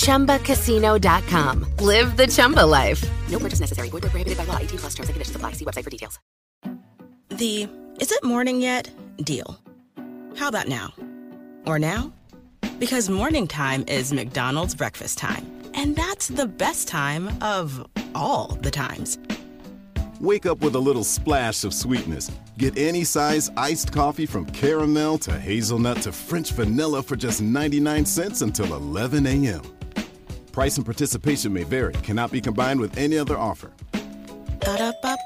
ChumbaCasino.com. Live the Chumba life. No purchase necessary. Void where prohibited by law. 18 plus terms and conditions apply. See website for details. The is it morning yet deal. How about now? Or now? Because morning time is McDonald's breakfast time. And that's the best time of all the times. Wake up with a little splash of sweetness. Get any size iced coffee from caramel to hazelnut to French vanilla for just 99 cents until 11 a.m. Price and participation may vary, cannot be combined with any other offer. Ba-da-ba-ba-ba.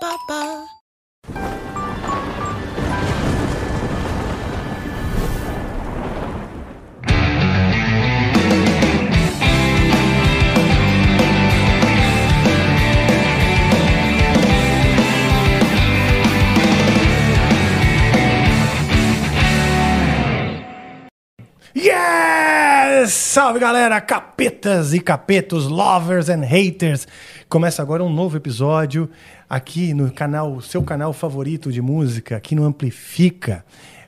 Salve galera, capetas e capetos, lovers and haters. Começa agora um novo episódio aqui no canal, seu canal favorito de música, aqui no Amplifica.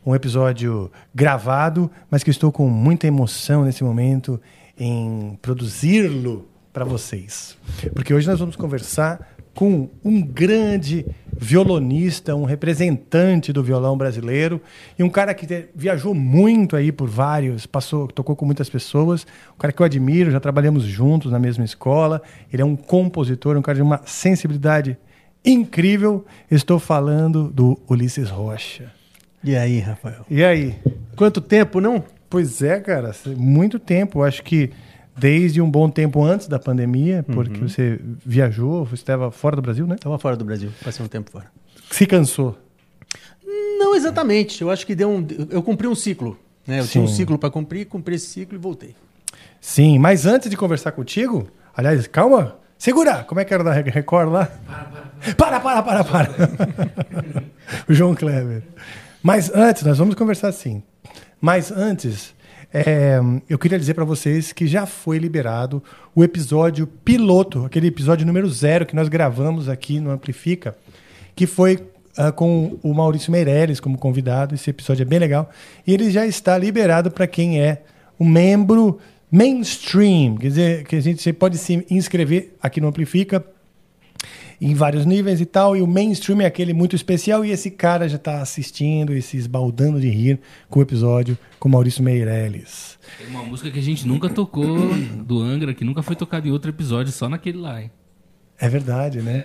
Um episódio gravado, mas que eu estou com muita emoção nesse momento em produzi-lo para vocês. Porque hoje nós vamos conversar com um grande violonista, um representante do violão brasileiro e um cara que viajou muito aí por vários, passou, tocou com muitas pessoas, um cara que eu admiro, já trabalhamos juntos na mesma escola. Ele é um compositor, um cara de uma sensibilidade incrível. Estou falando do Ulisses Rocha. E aí, Rafael? E aí? Quanto tempo, não? Pois é, cara, muito tempo. Acho que desde um bom tempo antes da pandemia, porque você viajou, você estava fora do Brasil, né? Tava fora do Brasil, passei um tempo fora. Se cansou. Não exatamente, eu acho que deu um. Eu cumpri um ciclo. Né? Eu tinha um Sim. ciclo para cumprir, cumpri esse ciclo e voltei. Sim, mas antes de conversar contigo, aliás, calma, segura! Como é que era da Record lá? Para, para, para, para. o João Kleber. Mas antes, nós vamos conversar sim. Mas antes, é, eu queria dizer para vocês que já foi liberado o episódio piloto, aquele episódio número zero que nós gravamos aqui no Amplifica, que foi ah, com o Maurício Meirelles como convidado. Esse episódio é bem legal. E ele já está liberado para quem é um membro mainstream, quer dizer, que a gente pode se inscrever aqui no Amplifica em vários níveis e tal, e o mainstream é aquele muito especial, e esse cara já está assistindo e se esbaldando de rir com o episódio com Maurício Meirelles. Tem uma música que a gente nunca tocou do Angra, que nunca foi tocada em outro episódio, só naquele lá, hein? É verdade, né?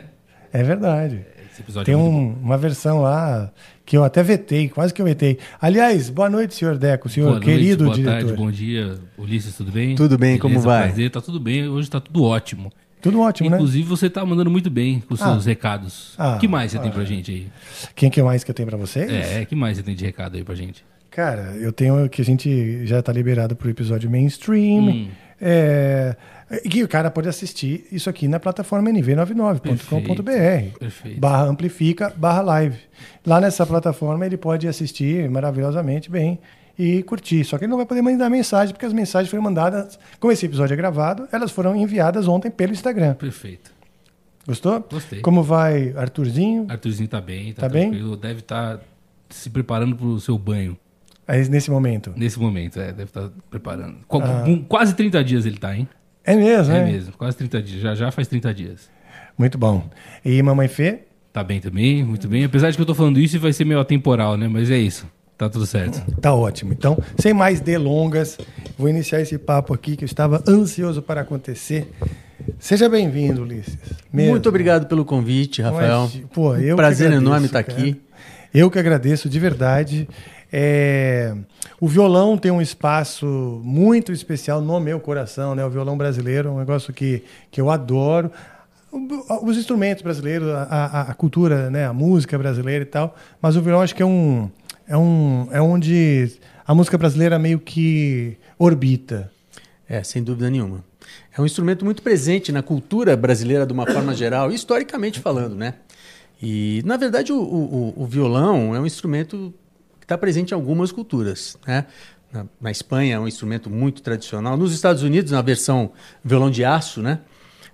É verdade. Esse episódio Tem é um- uma versão lá que eu até vetei, quase que eu vetei. Aliás, boa noite, senhor Deco, senhor Boa noite, querido boa diretor. tarde, bom dia. Ulisses, tudo bem? Tudo bem, como vai? Prazer, tá tudo bem, hoje tá tudo ótimo. Tudo ótimo, né? Inclusive, você tá mandando muito bem com os seus Ah. recados. Ah, O que mais você tem pra gente aí? Quem que mais que eu tenho pra vocês? É, o que mais você tem de recado aí pra gente? Cara, eu tenho que a gente já tá liberado pro episódio mainstream. Hum. É, e que o cara pode assistir isso aqui na plataforma nv99.com.br. Perfeito. Barra amplifica, barra live. Lá nessa plataforma ele pode assistir maravilhosamente bem e curtir. Só que ele não vai poder mandar mensagem, porque as mensagens foram mandadas, como esse episódio é gravado, elas foram enviadas ontem pelo Instagram. Perfeito. Gostou? Gostei. Como vai Arthurzinho? Arthurzinho tá bem, tá, Tá bem? Deve estar se preparando pro seu banho Aí, nesse momento. nesse momento, é, deve estar preparando. Com, com quase 30 dias ele tá, hein? É mesmo, É né? mesmo, quase 30 dias. Já já faz 30 dias. Muito bom. E Mamãe Fê? Tá bem também, muito bem. Apesar de que eu tô falando isso vai ser meio atemporal, né? Mas é isso. Tá tudo certo. Tá ótimo. Então, sem mais delongas, vou iniciar esse papo aqui que eu estava ansioso para acontecer. Seja bem-vindo, Ulisses. Mesmo. Muito obrigado pelo convite, Rafael. Mas, pô, eu Prazer agradeço, enorme estar cara. aqui. Eu que agradeço de verdade. É, O violão tem um espaço muito especial no meu coração, né? O violão brasileiro é um negócio que, que eu adoro. Os instrumentos brasileiros, a, a- a cultura, né? A música brasileira e tal. Mas o violão acho que é um é um é onde a música brasileira meio que orbita. É, sem dúvida nenhuma. É um instrumento muito presente na cultura brasileira de uma forma geral, historicamente falando, né? E, na verdade, o, o- o violão é um instrumento que está presente em algumas culturas. Né? Na, na Espanha é um instrumento muito tradicional. Nos Estados Unidos, na versão violão de aço, né?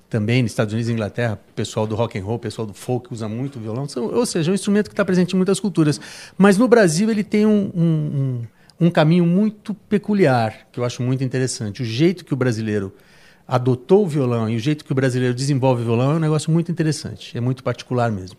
Também nos Estados Unidos e Inglaterra, o pessoal do rock and roll, pessoal do folk usa muito o violão. São- ou seja, é um instrumento que está presente em muitas culturas. Mas no Brasil ele tem um, um, um- um caminho muito peculiar, que eu acho muito interessante. O jeito que o brasileiro adotou o violão e o jeito que o brasileiro desenvolve o violão é um negócio muito interessante. É muito particular mesmo.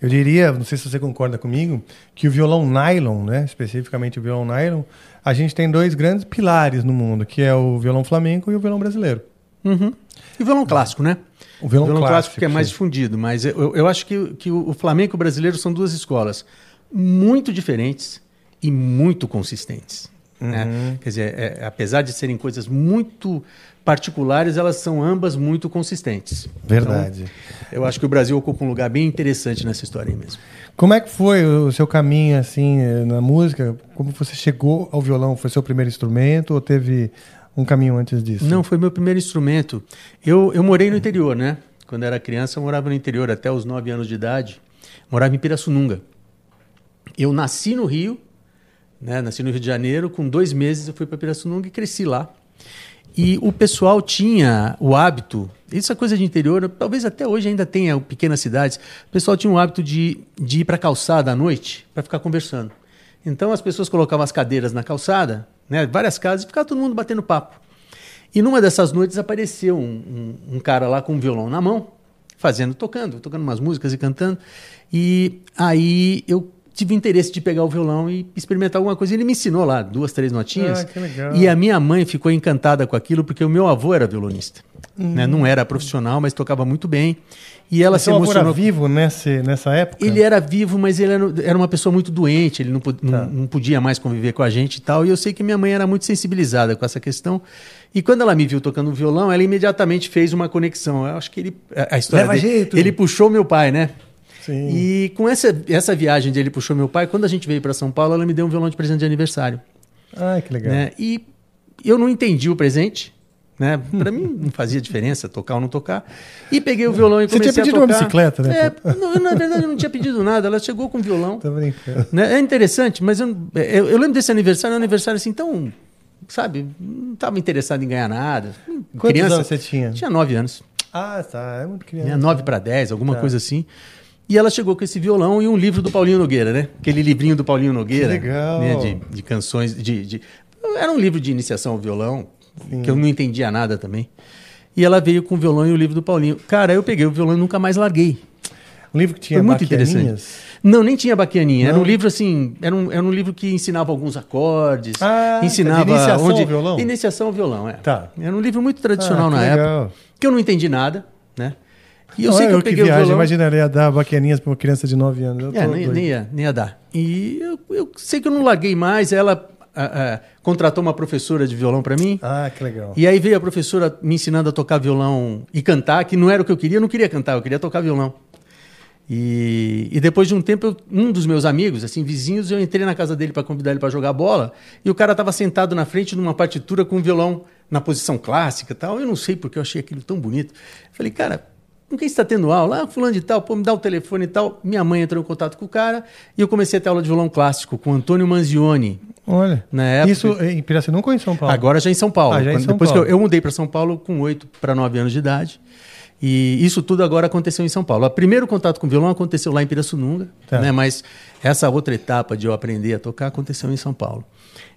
Eu diria, não sei se você concorda comigo, que o violão nylon, né, especificamente o violão nylon, a gente tem dois grandes pilares no mundo, que é o violão flamenco e o violão brasileiro. Uhum. E o violão clássico, né? O violão clássico, clássico, que é mais difundido, mas eu, eu acho que, que o flamenco e o brasileiro são duas escolas muito diferentes e muito consistentes. né? Quer dizer, é- apesar de serem coisas muito particulares, elas são ambas muito consistentes. Verdade. Então, eu acho que o Brasil ocupa um lugar bem interessante nessa história aí mesmo. Como é que foi o seu caminho assim eh, na música? Como você chegou ao violão? Foi seu primeiro instrumento ou teve um caminho antes disso? Não, foi meu primeiro instrumento. Eu, eu morei no interior, né? Quando era criança, eu morava no interior até os 9 anos de idade. Morava em Pirassununga. Eu nasci no Rio, né? nasci no Rio de Janeiro. Com dois meses eu fui para Pirassununga e cresci lá. E o pessoal tinha o hábito, isso é coisa de interior, talvez até hoje ainda tenha pequenas cidades, o pessoal tinha o hábito de, de ir para a calçada à noite para ficar conversando. Então as pessoas colocavam as cadeiras na calçada, né, várias casas, e ficava todo mundo batendo papo. E numa dessas noites apareceu um, um- um cara lá com um violão na mão, fazendo, tocando, tocando umas músicas e cantando. E aí eu tive interesse de pegar o violão e experimentar alguma coisa. Ele me ensinou lá duas, três notinhas. Ah, que legal. E a minha mãe ficou encantada com aquilo porque o meu avô era violonista. né? Não era profissional, mas tocava muito bem. E ela se Seu avô era emocionou. vivo nesse, nessa época? Ele era vivo, mas ele era, era uma pessoa muito doente, ele não, po- não- Tá. não podia mais conviver com a gente e tal. E eu sei que minha mãe era muito sensibilizada com essa questão. E quando ela me viu tocando violão, ela imediatamente fez uma conexão. Eu acho que ele. A a história Leva dele, jeito. Ele puxou meu pai, né? Sim. E com essa, essa viagem dele puxou meu pai, quando a gente veio para São Paulo, ela me deu um violão de presente de aniversário. Ai, que legal. Né? E eu não entendi o presente. Né? Para mim não fazia diferença tocar ou não tocar. E peguei o violão e Você comecei tinha a pedido tocar. uma bicicleta, né? É, não, eu, na verdade eu não tinha pedido nada. Ela chegou com o violão. Tô brincando. Né? É interessante, mas eu, eu, eu lembro desse aniversário, um aniversário assim, tão, sabe, não estava interessado em ganhar nada. Quantos anos você tinha? Tinha nove anos. Ah, tá. É muito criança. Né? Nove para dez, alguma Tá. coisa assim. E ela chegou com esse violão e um livro do Paulinho Nogueira, né? Aquele livrinho do Paulinho Nogueira. Que legal. Né? De, de canções, de, de- Era um livro de iniciação ao violão, que eu não entendia nada também. E ela veio com o violão e o livro do Paulinho. Cara, eu peguei o violão e nunca mais larguei. Um livro que tinha Foi muito interessante. Não, nem tinha baquianinha. Era Não? um livro assim, era um, era um livro que ensinava alguns acordes, Ah, ensinava de iniciação onde ao violão? iniciação ao violão, é. Tá. Era um livro muito tradicional Ah, na legal. época, que eu não entendi nada? E eu Não, sei que eu peguei viagem, o violão. imaginaria dar baquianinhas para uma criança de 9 anos. Eu É, nem, nem ia, nem ia dar. E eu, eu sei que eu não larguei mais. Ela ah, ah, contratou uma professora de violão para mim. Ah, que legal. E aí veio a professora me ensinando a tocar violão e cantar, que não era o que eu queria, eu não queria cantar, eu queria tocar violão. E, e depois de um tempo, eu- um dos meus amigos, assim, vizinhos, eu entrei na casa dele para convidar ele para jogar bola, e o cara estava sentado na frente numa partitura com o violão na posição clássica e tal. Eu não sei porque eu achei aquilo tão bonito. Falei, cara, com quem está tendo aula? Ah, fulano de tal, pô, me dá o telefone e tal. Minha mãe entrou em contato com o cara e eu comecei a ter aula de violão clássico com o Antônio Manzioni. Olha. Na época- Isso em Pirassununga ou em São Paulo? Agora já em São Paulo. Ah, já em Quando- São depois Paulo. que eu, eu mudei para São Paulo com 8 para 9 anos de idade. E isso tudo agora aconteceu em São Paulo. O primeiro contato com o violão aconteceu lá em Pirassununga, Tá. né? mas essa outra etapa de eu aprender a tocar aconteceu em São Paulo.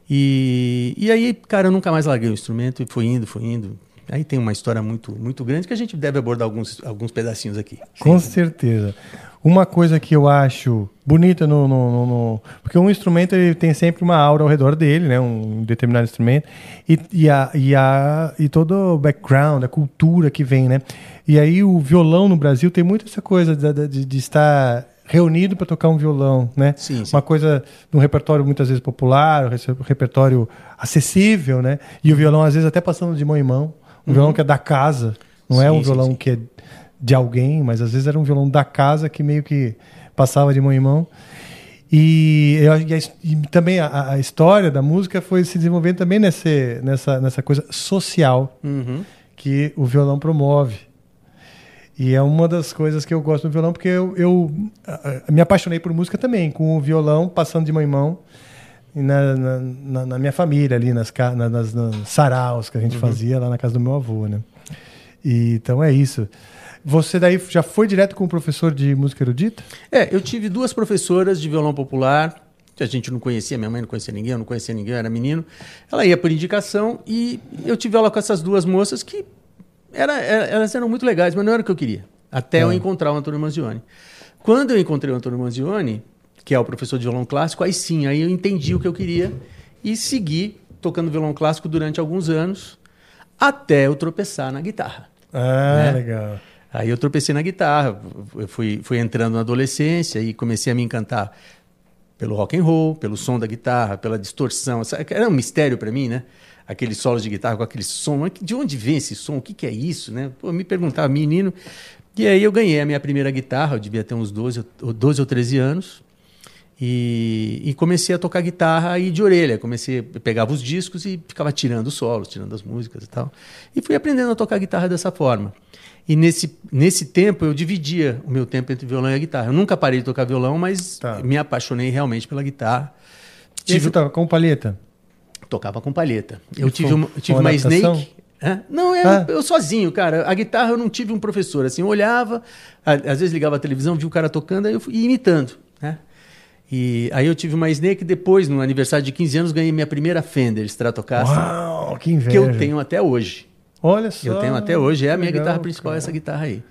E, e aí, cara, eu nunca mais larguei o instrumento e fui indo, fui indo. Aí tem uma história muito, muito grande que a gente deve abordar alguns, alguns pedacinhos aqui. Com certeza. Uma coisa que eu acho bonita no, no- no- Porque um instrumento ele tem sempre uma aura ao redor dele, né? Um determinado instrumento. E, e, a, e, a, e todo o background, a cultura que vem, né? E aí o violão no Brasil tem muito essa coisa da- de, de estar reunido para tocar um violão, né? Sim, sim. Uma coisa de um repertório muitas vezes popular, um repertório acessível, né? E o violão às vezes até passando de mão em mão. Um violão que é da casa, não é Uhum. Sim, um sim, violão sim. que é de alguém, mas às vezes era um violão da casa que meio que passava de mão em mão. E, eu que a e também a, a história da música foi se desenvolvendo também nesse, nessa, nessa coisa social Uhum. que o violão promove. E é uma das coisas que eu gosto do violão, porque eu, eu ah, me apaixonei por música também, com o violão passando de mão em mão. Na, na, na- minha família, ali nas, na- nas, nas saraus que a gente fazia lá na casa do meu avô, né? E, então é isso. Você daí já foi direto com o professor de música erudita? É, eu tive duas professoras de violão popular, que a gente não conhecia, minha mãe não conhecia ninguém, eu não conhecia ninguém, eu era menino. Ela ia por indicação e eu tive aula com essas duas moças que era, era- elas eram muito legais, mas não era o que eu queria. Até eu encontrar o Antônio Manzioni. Quando eu encontrei o Antônio Manzioni, que é o professor de violão clássico, aí sim, aí eu entendi o que eu queria e segui tocando violão clássico durante alguns anos, até eu tropeçar na guitarra. Ah, Né? legal. Aí eu tropecei na guitarra, eu fui, fui entrando na adolescência e comecei a me encantar pelo rock and roll, pelo som da guitarra, pela distorção. Era um mistério para mim, né? Aqueles solos de guitarra com aquele som. De onde vem esse som? O que, que é isso, né? Pô, eu me perguntava, menino. E aí eu ganhei a minha primeira guitarra, eu devia ter uns 12, ou- 12 ou 13 anos. E, e comecei a tocar guitarra aí de orelha. Comecei, eu pegava os discos e ficava tirando os solos, tirando as músicas e tal. E fui aprendendo a tocar guitarra dessa forma. E nesse, nesse tempo eu dividia o meu tempo entre violão e a guitarra. Eu nunca parei de tocar violão, mas Tá. me apaixonei realmente pela guitarra. E você tava com palheta? Tocava com palheta. Eu E tive foi uma, eu tive uma adaptação? Snake. Hã? Não, é, Ah. eu sozinho, cara. A guitarra eu não tive um professor. Assim, eu olhava, às vezes ligava a televisão, via o cara tocando, aí eu fui imitando. Né? E aí eu tive uma Snake, depois, no aniversário de 15 anos, ganhei minha primeira Fender Stratocaster, Uau, que inveja. que eu tenho até hoje. Olha só. Eu tenho até hoje. É a minha Legal, guitarra principal, cara. essa guitarra aí.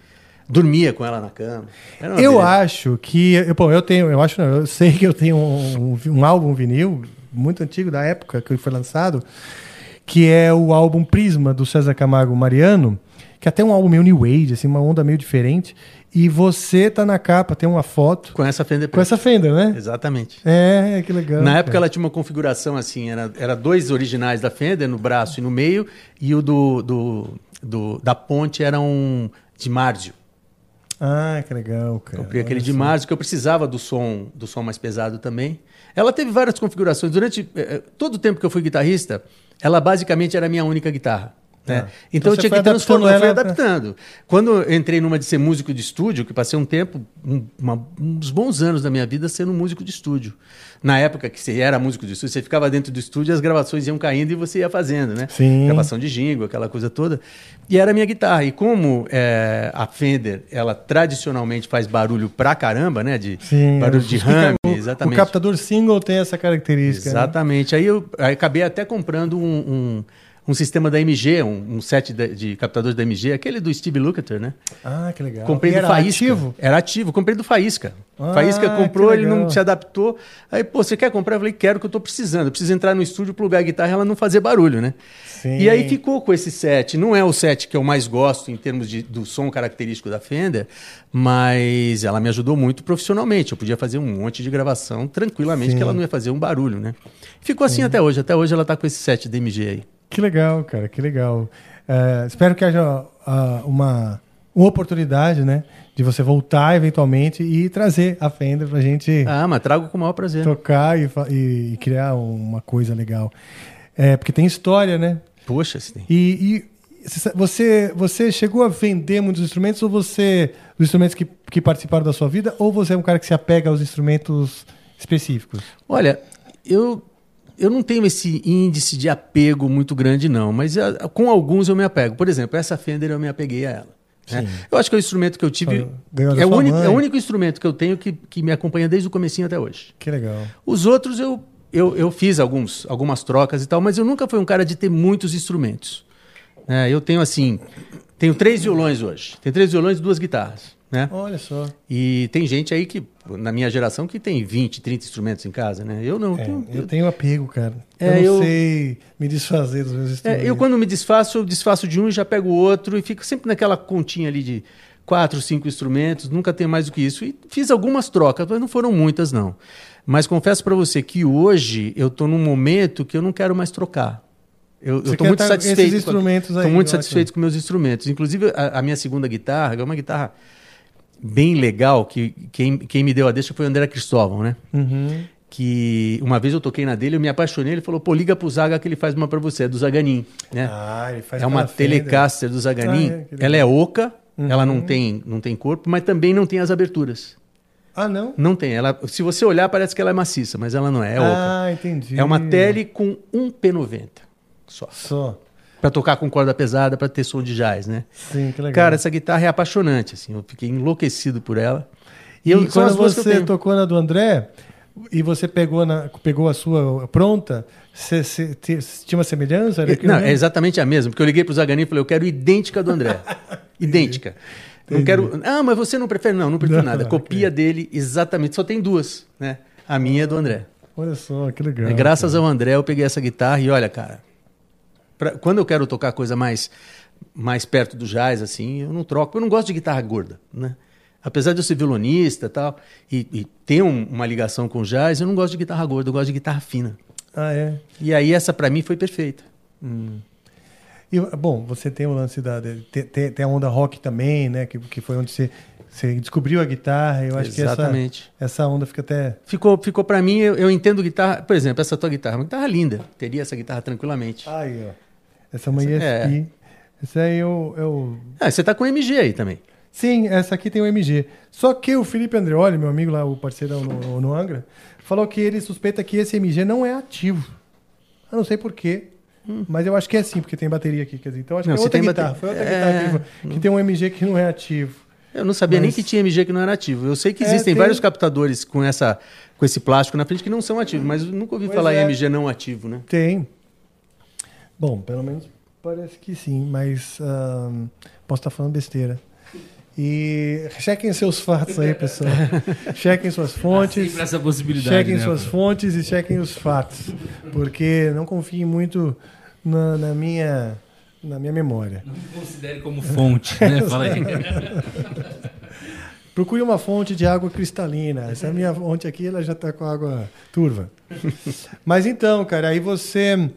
Dormia com ela na cama. Eu beleza. acho que. eu- Bom, eu tenho. Eu acho não, eu sei que eu tenho um, um álbum vinil muito antigo, da época que ele foi lançado, que é o álbum Prisma do César Camargo Mariano, que até é um álbum meio New Age, assim, uma onda meio diferente. E você tá na capa, tem uma foto Com essa Fender com essa Fender, né? Exatamente. É, que legal. Na época cara. ela tinha uma configuração assim, era, era dois originais da Fender, no braço e no meio, e o do, do, do- da ponte era um de Marzio. Ah, que legal, cara. Comprei aquele de. Marzio, que eu precisava do som, do som mais pesado também. Ela teve várias configurações. Durante eh, eh, todo o tempo que eu fui guitarrista, ela basicamente era a minha única guitarra. Né? Tá. Então, Então eu tinha que transformar, eu fui adaptando. Quando eu entrei numa de ser músico de estúdio, que passei um tempo, um, uma- uns bons anos da minha vida sendo músico de estúdio. Na época que você era músico de estúdio, você ficava dentro do estúdio, as gravações iam caindo e você ia fazendo, né? Sim. Gravação de jingle, aquela coisa toda. E era a minha guitarra. E como eh, a Fender, ela tradicionalmente faz barulho pra caramba, né? De Sim, barulho de rame, exatamente. O captador single tem essa característica. né? Exatamente. Aí eu aí acabei até comprando um, um, um sistema da MG, um, um set de, de captadores da MG, aquele do Steve Lukather, né? Ah, que legal. Comprei E do era Faísca. ativo? Era ativo. Comprei do Faísca. Ah, Faísca comprou, ele não se adaptou. Aí, pô, você quer comprar? Eu falei, quero, que eu tô precisando. Eu preciso entrar no estúdio, plugar a guitarra e ela não fazer barulho, né? Sim. E aí ficou com esse set. Não é o set que eu mais gosto em termos de, do som característico da Fender, mas ela me ajudou muito profissionalmente. Eu podia fazer um monte de gravação tranquilamente, Sim. que ela não ia fazer um barulho, né? Ficou assim até hoje. Até hoje ela tá com esse set DMG aí. Que legal, cara, que legal. É, espero que haja ah, uma, uma oportunidade, né? De você voltar eventualmente e trazer a Fender pra gente Ah, mas trago com o maior prazer. tocar e, e- e criar uma coisa legal. É, porque tem história, né? Poxa, tem. E, e você, você chegou a vender muitos instrumentos ou você. Os instrumentos que, que participaram da sua vida, ou você é um cara que se apega aos instrumentos específicos? Olha, eu, eu não tenho esse índice de apego muito grande, não, mas ah, com alguns eu me apego. Por exemplo, essa Fender eu me apeguei a ela. né? Eu acho que é o instrumento que eu tive. É o, único, é o único instrumento que eu tenho que, que me acompanha desde o comecinho até hoje. Que legal. Os outros eu, eu, eu fiz alguns, algumas trocas e tal, mas eu nunca fui um cara de ter muitos instrumentos. né? eu tenho assim, tenho três violões hoje. Tenho três violões e duas guitarras. Né? Olha só. E tem gente aí que, na minha geração, que tem 20, 30 instrumentos em casa, né? Eu não. É, tenho- eu tenho apego, cara. É, eu não eu- sei me desfazer dos meus É, instrumentos. eu quando me desfaço, eu desfaço de um e já pego o outro e fico sempre naquela continha ali de quatro, cinco instrumentos, nunca tenho mais do que isso. E fiz algumas trocas, mas não foram muitas não. Mas confesso para você que hoje eu estou num momento que eu não quero mais trocar. Eu estou muito tá esses satisfeito. instrumentos aí, Estou muito ótimo. satisfeito com meus instrumentos. Inclusive a, a minha segunda guitarra, que é uma guitarra bem legal, que quem, quem me deu a deixa foi o André Cristóvão, né? Uhum. Que uma vez eu toquei na dele, eu me apaixonei, ele falou, pô, liga pro Zaga que ele faz uma para você, é do Zaganin, né? Ah, ele faz é uma. Telecaster do Zaganin. Ah, é, ela é oca, Ela não tem, não tem corpo, mas também não tem as aberturas. Ah, não? Não tem. Ela, se você olhar, parece que ela é maciça, mas ela não é. É oca. ah, entendi. É uma tele com um P90 só. Só. Pra tocar com corda pesada, pra ter som de jazz, né? Sim, que legal. Cara, essa guitarra é apaixonante, assim. Eu fiquei enlouquecido por ela. E, eu, são quando que você tocou na do André e você pegou, na, pegou a sua pronta, você, tinha uma semelhança? Não, é exatamente a mesma, porque eu liguei pro Zaganin e falei, eu quero idêntica do André. idêntica. Não quero. Ah, mas você não prefere? Não, não prefiro Não, nada. Copia dele exatamente. Só tem duas, né? A minha é do André. Olha só, que legal. É, Graças ao André, eu peguei essa guitarra e olha, cara, pra- quando eu quero tocar coisa mais, mais perto do jazz, assim, eu não troco. Eu não gosto de guitarra gorda, né? Apesar de eu ser violonista e tal, e, e ter um- uma ligação com jazz, eu não gosto de guitarra gorda, eu gosto de guitarra fina. Ah, é. E aí essa pra mim foi perfeita. E, bom, você tem o lance da. Tem, tem- a onda rock também, né? Que, que foi onde você, você descobriu a guitarra. Eu acho Exatamente. que essa, essa onda fica até. Ficou, ficou para mim, eu, eu entendo guitarra, por exemplo, essa tua guitarra, uma guitarra linda. Teria essa guitarra tranquilamente. Aí, ó. Essa é uma Essa- ESP. é. Essa aí eu, eu. Ah, você tá com MG aí também. Sim, essa aqui tem o MG. Só que o Felipe Andreoli, meu amigo lá, o parceirão no, no Angra, falou que ele suspeita que esse MG não é ativo. Eu não sei porquê. Mas eu acho que é sim, porque tem bateria aqui. Quer dizer, então acho Hum. Não, que é outra tem guitarra. bate- Foi outra É, guitarra que, que tem um MG que não é ativo. Eu não sabia nem Mas- que tinha MG que não era ativo. Eu sei que É, existem tem- vários captadores com, essa, com esse plástico na frente que não são ativos, mas nunca ouvi Pois falar é. em MG não ativo, né? Tem. Bom, pelo menos parece que sim, mas ahn, posso estar falando besteira. E chequem seus fatos aí, pessoal. chequem suas fontes. Sempre essa possibilidade, Chequem né, suas fontes e chequem os fatos. Porque não confiem muito na, na minha, na minha memória. Não considere como fonte, né? Fala aí. Procure uma fonte de água cristalina. Essa é minha fonte aqui, ela já está com água turva. Mas então, cara, aí você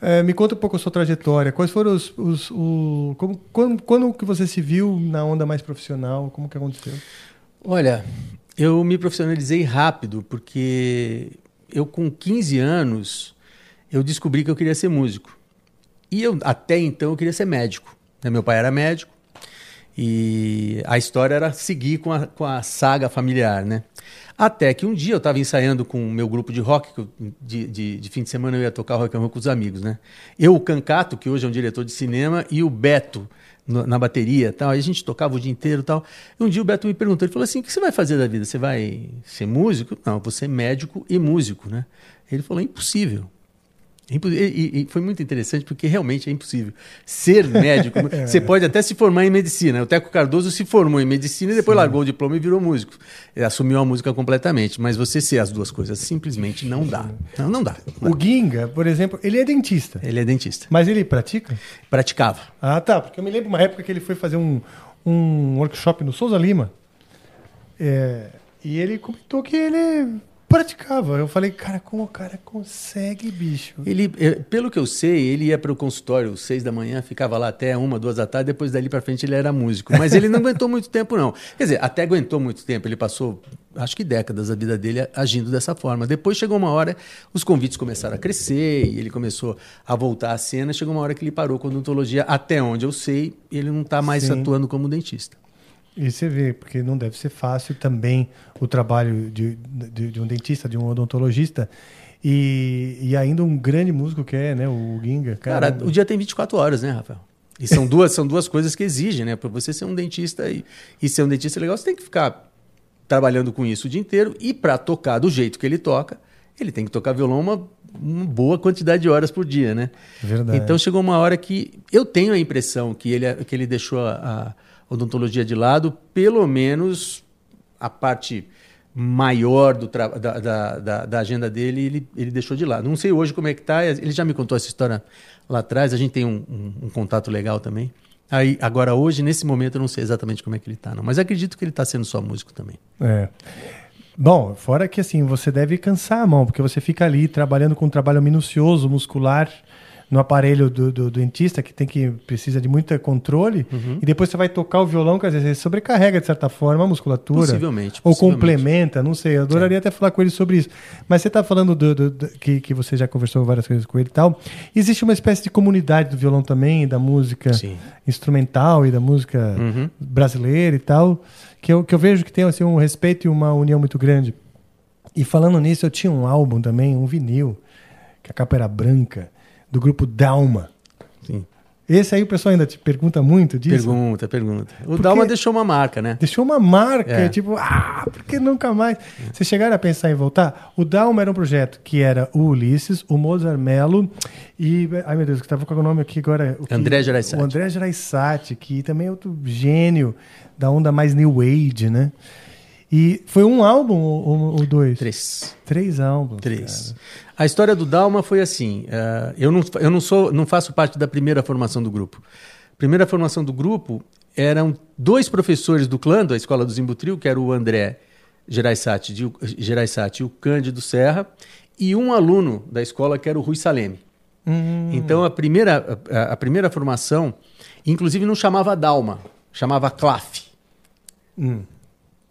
eh, me conta um pouco a sua trajetória. Quais foram os, os o, como, quando, quando que você se viu na onda mais profissional? Como que aconteceu? Olha, eu me profissionalizei rápido, porque eu com 15 anos, eu descobri que eu queria ser músico. E eu, até então, eu queria ser médico. Meu pai era médico, e a história era seguir com a, com a saga familiar, né? Até que um dia eu estava ensaiando com o meu grupo de rock, eu- de, de, de fim de semana eu ia tocar rock and roll com os amigos, né? Eu, o Cancato, que hoje é um diretor de cinema, e o Beto no- na bateria, tal. Aí a gente tocava o dia inteiro, tal. E um dia o Beto me perguntou, ele falou assim: "O que você vai fazer da vida? Você vai ser músico?" Não, vou ser médico e músico, né? Ele falou: "Impossível." É E, e- foi muito interessante porque realmente é impossível. Ser médico, você pode até se formar em medicina. O Teco Cardoso se formou em medicina e depois largou o diploma e virou músico. Ele assumiu a música completamente. Mas você ser as duas coisas simplesmente não dá. Não, não dá. Não O dá. Ginga, por exemplo, ele é dentista. Ele é dentista. Mas ele pratica? Praticava. Ah, tá. Porque eu me lembro uma época que ele foi fazer um, um workshop no Souza Lima. É, e ele comentou que ele praticava. Eu falei, cara, como o cara consegue, bicho? Ele, eh, pelo que eu sei, ele ia para o consultório seis da manhã, ficava lá até uma, duas da tarde, depois dali para frente ele era músico. Mas ele não aguentou muito tempo, não. Quer dizer, até aguentou muito tempo, ele passou, acho que décadas da vida dele agindo dessa forma. Depois chegou uma hora, os convites começaram a crescer, e ele começou a voltar à cena, chegou uma hora que ele parou com odontologia, até onde eu sei, ele não está mais Sim. atuando como dentista. E você vê, porque não deve ser fácil também o trabalho de, de, de um dentista, de um odontologista. E, e ainda um grande músico que é, né? O Ginga. Cara, Caramba. o dia tem 24 horas, né, Rafael? E são duas, são duas coisas que exigem, né? Para você ser um dentista e, e ser um dentista legal, você tem que ficar trabalhando com isso o dia inteiro. E para tocar do jeito que ele toca, ele tem que tocar violão uma, uma boa quantidade de horas por dia, né? Verdade. Então chegou uma hora que eu tenho a impressão que ele, que ele deixou a, a odontologia de lado, pelo menos a parte maior do da, da, da, da agenda dele, ele, ele deixou de lado. Não sei hoje como é que está, ele já me contou essa história lá atrás, a gente tem um, um- um contato legal também. Aí, agora, hoje, nesse momento, eu não sei exatamente como é que ele está, não. Mas acredito que ele está sendo só músico também. É. Bom, fora que assim, você deve cansar a mão, porque você fica ali trabalhando com um trabalho minucioso, muscular, no aparelho do, do, do dentista que tem que precisa de muito controle Uhum. e depois você vai tocar o violão, quer dizer, você sobrecarrega de certa forma a musculatura. Possivelmente, Ou possivelmente. complementa, não sei. Eu adoraria até falar com ele sobre isso. Mas você está falando do, do- do- que, que você já conversou várias coisas com ele e tal. Existe uma espécie de comunidade do violão também, da música Sim. instrumental e da música Uhum. brasileira e tal, que eu, que eu vejo que tem assim, um respeito e uma união muito grande. E falando nisso, eu tinha um álbum também, um vinil, que a capa era branca, do grupo Dalma. Sim. Esse aí o pessoal ainda te pergunta muito disso. Pergunta, pergunta. O Porque- Dalma deixou uma marca, né? Deixou uma marca, É. tipo, ah, por que nunca mais? Vocês chegaram a pensar em voltar? O Dalma era um projeto que era o Ulisses, o Mozart Mello e. Ai meu Deus, que tava com o nome aqui agora. o que- André Gereissati. O André Gereissati, que também é outro gênio da onda mais New Age, né? E foi um álbum ou, ou dois? Três. Três álbuns. Três. cara. A história do Dalma foi assim. eh, eu não, eu não, sou, não faço parte da primeira formação do grupo. A primeira formação do grupo eram dois professores do clã, da Escola do Zimbutril, que era o André de- Gereissati e o Cândido Serra, e um aluno da escola que era o Rui Saleme. Então a primeira, a, a primeira formação, inclusive não chamava Dalma, chamava Claf.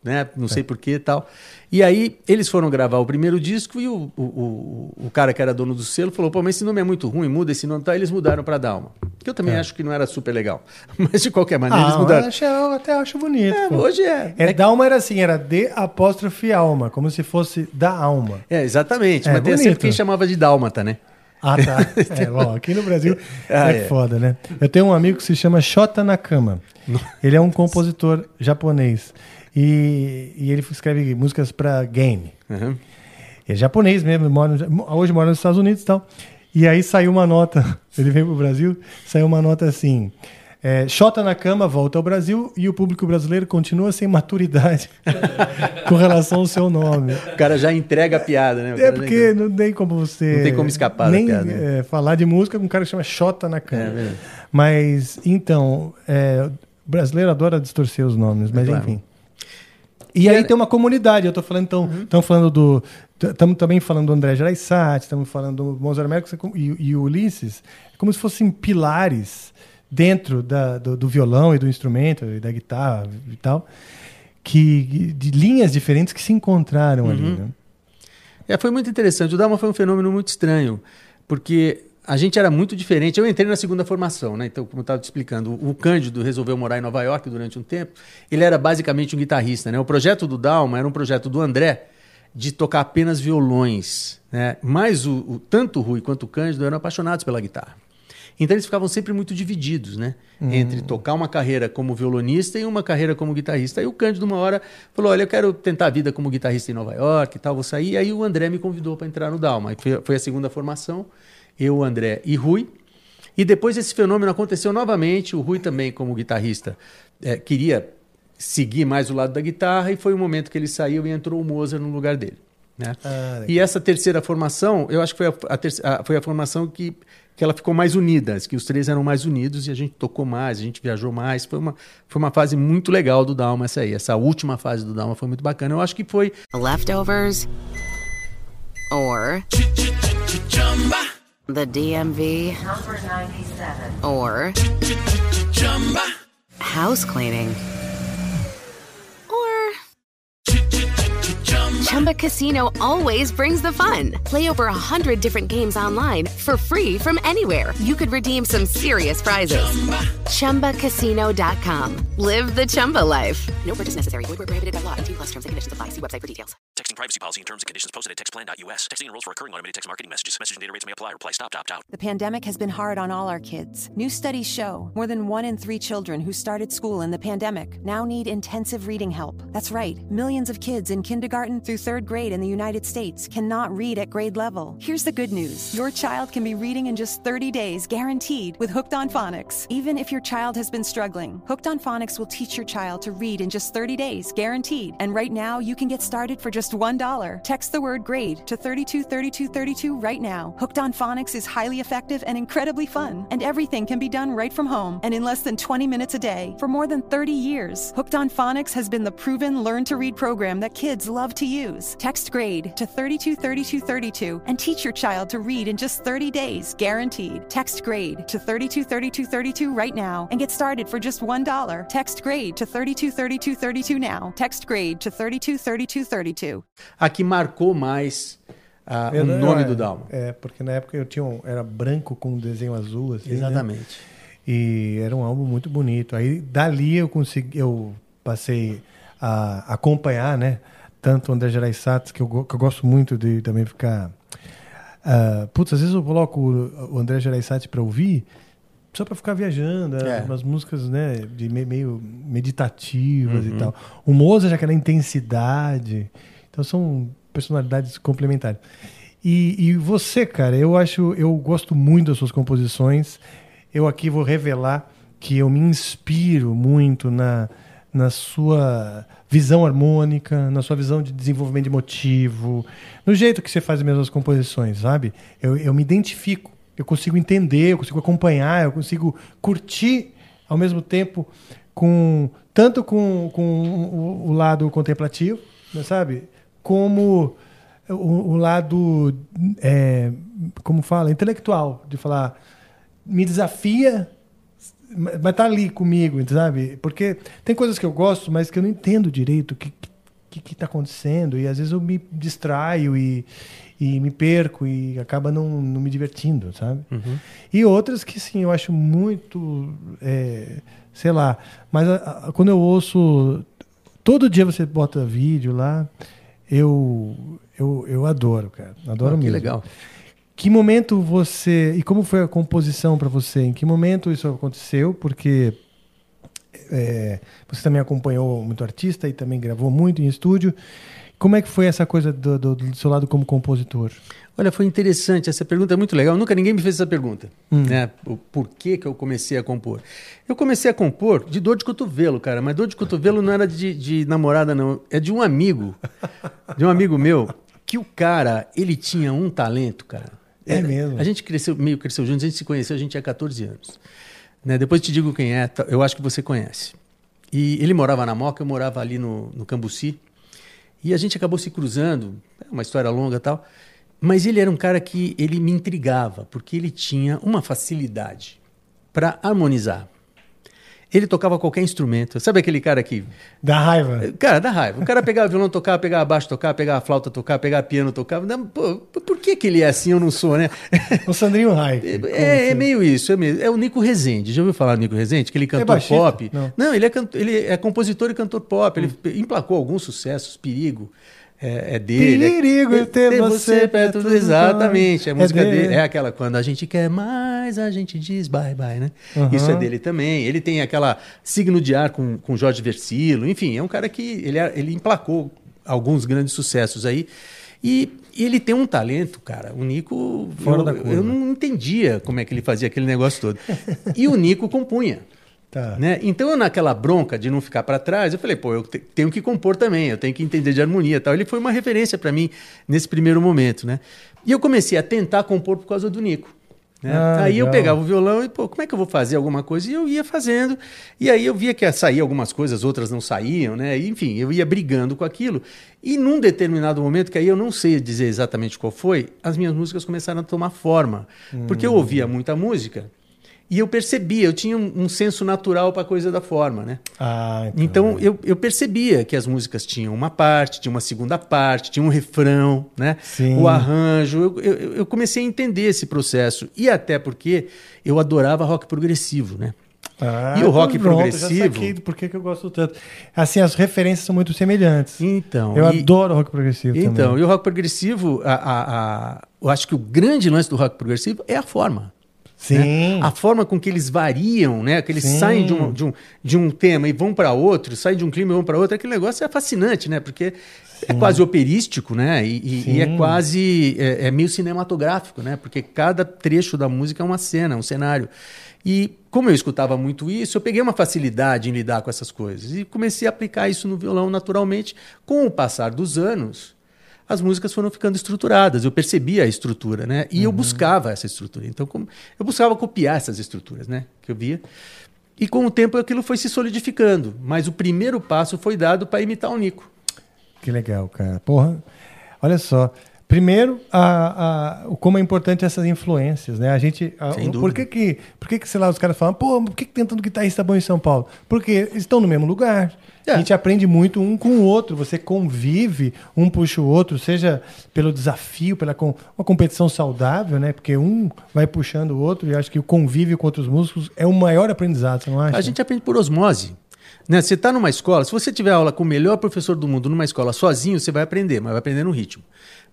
Né? Não sei porquê e tal. E aí eles foram gravar o primeiro disco e o, o, o, o cara que era dono do selo falou: pô, mas esse nome é muito ruim, muda esse nome. Tá? Eles mudaram para Dalma. Que eu também acho que não era super legal. Mas de qualquer maneira eles Ah, mudaram. eu, acho- eu até acho bonito. É, hoje é. É, Dalma era assim, era D apóstrofe alma, como se fosse da alma. É, exatamente. É, mas tem sempre quem chamava de Dálmata, né? Ah, tá. É, bom, aqui no Brasil Ah, é, é. foda, né? Eu tenho um amigo que se chama Shota Nakama. Ele é um compositor japonês. E, e ele escreve músicas pra game. Uhum. É japonês mesmo, mora, hoje mora nos Estados Unidos e tal. E aí saiu uma nota, ele veio pro Brasil, saiu uma nota assim. É, Xota na cama volta ao Brasil e o público brasileiro continua sem maturidade com relação ao seu nome. O cara já entrega a piada, né? É porque entrega. não tem como você. Não tem como escapar da nem, piada, né? é, falar de música com um cara que chama Xota na É cama. verdade. mas, então, é, o brasileiro adora distorcer os nomes, mas claro. enfim. E aí tem uma comunidade, eu tô falando, então, estamos falando do. Estamos também falando do André Gereissati, estamos falando do Mozart Merkel e, e o Ulisses, é como se fossem pilares dentro da, do, do violão e do instrumento e da guitarra e tal, que, de linhas diferentes que se encontraram ali. Né? É, foi muito interessante. O Dalma foi um fenômeno muito estranho, porque a gente era muito diferente. Eu entrei na segunda formação, né? Então, como eu estava te explicando, o Cândido resolveu morar em Nova York durante um tempo. Ele era basicamente um guitarrista, né? O projeto do Dalma era um projeto do André de tocar apenas violões, né? Mas o, o- tanto o Rui quanto o Cândido eram apaixonados pela guitarra. Então eles ficavam sempre muito divididos, né? Entre tocar uma carreira como violonista e uma carreira como guitarrista. Aí o Cândido, uma hora, falou: Olha, eu quero tentar a vida como guitarrista em Nova York e tal, vou sair. Aí o André me convidou para entrar no Dalma. Foi, foi a segunda formação, eu, André e Rui. E depois esse fenômeno aconteceu novamente. O Rui também, como guitarrista, eh, queria seguir mais o lado da guitarra e foi o momento que ele saiu e entrou o Mozart no lugar dele. Né? Ah, e essa terceira formação, eu acho que foi a, a a- foi a formação que, que ela ficou mais unida, que os três eram mais unidos e a gente tocou mais, a gente viajou mais. Foi uma, foi uma fase muito legal do Dalma essa aí. Essa última fase do Dalma foi muito bacana. Eu acho que foi Leftovers? Or the DMV? Number 97. Or house cleaning? Chumba Casino always brings the fun. Play over a hundred different games online for free from anywhere. You could redeem some serious prizes. Chumba. ChumbaCasino.com. Live the Chumba life. No purchase necessary. Void where prohibited by law. 18 plus terms and conditions apply. See website for details. Texting privacy policy and terms and conditions posted at textplan.us. Texting enrolls for recurring automated text marketing messages. Message and data rates may apply. Reply stop to opt out. The pandemic has been hard on all our kids. New studies show more than one in three children who started school in the pandemic now need intensive reading help. That's right, millions of kids in kindergarten through third grade in the United States cannot read at grade level. Here's the good news your child can be reading in just 30 days, guaranteed, with Hooked on Phonics. Even if your child has been struggling, Hooked on Phonics will teach your child to read in just 30 days, guaranteed. And right now, you can get started for just $1. Text the word grade to 323232 right now. Hooked on Phonics is highly effective and incredibly fun, and everything can be done right from home and in less than 20 minutes a day. For more than 30 years, Hooked on Phonics has been the proven learn to read program that kids love to use. Choose. Text grade to 323232 and teach your child to read in just 30 days, guaranteed. Text grade to 323232 right now and get started for just $1. Text grade to 323232 now. Text grade to 323232. A que marcou mais ah, o nome é, do Dalmo. É, porque na época eu tinha um, era branco com um desenho azul, assim. né? Exatamente. E era um álbum muito bonito. Aí dali eu consegui, eu passei a acompanhar, né? Tanto o André Gerais Satos, que eu, que eu gosto muito de também ficar. ah, putz, às vezes eu coloco o, o André Gerais Satos para ouvir, só para ficar viajando, É. umas músicas, né? De me- meio meditativas Uhum. e tal. O Mozart, já aquela intensidade. Então são personalidades complementares. E, e você, cara, eu acho, eu gosto muito das suas composições. Eu aqui vou revelar que eu me inspiro muito na, na sua visão harmônica, na sua visão de desenvolvimento de motivo, no jeito que você faz as mesmas composições, sabe? Eu, eu me identifico, eu consigo entender, eu consigo acompanhar, eu consigo curtir ao mesmo tempo com tanto com, com o, o lado contemplativo, né, sabe? Como o, o lado, é, como fala, intelectual, de falar, me desafia, mas tá ali comigo, sabe? Porque tem coisas que eu gosto, mas que eu não entendo direito o que, que, que tá acontecendo, e às vezes eu me distraio e, e me perco e acaba não, não me divertindo, sabe? Uhum. E outras que, sim, eu acho muito, é, sei lá, mas a- a- quando eu ouço, todo dia você bota vídeo lá, eu, eu, eu adoro, cara, adoro Ah, que mesmo. legal. Que momento você. E como foi a composição para você? Em que momento isso aconteceu? Porque é, você também acompanhou muito artista e também gravou muito em estúdio. Como é que foi essa coisa do, do- do seu lado como compositor? Olha, foi interessante, essa pergunta é muito legal. Nunca ninguém me fez essa pergunta. Hum. Né? O porquê que eu comecei a compor. Eu comecei a compor de dor de cotovelo, cara. Mas dor de cotovelo não era de, de namorada, não. É de um amigo. De um amigo meu. Que o cara, ele tinha um talento, cara. É mesmo? A gente cresceu, meio cresceu juntos, a gente se conheceu, a gente tinha 14 anos. Né? Depois te digo quem é, tá- eu acho que você conhece. E ele morava na Moca, eu morava ali no, no Cambuci. E a gente acabou se cruzando, é uma história longa e tal. Mas ele era um cara que ele me intrigava, porque ele tinha uma facilidade para harmonizar. Ele tocava qualquer instrumento. Sabe aquele cara que. Da raiva. Cara, dá raiva. O cara pegava violão, tocava, pegava baixo, tocava, pegava flauta, tocava, pegava piano, tocava. Não, pô, por que, que ele é assim? Eu não sou, né? O Sandrinho Rai. É, é meio isso, é, meio, é o Nico Rezende. Já ouviu falar do Nico Rezende? Que ele cantor baixista? pop. Não. ele, é canto- ele é compositor e cantor pop. Ele emplacou alguns sucessos. Perigo é, é dele. Perigo é, ter você perto do Exatamente. A É música dele. dele. É aquela quando a gente quer mais, a gente diz bye bye, né? Uhum. Isso é dele também. Ele tem aquela signo de ar com, com Jorge Versilo. Enfim, é um cara que ele, é- ele emplacou alguns grandes sucessos aí. E e ele tem um talento, cara. O Nico. Fora eu, da curva. eu não entendia como é que ele fazia aquele negócio todo. E o Nico compunha. Tá. Né? Então, eu, naquela bronca de não ficar para trás, eu falei, pô, eu te- tenho que compor também, eu tenho que entender de harmonia tal. Ele foi uma referência para mim nesse primeiro momento, né? E eu comecei a tentar compor por causa do Nico. né? Ah, aí eu pegava o violão e, pô, como é que eu vou fazer alguma coisa? E eu ia fazendo. E aí eu via que ia sair algumas coisas, outras não saíam, né? E, enfim, eu ia brigando com aquilo. E num determinado momento, que aí eu não sei dizer exatamente qual foi, as minhas músicas começaram a tomar forma. Porque eu ouvia muita música e eu percebia, eu tinha um, um senso natural para a coisa da forma, né? Ah, Então eu, eu percebia que as músicas tinham uma parte, tinha uma segunda parte, tinha um refrão, né? Sim. O arranjo. Eu, eu, eu comecei a entender esse processo. E até porque eu adorava rock progressivo, né? Ah, e o rock pronto, Já progressivo. saquei por que que eu gosto tanto. Assim, as referências são muito semelhantes. Então, Eu e- adoro rock progressivo Então, também. e o rock progressivo, a, a- a- eu acho que o grande lance do rock progressivo é a forma. Sim. né? A forma com que eles variam, né? Que eles Sim. saem de um, de, um, de um tema e vão para outro, saem de um clima e vão para outro. Aquele negócio é fascinante, né? Porque é quase operístico, né? E, e- e é Sim. quase é, é meio cinematográfico, né? Porque cada trecho da música é uma cena, um cenário. E como eu escutava muito isso, eu peguei uma facilidade em lidar com essas coisas e comecei a aplicar isso no violão naturalmente. Com o passar dos anos, as músicas foram ficando estruturadas. Eu percebia a estrutura, né? E eu buscava essa estrutura. Então, como eu buscava copiar essas estruturas, né? Que eu via. E com o tempo aquilo foi se solidificando. Mas o primeiro passo foi dado para imitar o Nico. Que legal, cara. Porra, olha só. Primeiro, a, a, o como é importante essas influências, né? A gente. a- Sem por dúvida. que, que, por que, que, sei lá, os caras falam, pô, por que, que tem tanto guitarrista bom em São Paulo? Porque estão no mesmo lugar. É. A gente aprende muito um com o outro, você convive, um puxa o outro, seja pelo desafio, pela com, uma competição saudável, né? Porque um vai puxando o outro e acho que o convívio com outros músicos é o maior aprendizado, você não acha? A gente aprende por osmose. Né? Você está numa escola, se você tiver aula com o melhor professor do mundo numa escola sozinho, você vai aprender, mas vai aprender no ritmo.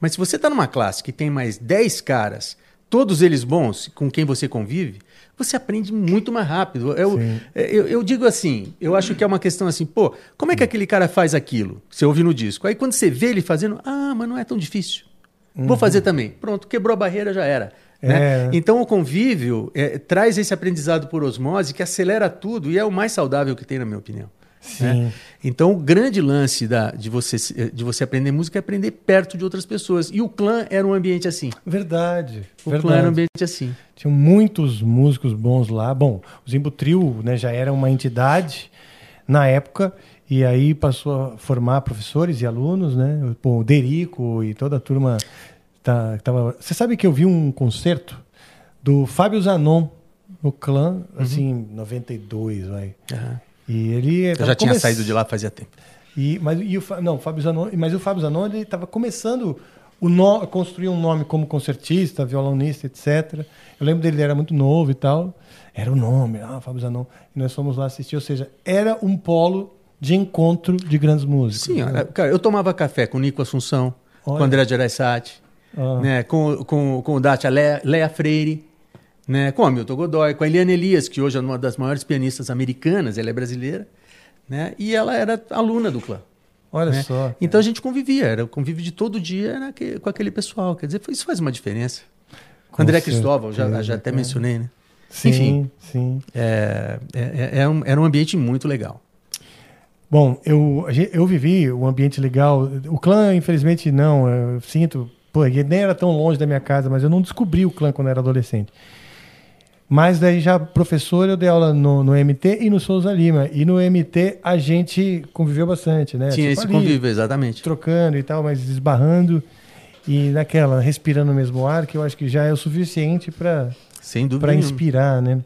Mas se você está numa classe que tem mais 10 caras, todos eles bons, com quem você convive, você aprende muito mais rápido. Eu, eu, eu digo assim, eu acho que é uma questão assim, pô, como é que aquele cara faz aquilo? Você ouve no disco. Aí quando você vê ele fazendo, ah, mas não é tão difícil. Vou fazer também. Pronto, quebrou a barreira, já era. né? É. Então o convívio é, traz esse aprendizado por osmose que acelera tudo e é o mais saudável que tem, na minha opinião. Sim. né? Então o grande lance da, de, você, se- de você aprender música é aprender perto de outras pessoas. E o clã era um ambiente assim. Verdade. O verdade. clã era um ambiente assim. Tinham muitos músicos bons lá. Bom, o Zimbo Trio né, já era uma entidade na época, e aí passou a formar professores e alunos, né? Pô, o Derico e toda a turma. Tá, tava... Você sabe que eu vi um concerto do Fábio Zanon no clã, assim, em 92, vai. Aham. E ele. Eu já tinha saído de lá fazia tempo. E, mas, e o, não, o Fábio Zanon, mas o Fábio Zanon ele estava começando o no, construir um nome como concertista, violonista, etc. Eu lembro dele, ele era muito novo e tal. Era o nome, ah, Fábio Zanon. E nós fomos lá assistir, ou seja, era um polo de encontro de grandes músicos. Sim, olha, cara, eu tomava café com o Nico Assunção, Olha. com o André Gereissati, Ah. né, com, com, com o Dátia Lea, Lea Freire, né, com o Hamilton Godoy, com a Eliane Elias, que hoje é uma das maiores pianistas americanas, ela é brasileira, né, e ela era aluna do clã. Olha né? só. Então a gente convivia, era o convívio de todo dia com aquele pessoal. Quer dizer, isso faz uma diferença. Com André Cristóvão, já, certeza, já até é. mencionei, né? Sim, Enfim, sim. é, é- é um- era um ambiente muito legal. Bom, eu, eu vivi um ambiente legal. O clã, infelizmente, não. Eu sinto. Pô, ele nem era tão longe da minha casa, mas eu não descobri o clã quando eu era adolescente. Mas daí já professor, eu dei aula no, no MT e no Souza Lima. E no MT a gente conviveu bastante, né? Tinha Tipo esse ali, convívio, exatamente. Trocando e tal, mas esbarrando. E naquela, respirando o mesmo ar, que eu acho que já é o suficiente para Sem dúvida para inspirar, né?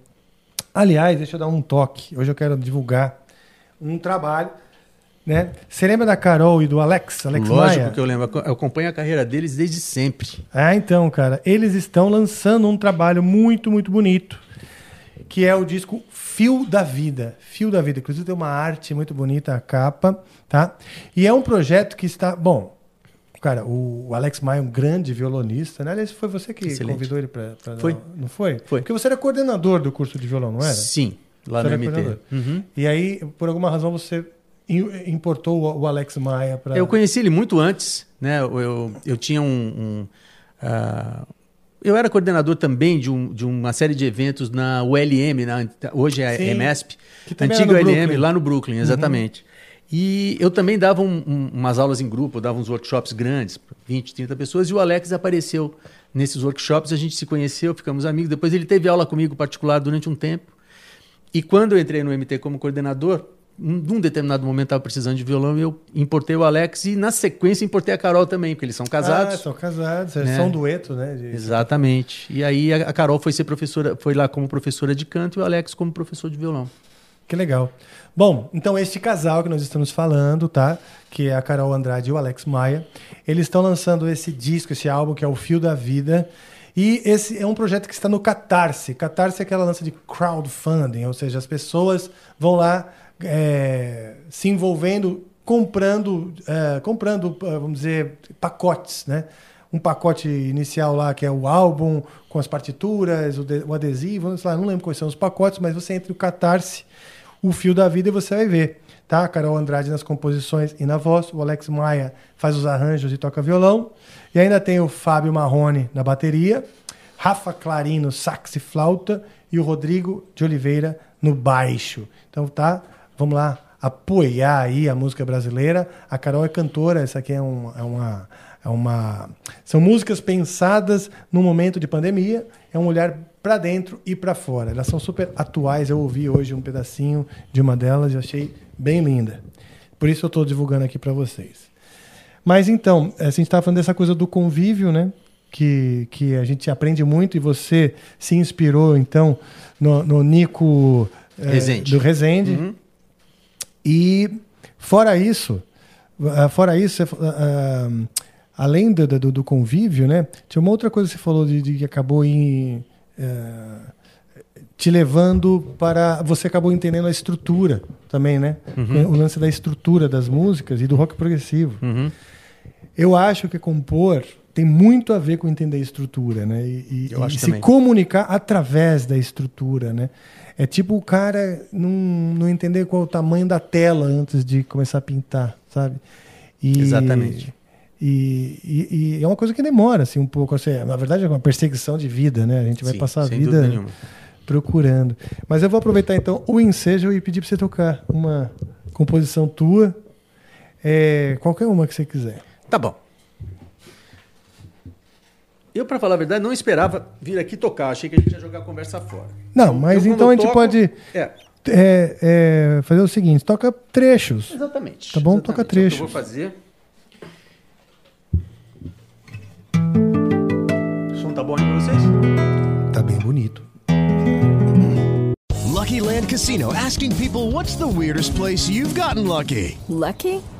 Aliás, deixa eu dar um toque. Hoje eu quero divulgar um trabalho, né? Você lembra da Carol e do Alex, Alex Lógico Maia? que eu lembro. Eu acompanho a carreira deles desde sempre. Ah, então, cara, eles estão lançando um trabalho muito, muito bonito, que é o disco Fio da Vida. Fio da Vida. Inclusive tem uma arte muito bonita, a capa, tá? E é um projeto que está, bom, cara, o Alex Maia é um grande violonista, né? Aliás, foi você que Excelente. convidou ele para Foi. não foi? Foi. Porque você era coordenador do curso de violão, não era? Sim, lá Você no MT. Uhum. E aí, por alguma razão, você importou o Alex Maia para. Eu conheci ele muito antes, né? Eu, eu, eu tinha um. um, ah, eu era coordenador também de, um, de uma série de eventos na ULM, na, hoje é a Sim, antiga ULM, Brooklyn. Uhum. lá no Brooklyn, exatamente. E eu também dava um- um- umas aulas em grupo, dava uns workshops grandes, 20, 30 pessoas, e o Alex apareceu nesses workshops, a gente se conheceu, ficamos amigos. Depois ele teve aula comigo particular durante um tempo. E quando eu entrei no MT como coordenador, num determinado momento estava precisando de violão e eu importei o Alex e na sequência importei a Carol também, porque eles são Ah, casados. são casados, Né? são um dueto, né? de- Exatamente. E aí a a Carol foi ser professora, foi lá como professora de canto e o Alex como professor de violão. Que legal. Bom, então este casal que nós estamos falando, tá? Que é a Carol Andrade e o Alex Maia, eles estão lançando esse disco, esse álbum que é o Fio da Vida. E esse é um projeto que está no Catarse. Catarse é aquela lança de crowdfunding, ou seja, as pessoas vão lá é, se envolvendo, comprando, é, comprando, é, vamos dizer, pacotes, né? Um pacote inicial lá que é o álbum com as partituras, o, de- o adesivo, sei lá, não lembro quais são os pacotes, mas você entra no Catarse, o fio da vida e você vai ver. Tá? Carol Andrade nas composições e na voz, o Alex Maia faz os arranjos e toca violão. E ainda tem o Fábio Marrone na bateria, Rafa Clarino sax e flauta e o Rodrigo de Oliveira no baixo. Então tá, vamos lá apoiar aí a música brasileira. A Carol é cantora, essa aqui é, um- é uma é uma são músicas pensadas no momento de pandemia, é um olhar para dentro e para fora. Elas são super atuais. Eu ouvi hoje um pedacinho de uma delas e achei bem linda. Por isso eu estou divulgando aqui para vocês. Mas então, a gente estava falando dessa coisa do convívio, né? Que, que a gente aprende muito e você se inspirou, então, no, no Nico eh, Rezende. do Rezende. Uhum. E fora isso, ah, fora isso, ah, além do, do, do convívio, né? Tinha uma outra coisa que você falou de, de que acabou em, ah, te levando para. Você acabou entendendo a estrutura também, né? Uhum. O lance da estrutura das músicas e do rock progressivo. Uhum. Eu acho que compor tem muito a ver com entender a estrutura, né? E, e- e se também. comunicar através da estrutura, né? É tipo o cara não, não entender qual é o tamanho da tela antes de começar a pintar, sabe? E- Exatamente. E, é uma coisa que demora, assim, um pouco. Assim, na verdade, é uma perseguição de vida, né? A gente vai Sim, passar a vida procurando. Mas eu vou aproveitar, então, o ensejo e pedir para você tocar uma composição tua, é, qualquer uma que você quiser. Tá bom. Eu, pra falar a verdade, não esperava vir aqui tocar. Achei que a gente ia jogar a conversa fora. Não, mas Eu, então a gente toco- pode É, é, é, fazer o seguinte: toca trechos. exatamente. Tá bom? Exatamente. Toca É o que Eu trechos. vou fazer. O som tá bom aí pra vocês? Tá bem bonito. Lucky Land Casino asking people what's the weirdest place you've gotten lucky? Lucky?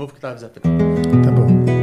Novo que tava desafinado. Tá bom.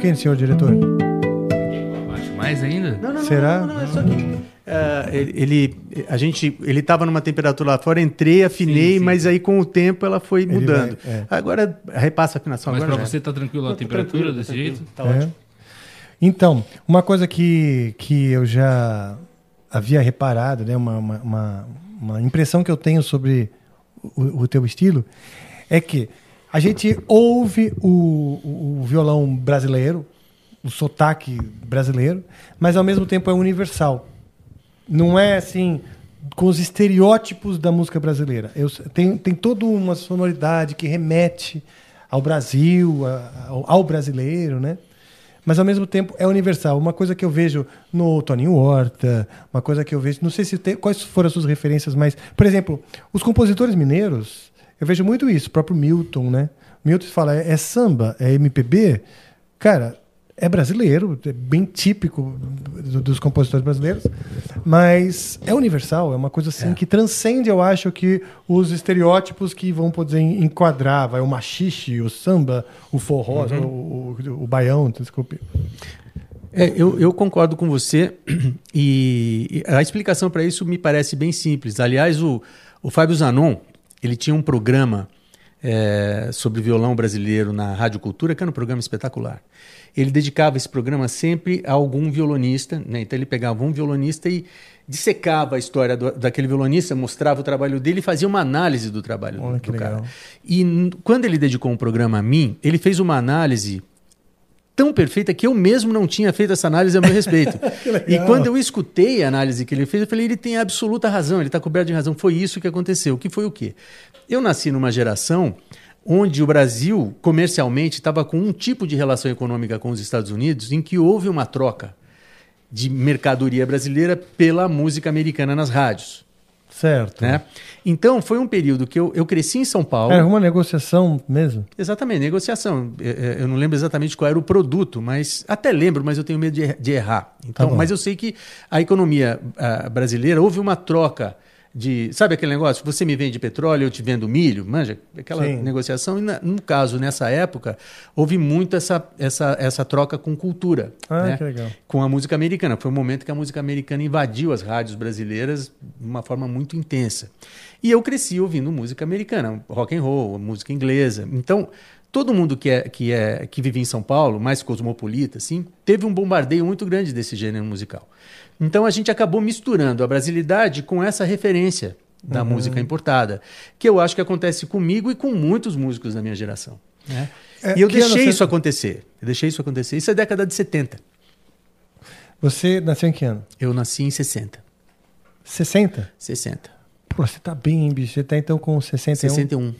Quente, senhor diretor? Acho mais ainda? Não, não, Será? não, não, não, é só que é, ele, a gente, ele tava numa temperatura lá fora, entrei, afinei, Sim, sim. mas aí com o tempo ela foi Ele mudando. vai, é. Agora repassa a afinação. Mas agora pra já. você tá tranquilo a temperatura tranquilo, desse tranquilo. jeito? Tá É. ótimo. Então, uma coisa que, que eu já havia reparado, né, uma, uma, uma, uma impressão que eu tenho sobre o, o teu estilo, é que a gente ouve o, o, o violão brasileiro, o sotaque brasileiro, mas ao mesmo tempo é universal. Não é assim com os estereótipos da música brasileira. Eu, tem, tem toda uma sonoridade que remete ao Brasil, a- ao, ao brasileiro, né? mas ao mesmo tempo é universal. Uma coisa que eu vejo no Toninho Horta, uma coisa que eu vejo, não sei se tem, quais foram as suas referências, mas, por exemplo, os compositores mineiros, eu vejo muito isso, o próprio Milton, né? Milton fala, é, é samba, é MPB, cara, é brasileiro, é bem típico do- dos compositores brasileiros, mas é universal, é uma coisa assim que transcende, eu acho, que os estereótipos que vão poder enquadrar, vai o machixe, o samba, o forró, Uhum. o, o, o baião, desculpe. É, eu, eu concordo com você e, e a explicação para isso me parece bem simples. Aliás, o, o Fábio Zanon, ele tinha um programa é, sobre violão brasileiro na Rádio Cultura, que era um programa espetacular. Ele dedicava esse programa sempre a algum violonista, né? então ele pegava um violonista e dissecava a história do- daquele violonista, mostrava o trabalho dele e fazia uma análise do trabalho do, Olha que do cara. E quando ele dedicou um programa a mim, ele fez uma análise tão perfeita que eu mesmo não tinha feito essa análise a meu respeito. e quando eu escutei a análise que ele fez, eu falei, ele tem absoluta razão, ele está coberto de razão. Foi isso que aconteceu. O que foi o quê? Eu nasci numa geração onde o Brasil, comercialmente, estava com um tipo de relação econômica com os Estados Unidos em que houve uma troca de mercadoria brasileira pela música americana nas rádios. Certo. Né? Então, foi um período que eu, eu cresci em São Paulo. Era uma negociação mesmo? Exatamente, negociação. É, é, Eu não lembro exatamente qual era o produto, mas até lembro, mas eu tenho medo de, er- de errar. Então, Tá mas eu sei que a economia ah, brasileira houve uma troca de, sabe aquele negócio? Você me vende petróleo, eu te vendo milho, manja, aquela Sim. negociação. E na- no caso nessa época houve muito essa essa essa troca com cultura, Ah, né? que legal. com a música americana. Foi um momento que a música americana invadiu as rádios brasileiras de uma forma muito intensa. E eu cresci ouvindo música americana, rock and roll, música inglesa. Então, todo mundo que é que é que vive em São Paulo, mais cosmopolita assim, teve um bombardeio muito grande desse gênero musical. Então a gente acabou misturando a brasilidade com essa referência da Uhum. música importada, que eu acho que acontece comigo e com muitos músicos da minha geração. né? É, e eu deixei você- isso acontecer. Eu deixei isso acontecer. Isso é década de 70. Você nasceu em que ano? Eu nasci em 60. 60? 60. Pô, você tá bem, hein, bicho. Você tá então com 61? 61.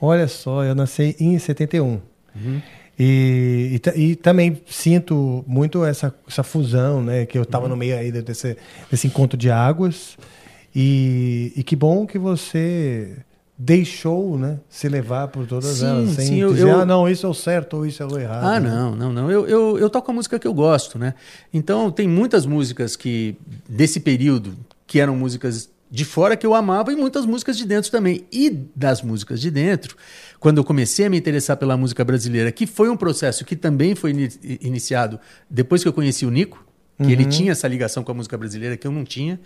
Olha só, eu nasci em 71. Uhum. E, e, e também sinto muito essa, essa fusão, né? Que eu Uhum. estava no meio aí desse, desse encontro de águas. E, e que bom que você deixou, né? Se levar por todas Sim, elas. Sem sim, eu- dizer, eu- ah, não, isso é o certo ou isso é o errado. Ah, né? não, não, não. Eu, eu, eu toco a música que eu gosto, né? Então, tem muitas músicas que desse período que eram músicas de fora que eu amava e muitas músicas de dentro também. E das músicas de dentro, quando eu comecei a me interessar pela música brasileira, que foi um processo que também foi ini- iniciado depois que eu conheci o Nico, que ele Uhum. tinha essa ligação com a música brasileira que eu não tinha.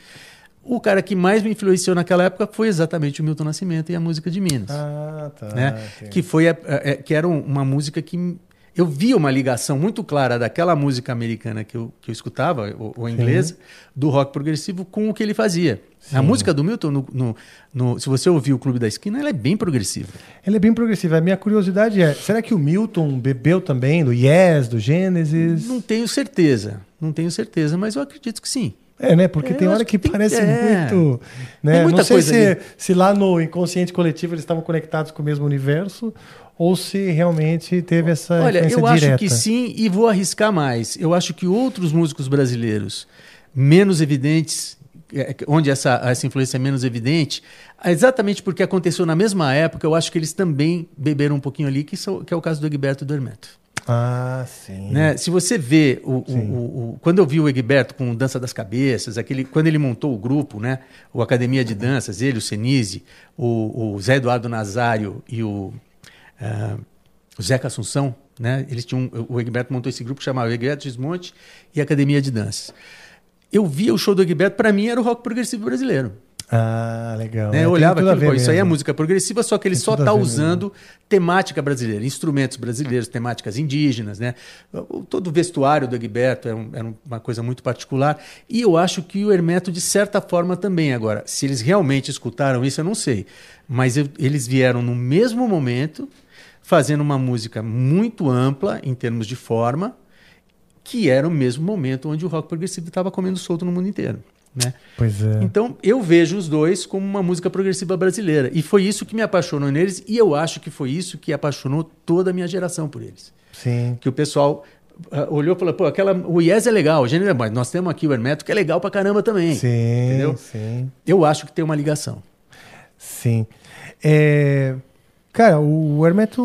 O cara que mais me influenciou naquela época foi exatamente o Milton Nascimento e a música de Minas Ah, tá. né? Que foi a- a- a- que era um- uma música que eu via uma ligação muito clara daquela música americana que eu, que eu escutava, ou, ou inglesa, do rock progressivo com o que ele fazia. A Sim. música do Milton, no, no- no- se você ouvir o Clube da Esquina, ela é bem progressiva. Ele é bem progressivo. A minha curiosidade é: será que o Milton bebeu também do Yes, do Gênesis? Não tenho certeza, não tenho certeza, mas eu acredito que sim. É, né? Porque É, tem hora que, que tem- parece é. muito. Né? Tem muita Não sei coisa se, ali. se lá no inconsciente coletivo eles estavam conectados com o mesmo universo ou se realmente teve essa. Olha, eu acho direta. que sim e vou arriscar mais. Eu acho que outros músicos brasileiros menos evidentes, é, onde essa, essa influência é menos evidente, exatamente porque aconteceu na mesma época, eu acho que eles também beberam um pouquinho ali, que, são- que é o caso do Egberto do Hermeto. Ah, sim. Né? Se você vê o, o- o- quando eu vi o Egberto com Dança das Cabeças, aquele, quando ele montou o grupo, né? o Academia de Danças, ele, o Senise, o, o Zé Eduardo Nazário e o, o Zeca Assunção, né? eles tinham, o Egberto montou esse grupo que chamava Egberto Desmonte e Academia de Danças. Eu via o show do Egberto, para mim era o rock progressivo brasileiro. Ah, legal. Né? É, Eu olhava aquilo, pô, isso aí é mesmo. música progressiva, só que ele Tem só está usando temática brasileira, instrumentos brasileiros, temáticas indígenas, né? Todo o vestuário do Egberto era, um- era uma coisa muito particular. E eu acho que o Hermeto, de certa forma, também. Agora, se eles realmente escutaram isso, eu não sei. Mas eu- eles vieram no mesmo momento, fazendo uma música muito ampla em termos de forma, que era o mesmo momento onde o rock progressivo estava comendo solto no mundo inteiro. Né? Pois é. Então, eu vejo os dois como uma música progressiva brasileira. E foi isso que me apaixonou neles, e eu acho que foi isso que apaixonou toda a minha geração por eles. Sim. Que o pessoal ah, olhou e falou, pô, aquela, o Yes é legal, o gênero é mas nós temos aqui o Hermeto que é legal pra caramba também. Sim, entendeu? sim. Eu acho que tem uma ligação. Sim. É, cara, o Hermeto.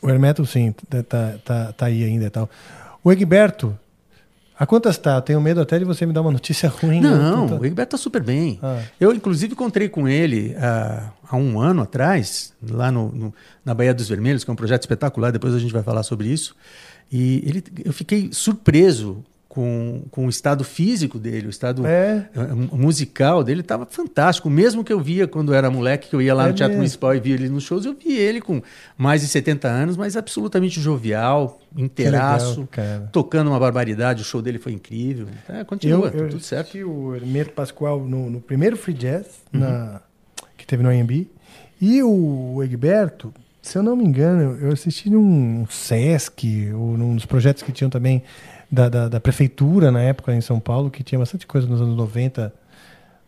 O Hermeto, sim, tá, tá, tá, tá aí ainda e tal. O Egberto. A quantas tá? Eu tenho medo até de você me dar uma notícia ruim. Não, Eu tô- o Egberto tá super bem. Ah. Eu, inclusive, encontrei com ele ah, há um ano atrás, lá no, no- na Baía dos Vermelhos, que é um projeto espetacular, depois a gente vai falar sobre isso. E ele, eu fiquei surpreso com, com o estado físico dele, o estado É. ah, musical dele estava fantástico. Mesmo que eu via quando eu era moleque, que eu ia lá É no Teatro mesmo. Municipal e via ele nos shows, eu vi ele com mais de 70 anos, mas absolutamente jovial, inteiraço, tocando uma barbaridade. O show dele foi incrível. É, continua, eu, tá eu tudo certo. assisti o Hermeto Pascoal no, no primeiro Free Jazz Uhum. na- que teve no AMB. E o Egberto, se eu não me engano, eu assisti num Sesc, ou num dos projetos que tinham também da, da, da prefeitura na época em São Paulo, que tinha bastante coisa nos anos 90,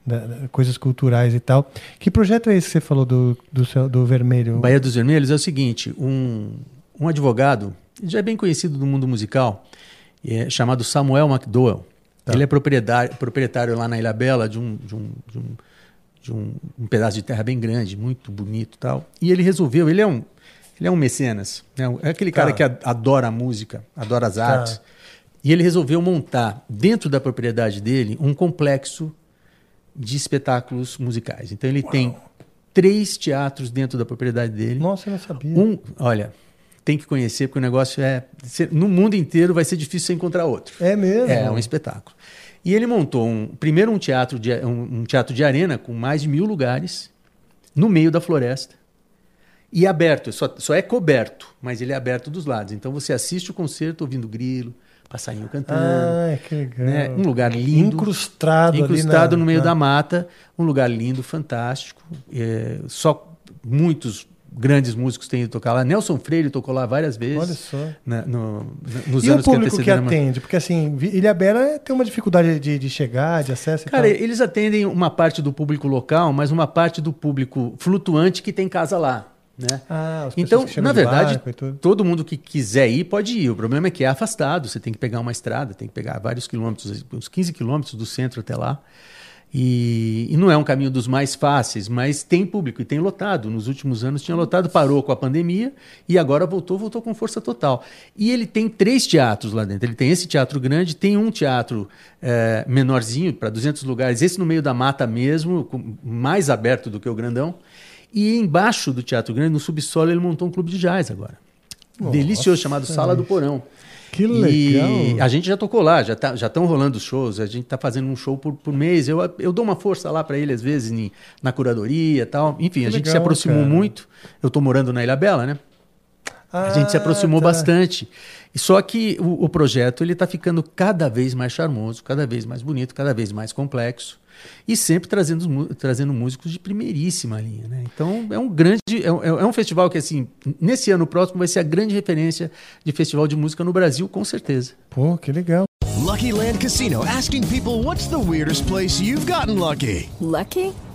da- coisas culturais e tal. Que projeto é esse que você falou do, do, seu- do Vermelho? Baía dos Vermelhos é o seguinte: um, um advogado, já é bem conhecido do mundo musical, é, chamado Samuel McDowell. Ele é proprietário, proprietário lá na Ilha Bela de um, de um, de um, de um, um pedaço de terra bem grande, muito bonito tal. E ele resolveu, ele é um, ele é um mecenas, né? é aquele cara Tá. que adora a música, adora as Tá. artes. E ele resolveu montar, dentro da propriedade dele, um complexo de espetáculos musicais. Então ele tem três teatros dentro da propriedade dele. Nossa, eu não sabia. Um, olha, tem que conhecer porque o negócio é no mundo inteiro vai ser difícil você encontrar outro. É mesmo? É um espetáculo. E ele montou um, primeiro um teatro de um, um teatro de arena com mais de mil lugares no meio da floresta e aberto. Só, só é coberto, mas ele é aberto dos lados. Então você assiste o concerto ouvindo grilo, passarinho cantando. Ai, que legal. né? Um lugar lindo. Incrustado ali Incrustado na- no meio na- da mata. Um lugar lindo, fantástico. É, só muitos grandes músicos têm ido tocar lá. Nelson Freire tocou lá várias vezes. Olha só. na- no- nos e o anos que público que, a- atende? Porque assim, Vi- Ilhabela tem uma dificuldade de, de chegar, de acesso e Cara, tal. eles atendem uma parte do público local, mas uma parte do público flutuante que tem casa lá. Né? Ah, então, na de verdade, todo mundo que quiser ir pode ir. O problema é que é afastado. Você tem que pegar uma estrada, tem que pegar vários quilômetros, uns 15 quilômetros do centro até lá. E, e não é um caminho dos mais fáceis, mas tem público e tem lotado. Nos últimos anos tinha lotado, parou com a pandemia e agora voltou, voltou com força total. E ele tem três teatros lá dentro. Ele tem esse teatro grande, tem um teatro eh, menorzinho, para 200 lugares, esse no meio da mata mesmo, mais aberto do que o grandão. E embaixo do Teatro Grande, no subsolo, ele montou um clube de jazz agora. Nossa, Delicioso, chamado Sala do Porão. Que E legal. a gente já tocou lá, já tá, já estão rolando shows, a gente está fazendo um show por, por mês. Eu, eu dou uma força lá para ele, às vezes, em- na curadoria e tal. Enfim, Que a gente se legal, aproximou cara. muito. Eu estou morando na Ilha Bela, né? a gente se aproximou tá. bastante. E Só que o, o projeto ele está ficando cada vez mais charmoso, cada vez mais bonito, cada vez mais complexo. E sempre trazendo, trazendo músicos de primeiríssima linha. Né? Então é um grande. É um, é um festival que, assim, nesse ano próximo vai ser a grande referência de festival de música no Brasil, com certeza. Pô, que legal. Lucky Land Casino asking people what's the weirdest place you've gotten lucky? Lucky?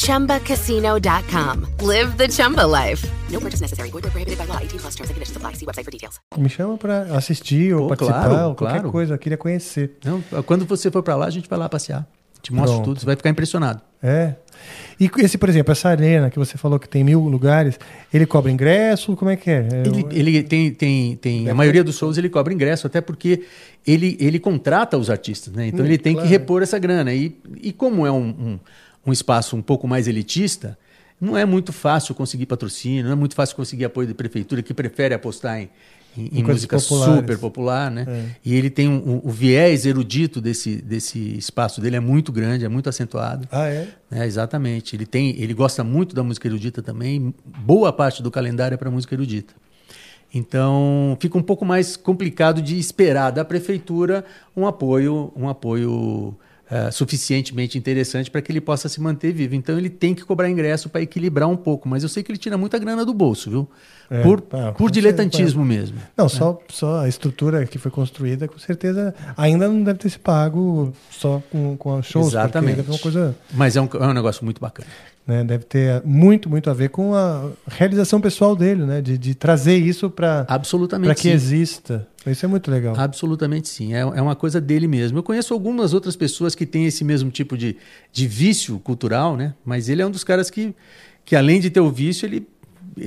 ChumbaCasino.com. Live the Chumba life. No purchase necessary. Void prohibited by law. 18 plus terms and conditions apply. See website for details. Me chama pra assistir ou Pô, participar, claro, ou qualquer claro. coisa. Eu queria conhecer. Não, quando você for para lá, a gente vai lá passear. Te mostro Pronto. tudo, você vai ficar impressionado. É. E esse, por exemplo, essa arena que você falou que tem mil lugares, ele cobra ingresso? Como é que é? É, Ele, ele tem, tem, tem a maioria dos shows ele cobra ingresso, até porque ele, ele contrata os artistas, né? Então Hum, ele tem claro. que repor essa grana. E, e como é um, um, um espaço um pouco mais elitista, não é muito fácil conseguir patrocínio, não é muito fácil conseguir apoio da prefeitura que prefere apostar em, em, em música populares. super popular, né? É. E ele tem um, um- o viés erudito desse, desse espaço dele é muito grande, é muito acentuado. Ah, é? É, exatamente. Ele tem, ele gosta muito da música erudita também. Boa parte do calendário é para música erudita. Então fica um pouco mais complicado de esperar da prefeitura um apoio, um apoio eh, suficientemente interessante para que ele possa se manter vivo. Então ele tem que cobrar ingresso para equilibrar um pouco. Mas eu sei que ele tira muita grana do bolso, viu? É, por ah, por diletantismo certeza. mesmo. Não, né? só, só a estrutura que foi construída, com certeza, ainda não deve ter se pago só com, com a shows. Exatamente. Uma coisa, Mas é um, é um negócio muito bacana. né, deve ter muito, muito a ver com a realização pessoal dele, né? De, de trazer isso para que sim. exista. Isso é muito legal. Absolutamente sim. É, é uma coisa dele mesmo. Eu conheço algumas outras pessoas que têm esse mesmo tipo de, de vício cultural, né? Mas ele é um dos caras que, que além de ter o vício, ele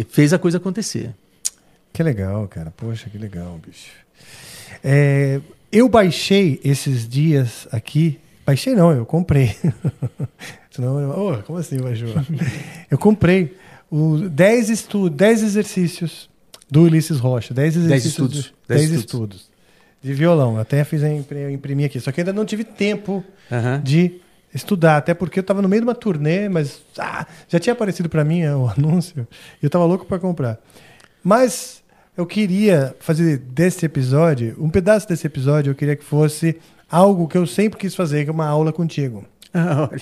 fez a coisa acontecer. Que legal, cara. Poxa, que legal, bicho. É, eu baixei esses dias aqui. Baixei não, eu comprei. Senão, eu, oh, como assim baixou? eu comprei os 10, estu 10 exercícios do Ulisses Rocha. 10 exercícios. estudos. de- 10 10 estudos. estudos. De violão. Até fiz a impre- eu imprimi aqui. Só que ainda não tive tempo Aham. de estudar. Até porque eu estava no meio de uma turnê, mas ah, já tinha aparecido para mim é, o anúncio. E eu estava louco para comprar. Mas eu queria fazer desse episódio, um pedaço desse episódio, eu queria que fosse algo que eu sempre quis fazer, que é uma aula contigo. Ah, olha.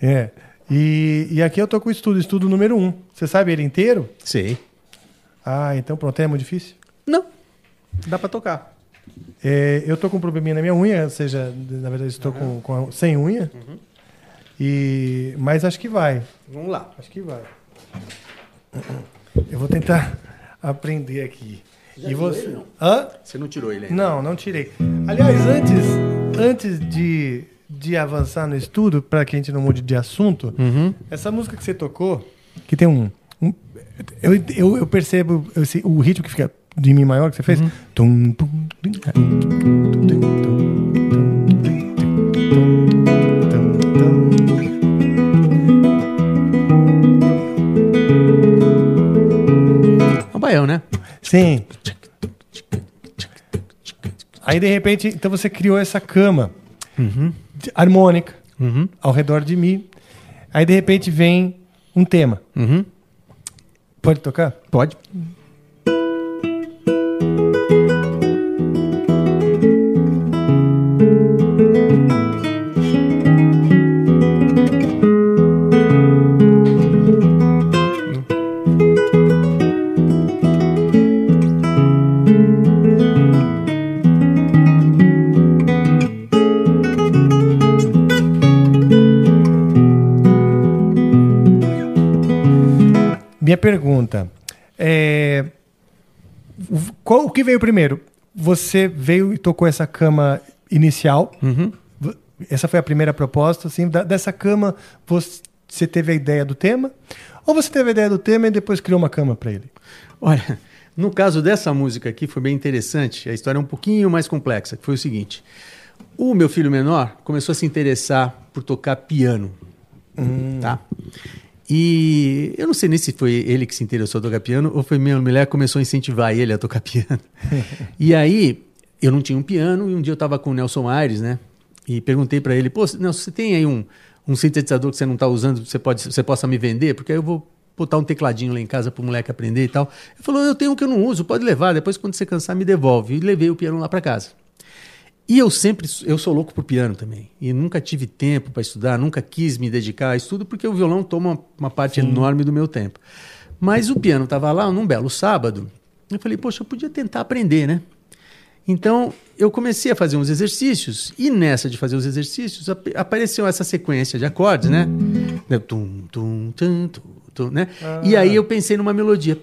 É. E, e aqui eu tô com o estudo, estudo número um. Você sabe ele inteiro? Sei. Ah, então pronto, é muito difícil? Não. Dá para tocar. É, eu tô com um probleminha na minha unha, ou seja, na verdade estou com, com a- sem unha. E, mas acho que vai. Vamos lá. Acho que vai. Eu vou tentar aprender aqui. Já e você? ele, não? Hã? Você não tirou ele ainda? Não, não tirei. Aliás, antes, antes de, de avançar no estudo, para que a gente não mude de assunto, Uhum. essa música que você tocou, que tem um. um- eu, eu, eu percebo o ritmo que fica de Mi maior que você fez. Uhum. É um baião, né? Sim. Aí, de repente, então você criou essa cama uhum. harmônica uhum. ao redor de Mi. Aí, de repente, vem um tema. Pode tocar? Pode. Pergunta é o- qual o que veio primeiro? Você veio e tocou essa cama inicial? V- Essa foi a primeira proposta, assim, da- dessa cama você teve a ideia do tema? Ou você teve a ideia do tema e depois criou uma cama para ele? Olha, no caso dessa música aqui foi bem interessante. A história é um pouquinho mais complexa. que Foi o seguinte: o meu filho menor começou a se interessar por tocar piano, tá? E eu não sei nem se foi ele que se interessou a tocar piano ou foi minha mulher que começou a incentivar ele a tocar piano. e aí eu não tinha um piano e um dia eu estava com o Nelson Aires, né? E perguntei para ele: "Pô, Nelson, você tem aí um, um sintetizador que você não está usando, você pode, você possa me vender? Porque aí eu vou botar um tecladinho lá em casa para o moleque aprender e tal". Ele falou: "Eu tenho um que eu não uso, pode levar. Depois quando você cansar me devolve". E levei o piano lá para casa. E eu sempre, eu sou louco por piano também. E nunca tive tempo para estudar, nunca quis me dedicar a estudo, porque o violão toma uma parte enorme do meu tempo. Mas o piano estava lá num belo sábado. Eu falei, poxa, eu podia tentar aprender, né? Então eu comecei a fazer uns exercícios, e nessa de fazer os exercícios ap- apareceu essa sequência de acordes, né? Né, Tum, tum, tum, tum, né? E aí eu pensei numa melodia.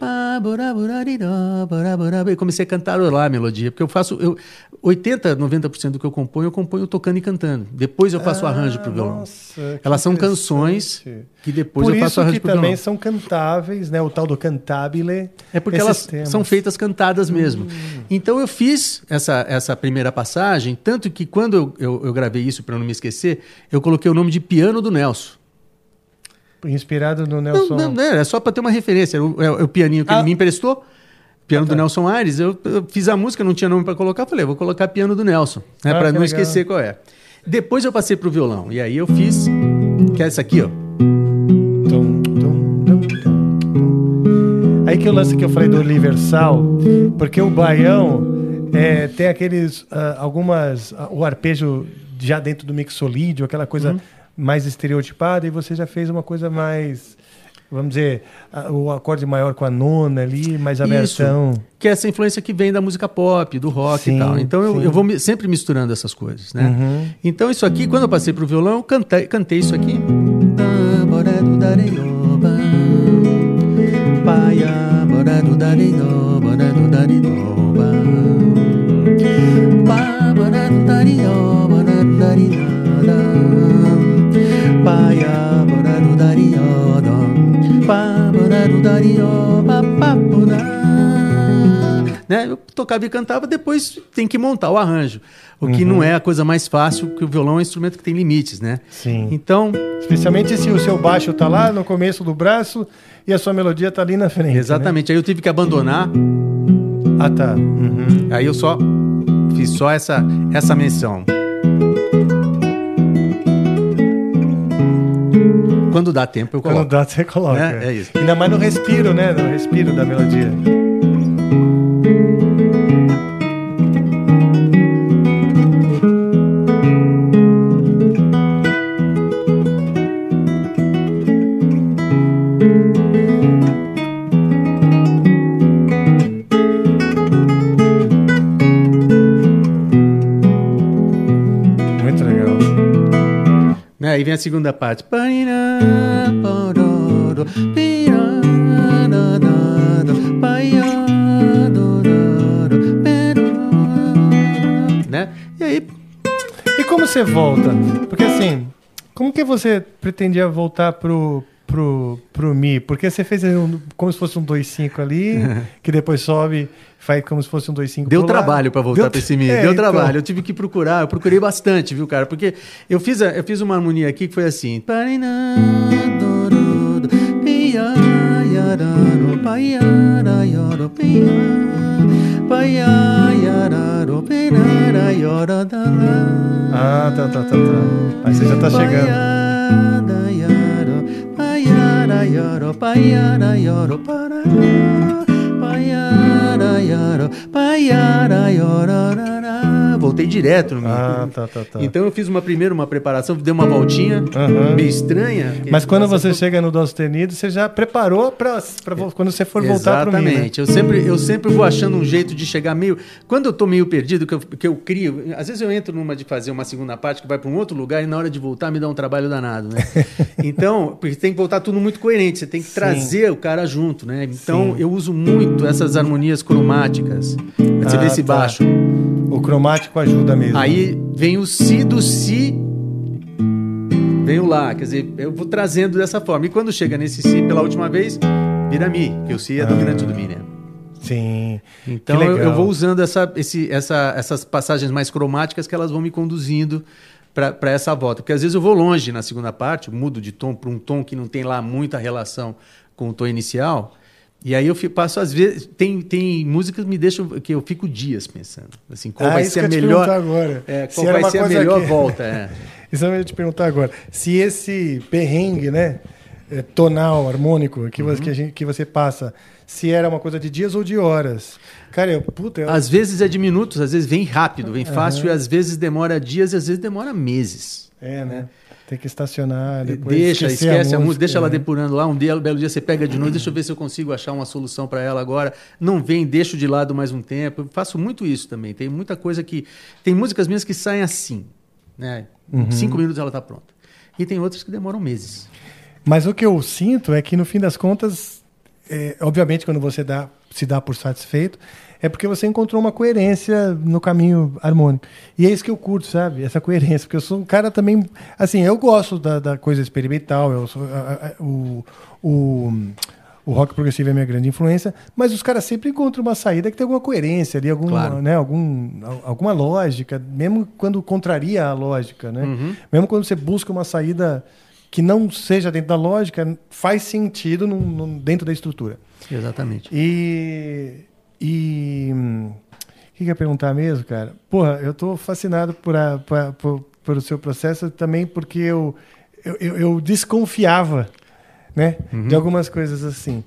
E comecei a cantarolar a melodia, porque eu faço. Eu, 80, 90% do que eu componho, eu componho tocando e cantando. Depois eu faço arranjo para o violão. nossa, Elas são canções que depois Por eu faço arranjo para o também violão. são cantáveis, né? O tal do cantabile. É porque elas temas. são feitas cantadas mesmo. Então eu fiz essa, essa primeira passagem, tanto que quando eu, eu, eu gravei isso, para não me esquecer, eu coloquei o nome de Piano do Nelson. Inspirado no Nelson. não, não, é só para ter uma referência. Era o, é o pianinho que Ah. ele me emprestou. Piano do Nelson Aires. Eu, eu fiz a música, não tinha nome para colocar. Falei, vou colocar piano do Nelson, né, Ah, para não legal. esquecer qual é. Depois eu passei pro violão. E aí eu fiz. Que é essa aqui, ó. Aí que o lance que eu falei do universal, porque o baião é, tem aqueles ah, algumas ah, o arpejo já dentro do mixolídio, aquela coisa Uhum. Mais estereotipada, e você já fez uma coisa mais vamos dizer, o acorde maior com a nona ali, mais abertão. Isso, que é essa influência que vem da música pop, do rock Sim, e tal. Então eu, eu vou mi- sempre misturando essas coisas, né? Uhum. Então isso aqui, quando eu passei pro violão, eu cantei, cantei isso aqui. Né? Eu tocava e cantava, depois tem que montar o arranjo. O que Uhum. não é a coisa mais fácil, porque o violão é um instrumento que tem limites, né? Sim. Então, Especialmente se o seu baixo tá lá no começo do braço e a sua melodia tá ali na frente. exatamente. Aí eu tive que abandonar. Ah, tá. Aí eu só fiz só essa, essa menção. Quando dá tempo, eu Quando coloco. dá, você coloca. Né? É isso. Ainda mais no respiro, né? No respiro da melodia. Muito legal. Né? Aí vem a segunda parte. Né? E aí, E como você volta? Porque assim, como que você pretendia voltar pro, pro, pro Mi? Porque você fez um, como se fosse um 2.5 ali, que depois sobe, faz como se fosse um 2.5 Deu trabalho para voltar para esse Mi. É, Deu então. trabalho. Eu tive que procurar. Eu procurei bastante, viu, cara? Porque eu fiz, a- eu fiz uma harmonia aqui que foi assim. Ah, tá, tá, tá, tá. Aí você já tá chegando. yara yoro pa yara yoro para. Pa yara yoro pa yara yoro ra ra. Voltei direto no. Ah, tá, tá, tá. Então eu fiz uma primeira uma preparação, dei uma voltinha Aham. meio estranha. Mas quando você chega no Dó sustenido, você já preparou para quando você for voltar pro Mi, né? Exatamente. Eu sempre, eu sempre vou achando um jeito de chegar meio. Quando eu tô meio perdido, que eu, que eu crio. Às vezes eu entro numa de fazer uma segunda parte que vai para um outro lugar e na hora de voltar me dá um trabalho danado, né? então, porque tem que voltar tudo muito coerente. Você tem que Sim. trazer o cara junto, né? Então Sim. eu uso muito essas harmonias cromáticas. Você vê Ah, esse tá. baixo. O cromático ajuda mesmo. Aí vem o Si do Si. Vem o Lá. Quer dizer, eu vou trazendo dessa forma. E quando chega nesse Si pela última vez, vira Mi, que o Si é dominante do Mi, né? Sim. Então eu, eu vou usando essa, esse, essa, essas passagens mais cromáticas que elas vão me conduzindo para essa volta. Porque às vezes eu vou longe na segunda parte, mudo de tom para um tom que não tem lá muita relação com o tom inicial. E aí eu fi- passo, às vezes, tem, tem músicas que me deixam que eu fico dias pensando. Assim, qual Ah, vai ser a melhor. agora. É, Se qual era vai ser a melhor que- volta? É. Isso eu ia te perguntar agora. Se esse perrengue, né, é, tonal, harmônico, que, Uhum. você, que, gente- que você passa, se era uma coisa de dias ou de horas. Cara, eu, puta, eu, Às vezes é de minutos, às vezes vem rápido, vem fácil, e às vezes demora dias e às vezes demora meses. é, né? Tem que estacionar, depois deixa, esquece a música, deixa ela né? depurando lá. Um dia, um belo dia você pega de novo, deixa eu ver se eu consigo achar uma solução para ela agora. Não vem, deixo de lado mais um tempo. Eu faço muito isso também. Tem muita coisa que. Tem músicas minhas que saem assim. Né? Uhum. cinco minutos ela está pronta. E tem outras que demoram meses. Mas o que eu sinto é que, no fim das contas, é, obviamente, quando você dá, se dá por satisfeito, é porque você encontrou uma coerência no caminho harmônico. E é isso que eu curto, sabe? Essa coerência. Porque eu sou um cara também. Assim, eu gosto da, da coisa experimental, eu sou, a- a- o, o, o rock progressivo é minha grande influência, mas os caras sempre encontram uma saída que tem alguma coerência ali, algum, Claro. né, algum, al- alguma lógica, mesmo quando contraria a lógica, né? Uhum. Mesmo quando você busca uma saída que não seja dentro da lógica faz sentido num- num- dentro da estrutura. Exatamente. E. E. O que, que eu ia perguntar mesmo, cara? Porra, eu tô fascinado por, a, por, por, por o seu processo também porque eu, eu, eu, eu desconfiava né, Uhum. de algumas coisas assim.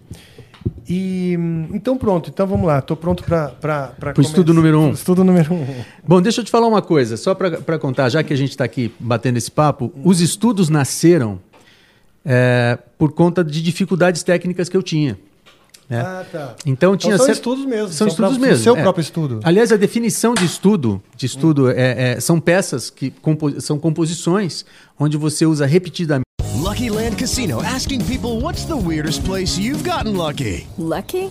E. Então, pronto. Então vamos lá. Tô pronto para. Pro estudo número um. Estudo número um. Bom, deixa eu te falar uma coisa, só para contar, já que a gente está aqui batendo esse papo, os estudos nasceram é, por conta de dificuldades técnicas que eu tinha. Né? Ah, tá. Então tinha são cer- estudos mesmo. São estudos pra- mesmo. Seu é. próprio estudo. Aliás, a definição de estudo, de estudo é, é- são peças que compo- são composições onde você usa repetidamente. Lucky Land Casino asking people what's the weirdest place you've gotten lucky? Lucky?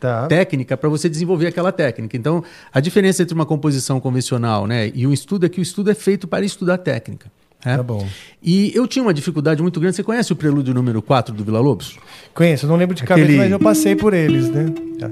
Tá. técnica para você desenvolver aquela técnica. Então, a diferença entre uma composição convencional né, e um estudo é que o estudo é feito para estudar técnica. né? Tá bom. E eu tinha uma dificuldade muito grande. Você conhece o prelúdio número 4 do Vila Lobos? Conheço, não lembro de Aquele- cabeça, mas eu passei por eles, né? né?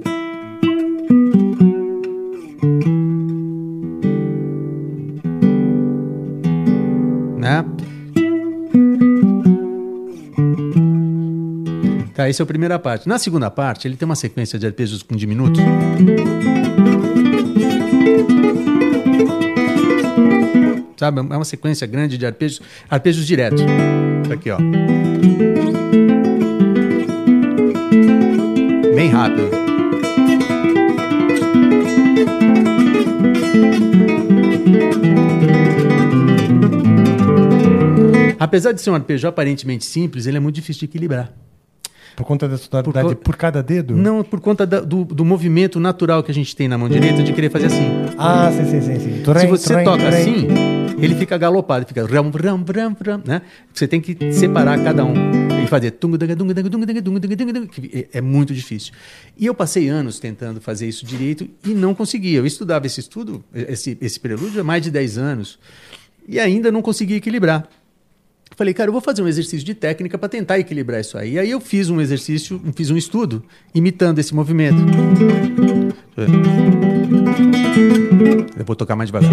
Tá, essa é a primeira parte. Na segunda parte, ele tem uma sequência de arpejos com diminutos. Sabe, é uma sequência grande de arpejos, arpejos diretos. Aqui, ó. Bem rápido. Apesar de ser um arpejo aparentemente simples, ele é muito difícil de equilibrar. Por conta da sonoridade Por por, cada dedo? Não, por conta da- do, do movimento natural que a gente tem na mão direita de querer fazer assim. Ah, sim, sim, sim. sim. Se Trem, você trem, toca trem. assim, ele fica galopado, fica ram, ram, ram, ram, né? Você tem que separar cada um e fazer tunga, dunga, dunga, dunga, dunga, dunga, dunga, que é é muito difícil. E eu passei anos tentando fazer isso direito e não conseguia. Eu estudava esse estudo, esse, esse prelúdio há mais de 10 anos e ainda não conseguia equilibrar. Falei, cara, eu vou fazer um exercício de técnica para tentar equilibrar isso aí. E aí eu fiz um exercício, fiz um estudo imitando esse movimento. Eu vou tocar mais devagar.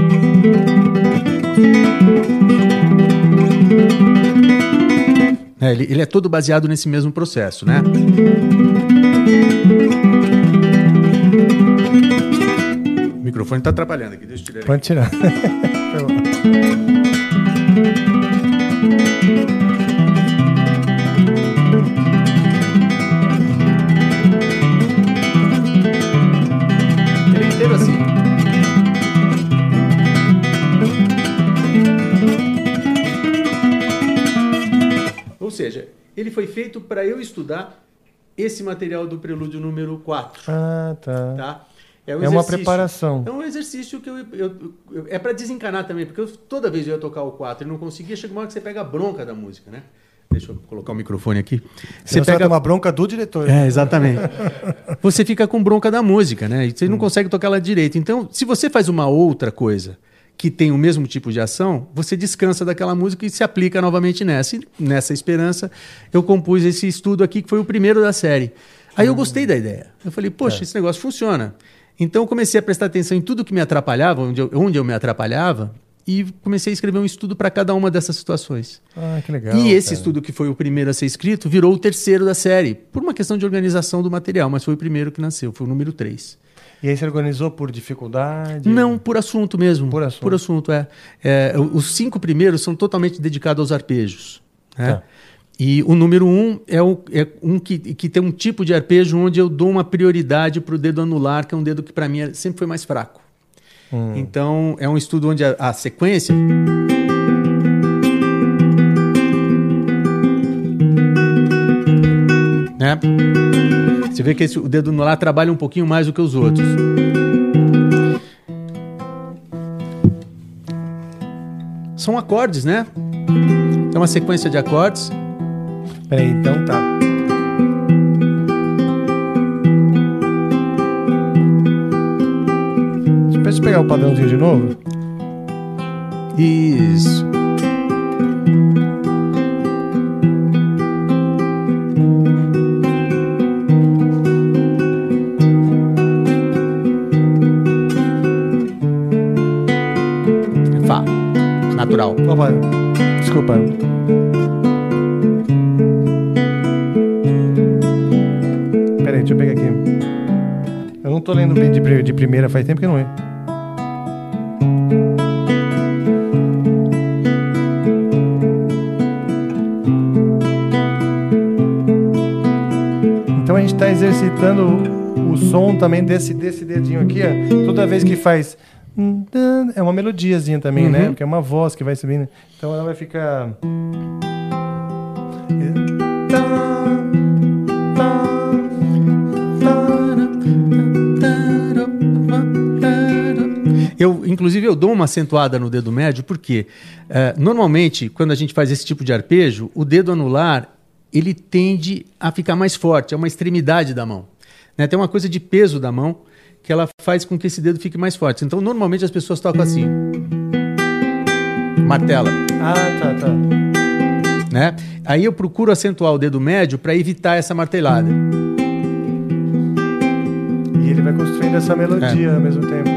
É, ele, ele é todo baseado nesse mesmo processo, né? O microfone está atrapalhando aqui, deixa eu tirar. Pode tirar. seja, ele foi feito para eu estudar esse material do prelúdio número 4. Ah, tá. Tá? um É uma preparação. É um exercício que eu, eu- eu- é para desencanar também, porque eu- toda vez eu ia tocar o 4 e não conseguia, chega uma hora que você pega a bronca da música, né? Deixa eu colocar o microfone aqui. Você pega uma bronca do diretor. É, exatamente. você fica com bronca da música, né? E você não consegue tocar ela direito. Então, se você faz uma outra coisa que tem o mesmo tipo de ação, você descansa daquela música e se aplica novamente nessa. E nessa esperança, eu compus esse estudo aqui, que foi o primeiro da série. Aí eu gostei da ideia. Eu falei, poxa, esse negócio funciona. Então eu comecei a prestar atenção em tudo que me atrapalhava, onde eu, onde eu me atrapalhava, e comecei a escrever um estudo para cada uma dessas situações. Ah, que legal. E esse cara. estudo que foi o primeiro a ser escrito virou o terceiro da série, por uma questão de organização do material, mas foi o primeiro que nasceu, foi o número 3. E aí você organizou por dificuldade? Não, por assunto mesmo. Por assunto. Por assunto, é. É, Os cinco primeiros são totalmente dedicados aos arpejos. né? Tá. E o número um é, o, é um que, que tem um tipo de arpejo onde eu dou uma prioridade para o dedo anular, que é um dedo que para mim é- sempre foi mais fraco. Hum. Então é um estudo onde a, a sequência. Né? Você vê que esse- o dedo anular trabalha um pouquinho mais do que os outros. São acordes, né? É uma sequência de acordes. Peraí, então tá. Deixa eu pegar o padrãozinho de novo. Isso. Natural. Opa, desculpa. Peraí, deixa eu pegar aqui. Eu não tô lendo de, de primeira, faz tempo que não é. Então a gente está exercitando o som também desse, desse dedinho aqui, ó. Toda vez que faz. É uma melodiazinha também, né? Uhum. Porque é uma voz que vai subindo. Então ela vai ficar. Eu, inclusive, eu dou uma acentuada no dedo médio, porque eh, normalmente, quando a gente faz esse tipo de arpejo, o dedo anular ele tende a ficar mais forte, é uma extremidade da mão. Né? Tem uma coisa de peso da mão que ela faz com que esse dedo fique mais forte. Então, normalmente as pessoas tocam assim. Martela. Ah, tá, tá. Né? Aí eu procuro acentuar o dedo médio para evitar essa martelada. E ele vai construindo essa melodia É. ao mesmo tempo.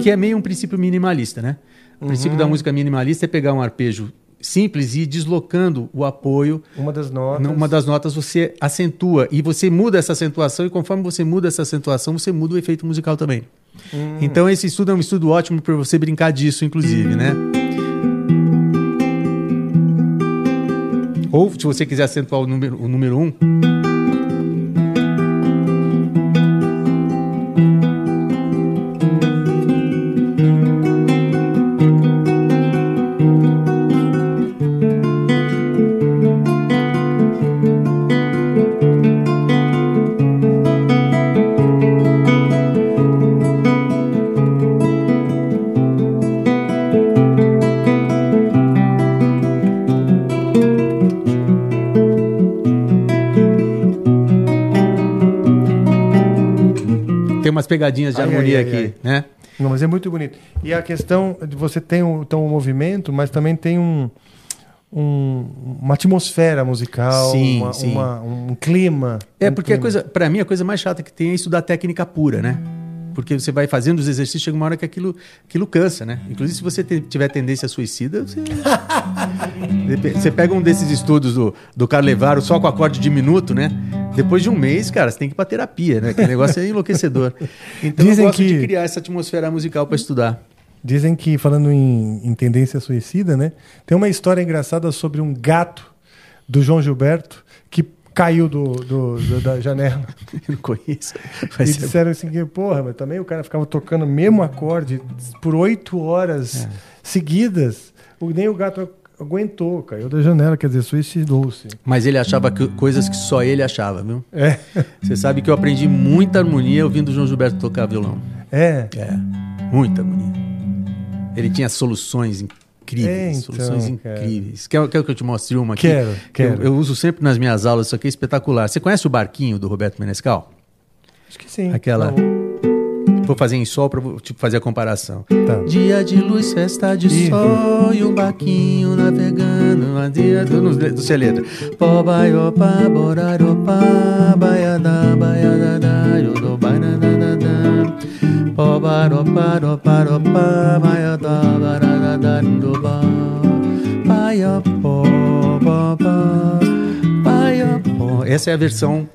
que é meio um princípio minimalista, né? O princípio Uhum. da música minimalista é pegar um arpejo simples e deslocando o apoio. Uma das notas. Numa das notas você acentua e você muda essa acentuação e conforme você muda essa acentuação, você muda o efeito musical também. Hum. Então esse estudo é um estudo ótimo para você brincar disso, inclusive, né? Ou se você quiser acentuar o número, o número um, pegadinhas de Ai, harmonia ai, ai, aqui, né? Não, mas é muito bonito. E a questão de você tem o, então, o movimento, mas também tem um, um- uma atmosfera musical, Sim, uma- sim. uma- um clima. É, um porque a clima. coisa, para mim, a coisa mais chata que tem é estudar técnica pura, né? Porque você vai fazendo os exercícios, chega uma hora que aquilo, aquilo cansa, né? Inclusive, se você te- tiver tendência suicida, você... Você pega um desses estudos do, do Carlevaro só com acorde diminuto, né? Depois de um mês, cara, você tem que ir pra terapia, né? Aquele negócio é enlouquecedor. Então Dizem eu gosto que- de criar essa atmosfera musical para estudar. Dizem que, falando em, em tendência suicida, né? Tem uma história engraçada sobre um gato do João Gilberto que caiu do, do- do- da janela. Eu não conheço. E Vai disseram assim que, porra, mas também o cara ficava tocando o mesmo acorde por oito horas É. seguidas. Nem o gato aguentou, caiu da janela, quer dizer, suicidou-se. Mas ele achava que- coisas que só ele achava, viu? É. Você sabe que eu aprendi muita harmonia ouvindo o João Gilberto tocar violão. É. É, muita harmonia. Ele tinha soluções incríveis, É, então, soluções incríveis. Quer, quer que eu te mostre uma aqui? Quero, Que eu- quero. Eu, uso sempre nas minhas aulas, isso aqui é espetacular. Você conhece o Barquinho do Roberto Menescal? Acho que sim. Aquela... Não. Vou fazer em sol para tipo, fazer a comparação. Tá. Dia de luz, festa de sol e um barquinho navegando a dia do, no, do Celeta. Pó, da, barada, do, ba. Essa é a versão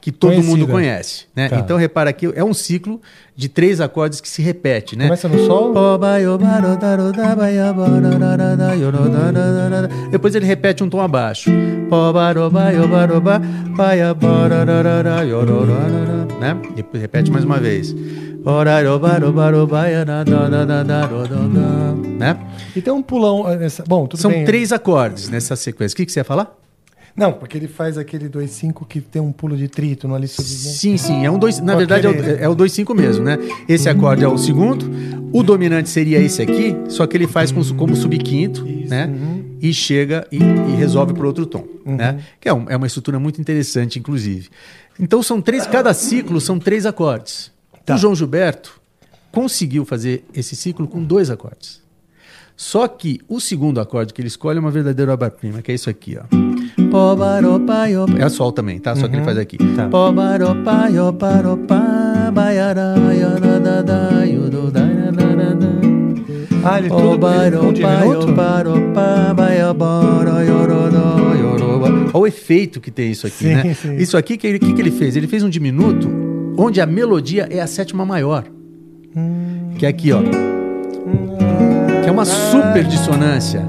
que todo Conhecida. mundo conhece. Né? Tá. Então repara aqui, é um ciclo de três acordes que se repete. Né? Começa no sol? Depois ele repete um tom abaixo. Né? Depois repete mais uma vez. Né? E tem um pulão. eh, Nessa... Bom, tudo São bem. três acordes nessa sequência. O que, que você ia falar? Não, porque ele faz aquele 2-5 que tem um pulo de trítono ali subidinho. Sim, sim. É um dois, na verdade, é o, é o 2-5 mesmo, né? Esse acorde é o segundo. O dominante seria esse aqui, só que ele faz com, como subquinto, né? E chega e, e resolve para outro tom, né? Que é, um- é uma estrutura muito interessante, inclusive. Então são três, cada ciclo são três acordes. O João Gilberto conseguiu fazer esse ciclo com dois acordes. Só que o segundo acorde que ele escolhe é uma verdadeira obra-prima, que é isso aqui, ó. É sol também, tá? Só que ele faz aqui. Ah, ele tudo um diminuto? Olha o efeito que tem isso aqui, Sim, né? sim. Isso aqui, que ele, que, que ele fez? Ele fez um diminuto onde a melodia é a sétima maior. Que é aqui, ó. Que é uma super dissonância.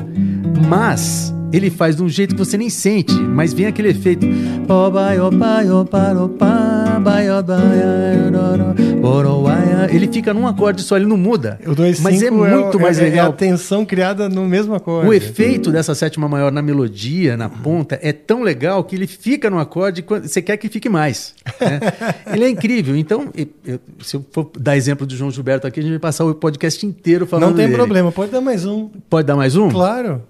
Mas ele faz de um jeito que você nem sente, mas vem aquele efeito. Ele fica num acorde só, ele não muda. O 2 mas é muito mais é, legal. É a tensão criada no mesmo acorde. O efeito dessa sétima maior na melodia, na ponta, é tão legal que ele fica no acorde quando você quer que fique mais. né? ele é incrível. Então, eu- se eu for dar exemplo do João Gilberto aqui, a gente vai passar o podcast inteiro falando Não tem dele. problema, pode dar mais um. Pode dar mais um? Claro.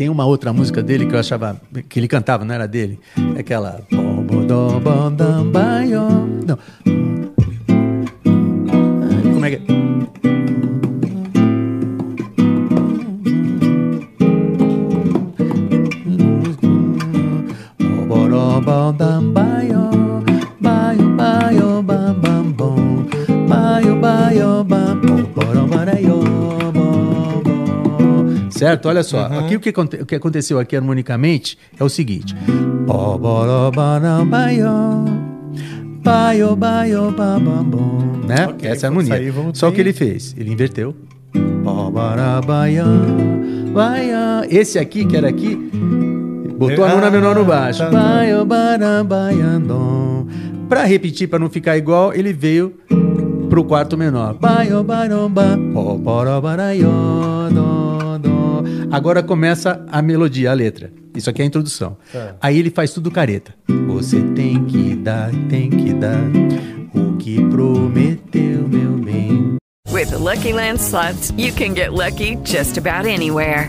Tem uma outra música dele que eu achava que ele cantava, não era dele? É aquela. Não. Como é que é? Certo? Olha só. Aqui o que, o que aconteceu aqui harmonicamente é o seguinte. Né? Ok, Essa é a harmonia. sair, Só o que ele fez? Ele inverteu. Esse aqui, que era aqui, botou a nona Ah, menor no baixo. tá. Para repetir, para não ficar igual, ele veio pro quarto menor. Agora começa a melodia, a letra. Isso aqui é a introdução. Tá. Aí ele faz tudo careta. Você tem que dar, tem que dar o que prometeu, meu bem. With the Lucky Land slots, you can get lucky just about anywhere.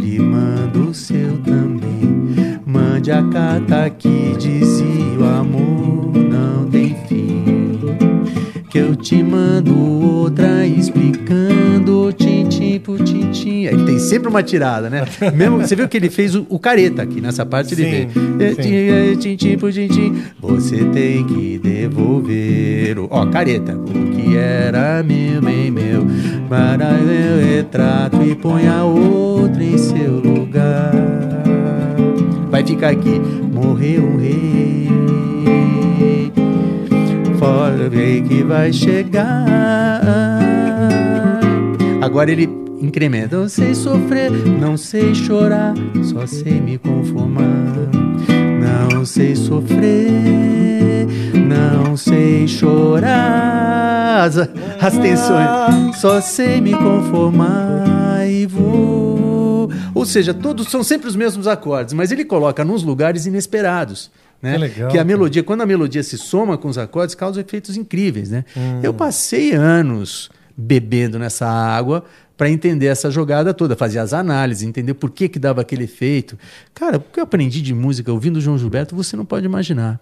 Mande o meu anel que de volta eu lhe mando o seu também. Mande a carta que dizia o amor não tem fim. Que eu te mando outra explicando tintim por tintim. Aí tem sempre uma tirada, né? Mesmo, você viu que ele fez o, o careta aqui nessa parte, ele Sim, sim. É, Tintim por tintim, você tem que devolver o. Ó, careta. O que era meu, bem meu. Para meu retrato e põe a outra em seu lugar. Vai ficar aqui. Morreu um rei. Fora o rei que vai chegar. Agora ele incrementa. Não sei sofrer, não sei chorar, só sei me conformar. Não sei sofrer, não sei chorar as, as tensões, só sei me conformar e vou. Ou seja, todos são sempre os mesmos acordes, mas ele coloca nos lugares inesperados. Né? Que legal, que a cara. melodia, quando a melodia se soma com os acordes, causa efeitos incríveis, né? Eu passei anos bebendo nessa água para entender essa jogada toda, fazer as análises, entender por que que dava aquele efeito. Cara, o que eu aprendi de música ouvindo o João Gilberto, você não pode imaginar.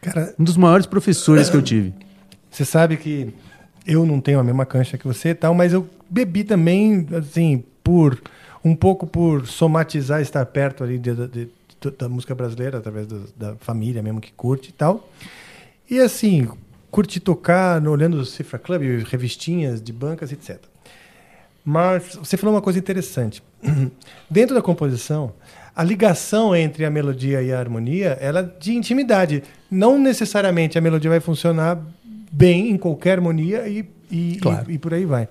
Cara, Um dos maiores professores que eu tive. Você sabe que eu não tenho a mesma cancha que você e tal, mas eu bebi também, assim, por um pouco por somatizar, estar perto ali de- de- de- da música brasileira, através do- da família mesmo que curte e tal. E assim, curti tocar no- olhando o Cifra Club, revistinhas de bancas, etc. Mas você falou uma coisa interessante. Dentro da composição, a ligação entre a melodia e a harmonia, ela é de intimidade. Não necessariamente a melodia vai funcionar bem em qualquer harmonia e, e, Claro. e, e por aí vai.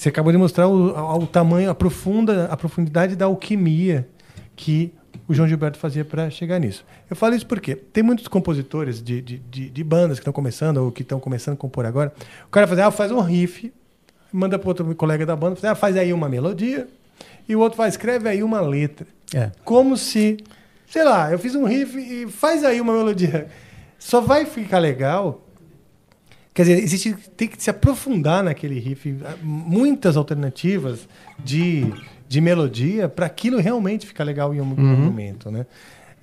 Você acabou de mostrar o, o tamanho, a, profunda, a profundidade da alquimia que o João Gilberto fazia para chegar nisso. Eu falo isso porque tem muitos compositores de, de, de, de bandas que estão começando ou que estão começando a compor agora. O cara faz, ah, faz um riff, manda para outro colega da banda, faz, ah, faz aí uma melodia, e o outro faz, escreve aí uma letra. É. Como se, sei lá, eu fiz um riff e faz aí uma melodia. Só vai ficar legal. Quer dizer, existe, tem que se aprofundar naquele riff, muitas alternativas de, de melodia para aquilo realmente ficar legal em algum Uhum. momento, né?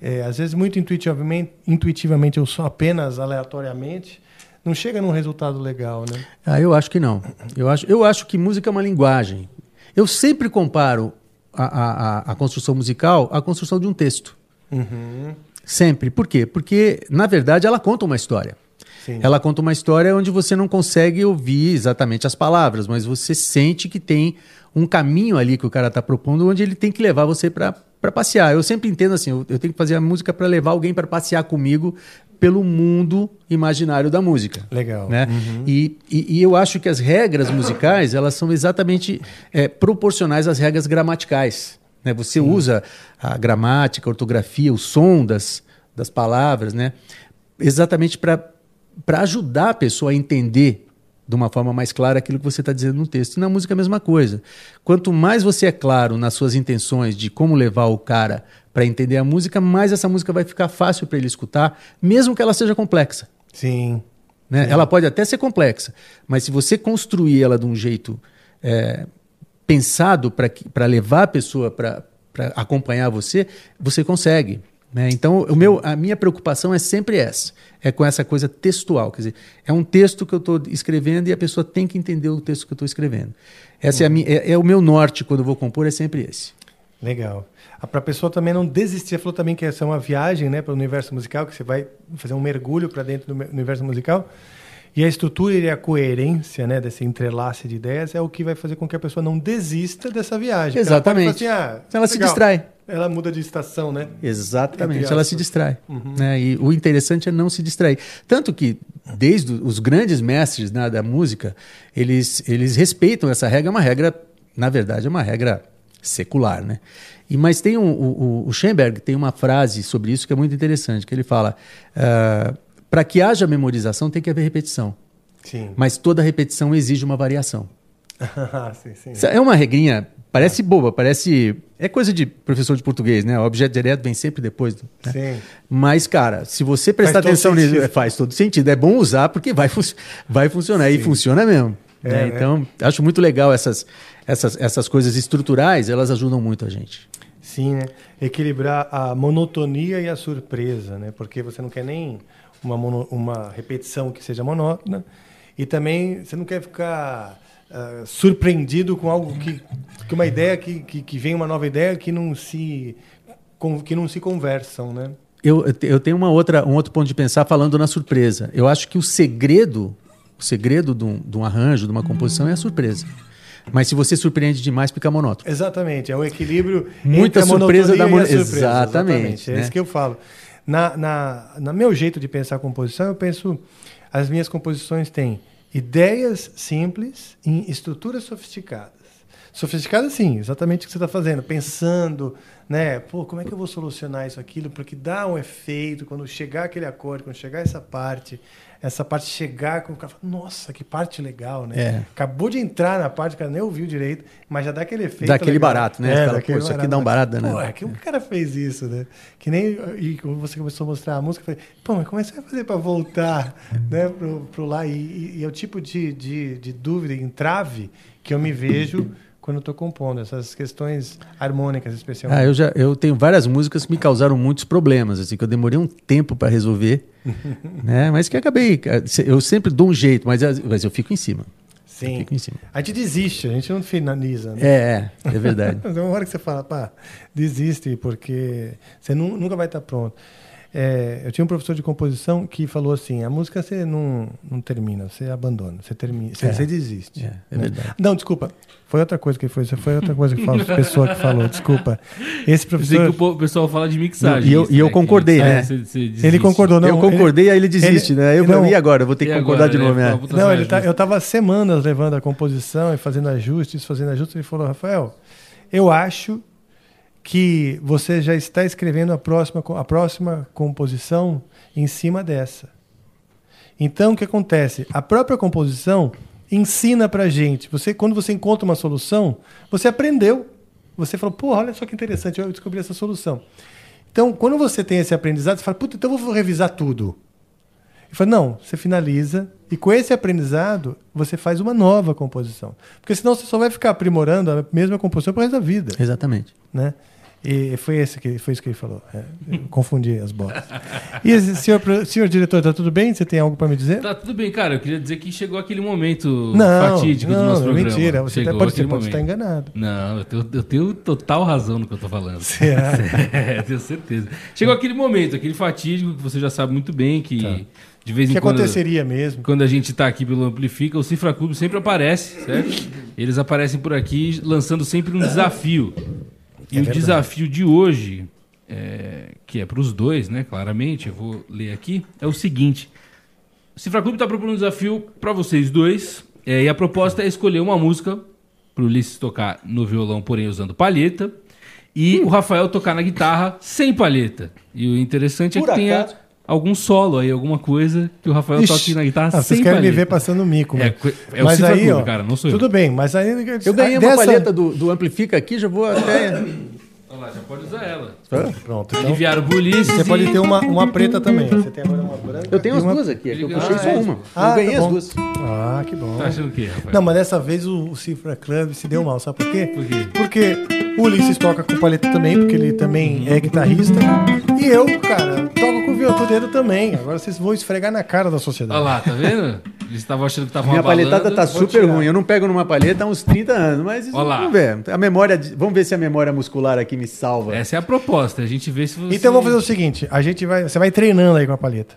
É, às vezes muito intuitivamente, intuitivamente ou só apenas aleatoriamente, não chega num resultado legal, né? Ah, eu acho que não. Eu acho, eu acho que música é uma linguagem. Eu sempre comparo a, a, a- a construção musical à construção de um texto. Uhum. Sempre. Por quê? Porque, na verdade, ela conta uma história. Sim. Ela conta uma história onde você não consegue ouvir exatamente as palavras, mas você sente que tem um caminho ali que o cara está propondo, onde ele tem que levar você para passear. Eu sempre entendo assim, eu, eu tenho que fazer a música para levar alguém para passear comigo pelo mundo imaginário da música. Legal. Né? Uhum. E, e, e eu acho que as regras musicais elas são exatamente é, proporcionais às regras gramaticais. Né? Você usa a gramática, a ortografia, o som das, das palavras, né? exatamente para ajudar a pessoa a entender de uma forma mais clara aquilo que você está dizendo no texto. E na música é a mesma coisa. Quanto mais você é claro nas suas intenções de como levar o cara para entender a música, mais essa música vai ficar fácil para ele escutar, mesmo que ela seja complexa. Sim. Né? Ela pode até ser complexa, mas se você construir ela de um jeito é, pensado para levar a pessoa para acompanhar você, você consegue. Né? Então, o meu, a minha preocupação é sempre essa, é com essa coisa textual. Quer dizer, é um texto que eu estou escrevendo e a pessoa tem que entender o texto que eu estou escrevendo. Essa é, a minha, é, é o meu norte quando eu vou compor, é sempre esse. Legal. Para a pessoa também não desistir, você falou também que essa é uma viagem né, para o universo musical, que você vai fazer um mergulho para dentro do universo musical. E a estrutura e a coerência né, desse entrelace de ideias é o que vai fazer com que a pessoa não desista dessa viagem. Ela Exatamente. falar assim, ah, Ela se distrai. Ela muda de estação, né? Exatamente, ela se distrai. Uhum. né? E o interessante é não se distrair. Tanto que, desde os grandes mestres né, da música, eles, eles respeitam essa regra, é uma regra, na verdade, é uma regra secular. Né? E, mas tem um, o, o- Schoenberg tem uma frase sobre isso que é muito interessante, que ele fala, para que haja memorização tem que haver repetição. Sim. Mas toda repetição exige uma variação. sim, sim. Isso É uma regrinha, parece boba, parece. É coisa de professor de português, né? O objeto direto vem sempre depois. né? Sim. Mas, cara, se você prestar atenção nisso, é, faz todo sentido. É bom usar porque vai, fun- vai funcionar. E funciona mesmo. É, né? né? Então, acho muito legal essas, essas, essas coisas estruturais, elas ajudam muito a gente. Sim, né? Equilibrar a monotonia e a surpresa, né? Porque você não quer nem uma, uma repetição que seja monótona e também você não quer ficar ah, surpreendido com algo que, que uma ideia que, que, que vem uma nova ideia que não se que não se conversam, né? Eu, eu te- eu tenho uma outra, um outro ponto de pensar falando na surpresa. Eu acho que o segredo, o segredo de um, de um arranjo, de uma composição, é a surpresa. Mas se você surpreende demais, fica monótono. Exatamente, é um equilíbrio Muita surpresa da a surpresa. Exatamente, É né? isso que eu falo. Na, na, na meu jeito de pensar a composição, eu penso as minhas composições têm ideias simples em estruturas sofisticadas. Sofisticada, sim, exatamente o que você está fazendo, pensando, né? Pô, como é que eu vou solucionar isso, aquilo, para que dá um efeito quando chegar aquele acorde, quando chegar essa parte, essa parte chegar com o cara, fala, nossa, que parte legal, né? É. Acabou de entrar na parte, o cara nem ouviu direito, mas já dá aquele efeito. Dá aquele legal. barato, né? É, Fala, daquele isso aqui dá um barato, né? Pô, é que o cara fez isso, né? Que nem e quando você começou a mostrar a música, eu falei, pô, mas como é que você vai fazer para voltar, né, pro, pro lá? E, e- e é o tipo de, de, de dúvida, entrave que eu me vejo quando eu tô compondo, essas questões harmônicas, especialmente. Ah, eu já eu tenho várias músicas que me causaram muitos problemas, assim, que eu demorei um tempo para resolver, né? Mas que acabei, eu sempre dou um jeito, mas, mas eu fico em cima. Sim. em cima. A gente desiste, a gente não finaliza. Né? É, é, é verdade. Mas é uma hora que você fala, pá, desiste, porque você nu- nunca vai estar pronto. É, eu tinha um professor de composição que falou assim: a música você não, não termina, você abandona, você termina, você, É. você desiste. É, é né? verdade. Não, desculpa. Foi outra coisa que foi, foi outra coisa que falou, pessoa que falou, desculpa. Esse Eu sei professor. que o pessoal fala de mixagem. E eu, isso, e eu né, concordei, né? você- você Ele concordou, não. eu concordei, aí ele desiste, né? Eu, não, e agora? Eu vou ter que concordar agora, de novo, né? né? Não, ele tá, eu estava semanas levando a composição e fazendo ajustes, fazendo ajustes. Ele falou, Rafael, eu acho que você já está escrevendo a próxima, a próxima composição em cima dessa. Então, o que acontece? A própria composição ensina pra gente. Você, quando você encontra uma solução, você aprendeu. Você falou, pô, olha só que interessante, eu descobri essa solução. Então, quando você tem esse aprendizado, você fala, puta, então eu vou revisar tudo. Ele falou, não, você finaliza e com esse aprendizado você faz uma nova composição. Porque senão você só vai ficar aprimorando a mesma composição pro resto da vida. Exatamente. Né? E foi, esse que, foi isso que ele falou. É, confundi as bolas. E, senhor, senhor diretor, tá tudo bem? Você tem algo para me dizer? Tá tudo bem, cara. Eu queria dizer que chegou aquele momento Não, fatídico do não, nosso é programa. mentira. Você Chegou tá- pode- pode estar enganado. Não, eu tenho, eu tenho total razão no que eu tô falando. Será? É, tenho certeza. Chegou aquele momento, aquele fatídico que você já sabe muito bem que de vez em que quando aconteceria mesmo? quando a gente tá aqui pelo Amplifica, o Cifra Clube sempre aparece, certo? Eles aparecem por aqui lançando sempre um desafio. E É o verdade. desafio de hoje, é, que é para os dois, né? Claramente, eu vou ler aqui, é o seguinte: o Cifra Clube está propondo um desafio para vocês dois, é, e a proposta é escolher uma música para o Ulisses tocar no violão, porém usando palheta, e o Rafael tocar na guitarra sem palheta. E o interessante Por é que tenha acaso- algum solo aí, alguma coisa que o Rafael Ixi, toque na guitarra ah, sem vocês querem palheta. me ver passando mico. É, é o mas Cifra aí, Clube, ó, cara, não sou eu. Tudo bem, mas aí... Eu ganhei uma dessa- palheta do, do Amplifica aqui, já vou até. Olha lá, já pode usar ela. Pronto. Então, Enviaram pro Ulisses você e- pode ter uma, uma preta também. Você tem agora uma branca. Eu tenho as uma... duas aqui, é que eu Ah, puxei só é? uma. Ah, eu ganhei tá as duas. Ah, que bom. Tá achando o quê, Rafael? Não, mas dessa vez o, o Cifra Club se deu mal, sabe por quê? Por quê? Porque o Ulisses toca com paleta também, porque ele também é guitarrista. E eu, cara, toco com dedo também. Agora vocês vão esfregar na cara da sociedade. Olha lá, tá vendo? Eles estavam achando que estavam Minha palhetada tá super tirar. ruim. Eu não pego numa palheta há uns 30 anos, mas isso- Olha lá. vamos ver. A memória, vamos ver se a memória muscular aqui me salva. Essa é a proposta, a gente vê se você... Então vamos fazer o seguinte: a gente vai, você vai treinando aí com a palheta.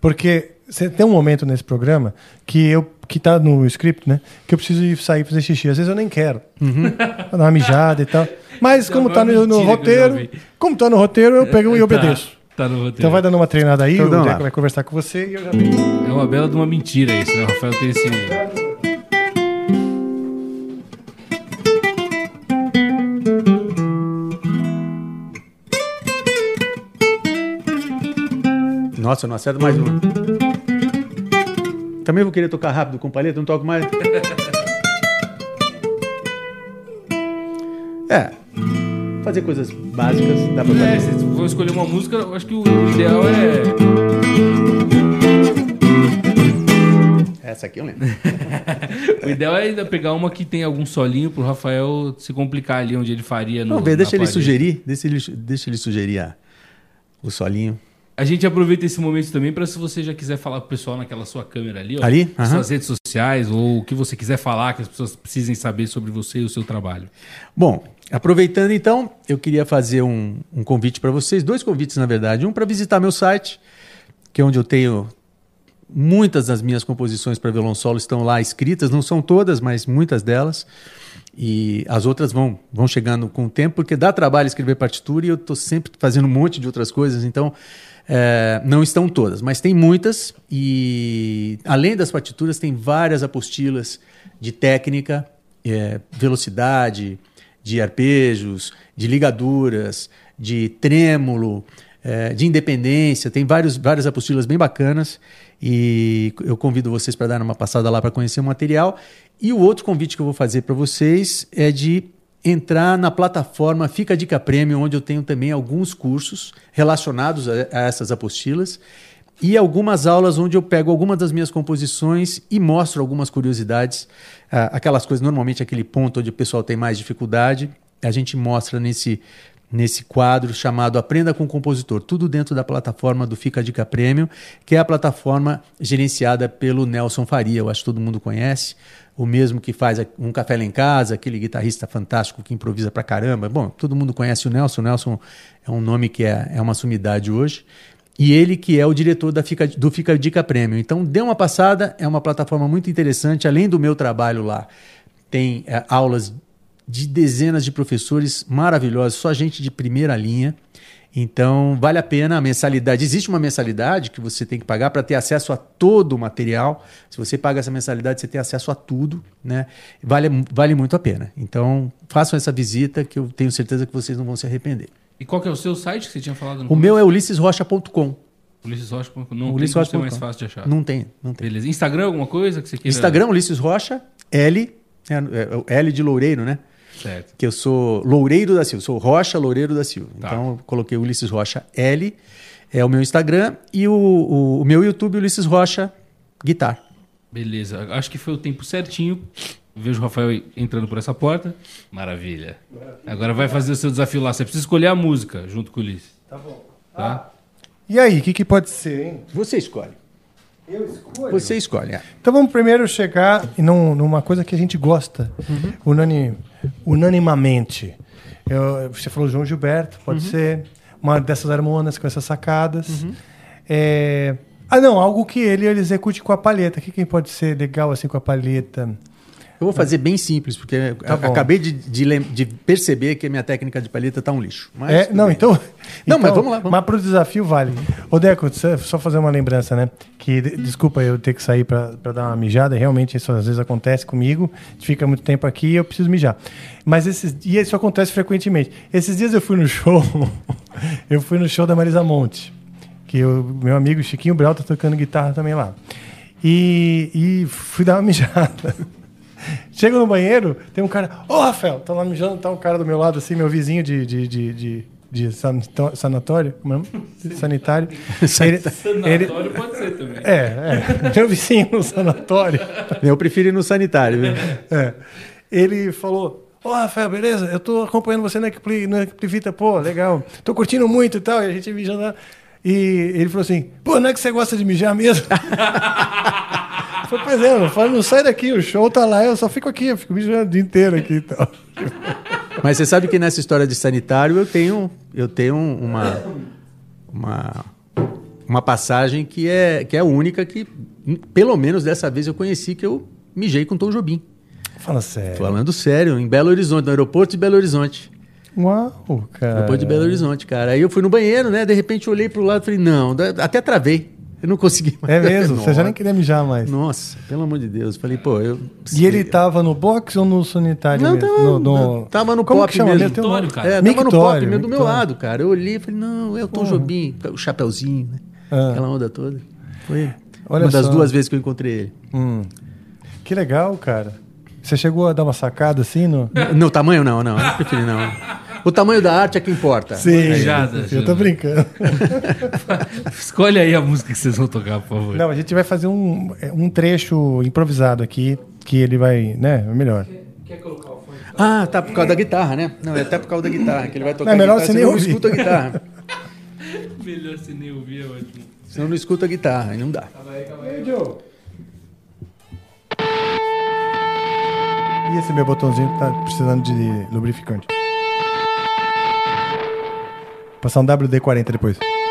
Porque você tem um momento nesse programa que eu que tá no script, né? Que eu preciso ir sair fazer xixi. Às vezes eu nem quero. Pra dar uma mijada e tal. Mas como tá no, no roteiro, como tá no roteiro, eu pego e Tá, obedeço. Tá no roteiro. Então vai dando uma treinada aí, Então o Deco vai conversar com você e eu já venho. É uma bela de uma mentira isso, né? O Rafael tem esse... Nossa, eu não acerto mais uma. Também vou querer tocar rápido com palheta, não toco mais. É. Fazer coisas básicas, dá pra É, fazer. se for escolher uma música, eu acho que o ideal é... Essa aqui eu lembro. o ideal é ainda pegar uma que tem algum solinho pro Rafael se complicar ali onde ele faria no Vamos ver, deixa ele palheta. sugerir. Deixa ele, deixa ele sugerir a- o solinho. A gente aproveita esse momento também para se você já quiser falar pro pessoal naquela sua câmera ali, ó, Ali? Aham. suas redes sociais ou o que você quiser falar que as pessoas precisem saber sobre você e o seu trabalho. Bom, aproveitando então, eu queria fazer um, um convite para vocês, dois convites na verdade. Um para visitar meu site, que é onde eu tenho muitas das minhas composições para violão solo estão lá escritas, não são todas, mas muitas delas. E as outras vão, vão chegando com o tempo, porque dá trabalho escrever partitura e eu estou sempre fazendo um monte de outras coisas, então é, não estão todas, mas tem muitas. E além das partituras, tem várias apostilas de técnica é, velocidade, de arpejos, de ligaduras, de trêmulo, é, de independência. Tem vários, várias apostilas bem bacanas e eu convido vocês para dar uma passada lá para conhecer o material. E o outro convite que eu vou fazer para vocês é de entrar na plataforma Fica a Dica Premium, onde eu tenho também alguns cursos relacionados a, a essas apostilas e algumas aulas onde eu pego algumas das minhas composições e mostro algumas curiosidades, aquelas coisas, normalmente aquele ponto onde o pessoal tem mais dificuldade, a gente mostra nesse, nesse quadro chamado Aprenda com o Compositor, tudo dentro da plataforma do Fica a Dica Premium, que é a plataforma gerenciada pelo Nelson Faria, eu acho que todo mundo conhece, o mesmo que faz um café lá em casa, aquele guitarrista fantástico que improvisa pra caramba. Bom, todo mundo conhece o Nelson, o Nelson é um nome que é, é uma sumidade hoje. E ele que é o diretor da Fica, do Fica Dica Premium. Então, dê uma passada, é uma plataforma muito interessante. Além do meu trabalho lá, tem é, aulas de dezenas de professores maravilhosos, só gente de primeira linha. Então, vale a pena a mensalidade. Existe uma mensalidade que você tem que pagar para ter acesso a todo o material. Se você paga essa mensalidade, você tem acesso a tudo, né? Vale, vale muito a pena. Então, façam essa visita que eu tenho certeza que vocês não vão se arrepender. E qual que é o seu site que você tinha falado? No o meu é ulicesrocha.com. Ulicesrocha.com. Não Ulisses tem Rocha mais fácil de achar. Não tem, não tem. Beleza. Instagram, alguma coisa que você queira? Instagram, Ulisses Rocha, L, é, é, o L de Loureiro, né? Certo. Que eu sou Loureiro da Silva, sou Rocha Loureiro da Silva. Tá. Então eu coloquei Ulisses Rocha L, é o meu Instagram, e o, o, o meu YouTube, Ulisses Rocha Guitar. Beleza. Acho que foi o tempo certinho. Vejo o Rafael entrando por essa porta. Maravilha. Agora vai fazer o seu desafio lá. Você precisa escolher a música junto com o Ulisses. Tá bom. Tá? E aí, o que, que pode ser, hein? Você escolhe. Eu escolho? Você escolhe. é. Então vamos primeiro chegar num- numa coisa que a gente gosta, unani- unanimamente. Eu- você falou João Gilberto, pode Uhum. ser uma dessas harmonas com essas sacadas. É, Ah, não, algo que ele, ele execute com a palheta. O que, que pode ser legal assim com a palheta? Eu vou fazer bem simples, porque Tá acabei de, de de perceber que a minha técnica de palheta está um lixo. Mas É, não, bem. então. Não, então, mas vamos lá. Vamos. Mas pro desafio vale. Ô, Deco, só fazer uma lembrança, né? Que, de- desculpa eu ter que sair pra dar uma mijada, realmente isso às vezes acontece comigo. A gente fica muito tempo aqui e eu preciso mijar. Mas esses, e isso acontece frequentemente. Esses dias eu fui no show, eu fui no show da Marisa Monte, que o meu amigo Chiquinho Brau tá tocando guitarra também lá. E, e fui dar uma mijada. Chego no banheiro, tem um cara. Ô, Rafael, tá lá mijando, tá um cara do meu lado, assim, meu vizinho de, de, de, de, de sanatório, como é? Sanitário. Sanatório pode ser também. É, é. Meu vizinho no sanatório. Eu prefiro ir no sanitário. Viu? É. Ele falou: Ô, Rafael, beleza? Eu tô acompanhando você no Equiplivita, pô, legal. Tô curtindo muito e tal. E a gente mijando lá. E ele falou assim: pô, não é que você gosta de mijar mesmo? É, eu falei, não sai daqui, o show tá lá, eu só fico aqui, eu fico mijando o dia inteiro aqui e tal. Mas você sabe que nessa história de sanitário eu tenho, eu tenho uma, uma, uma passagem que é, que é única, que pelo menos dessa vez eu conheci que eu mijei com Tom Jobim. Fala sério. Falando sério, em Belo Horizonte, no aeroporto de Belo Horizonte. Uau, cara. Aeroporto de Belo Horizonte, cara. Aí eu fui no banheiro, né? De repente eu olhei pro lado e falei, não, até travei. Eu não consegui mais. É mesmo? Você já nem queria mijar mais. Nossa, pelo amor de Deus. Falei, pô, eu. E ele tava no box ou no sanitário Não, mesmo? tava no, no, tava no Como pop que chama mesmo. Um nome. É, tava no pop Mictório, mesmo do meu mictório. lado, cara. Eu olhei e falei, não, é o Tom. Jobim, o chapeuzinho, né? Ah. Aquela onda toda. Foi Olha uma das só. duas vezes que eu encontrei ele. Hum. Que legal, cara. Você chegou a dar uma sacada assim no. No tamanho, não, não. Eu não preferi, não. O tamanho da arte é que importa. Sim, Mijada, eu tô brincando. Escolhe aí a música que vocês vão tocar, por favor. Não, a gente vai fazer um, um trecho improvisado aqui, que ele vai, né? É melhor. Ah, tá por causa da guitarra, né? Não, é até por causa da guitarra, que ele vai tocar Não, é melhor guitarra, você nem não ouvir. escuta a guitarra. Melhor se nem ouvir, é ótimo. Senão não escuta a guitarra, aí não dá. E esse meu botãozinho tá precisando de lubrificante. Passar um WD-40 depois.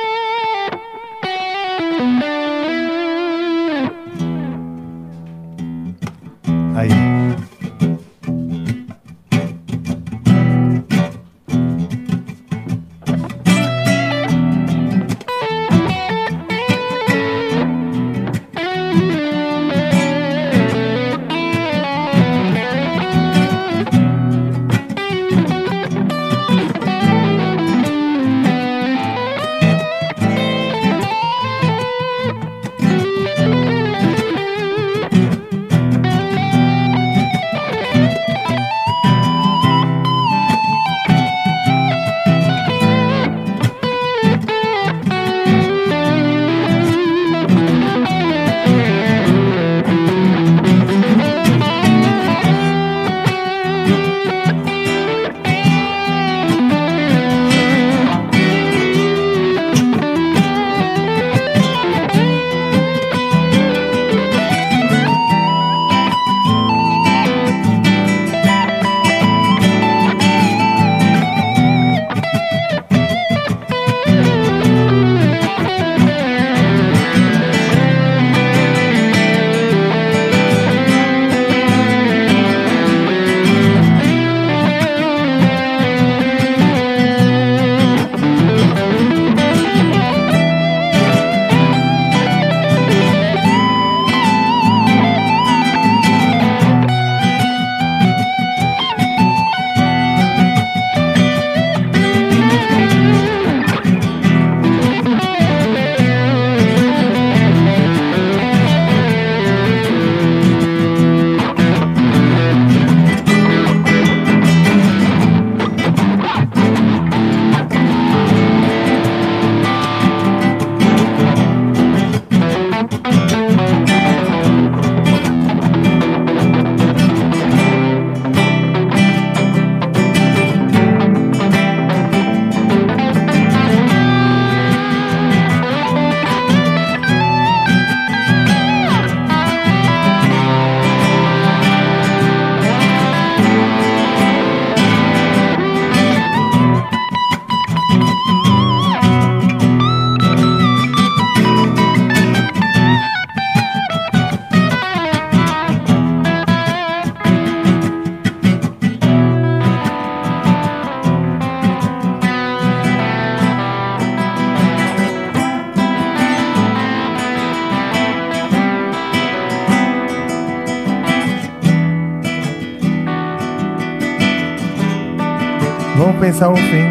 Um fim.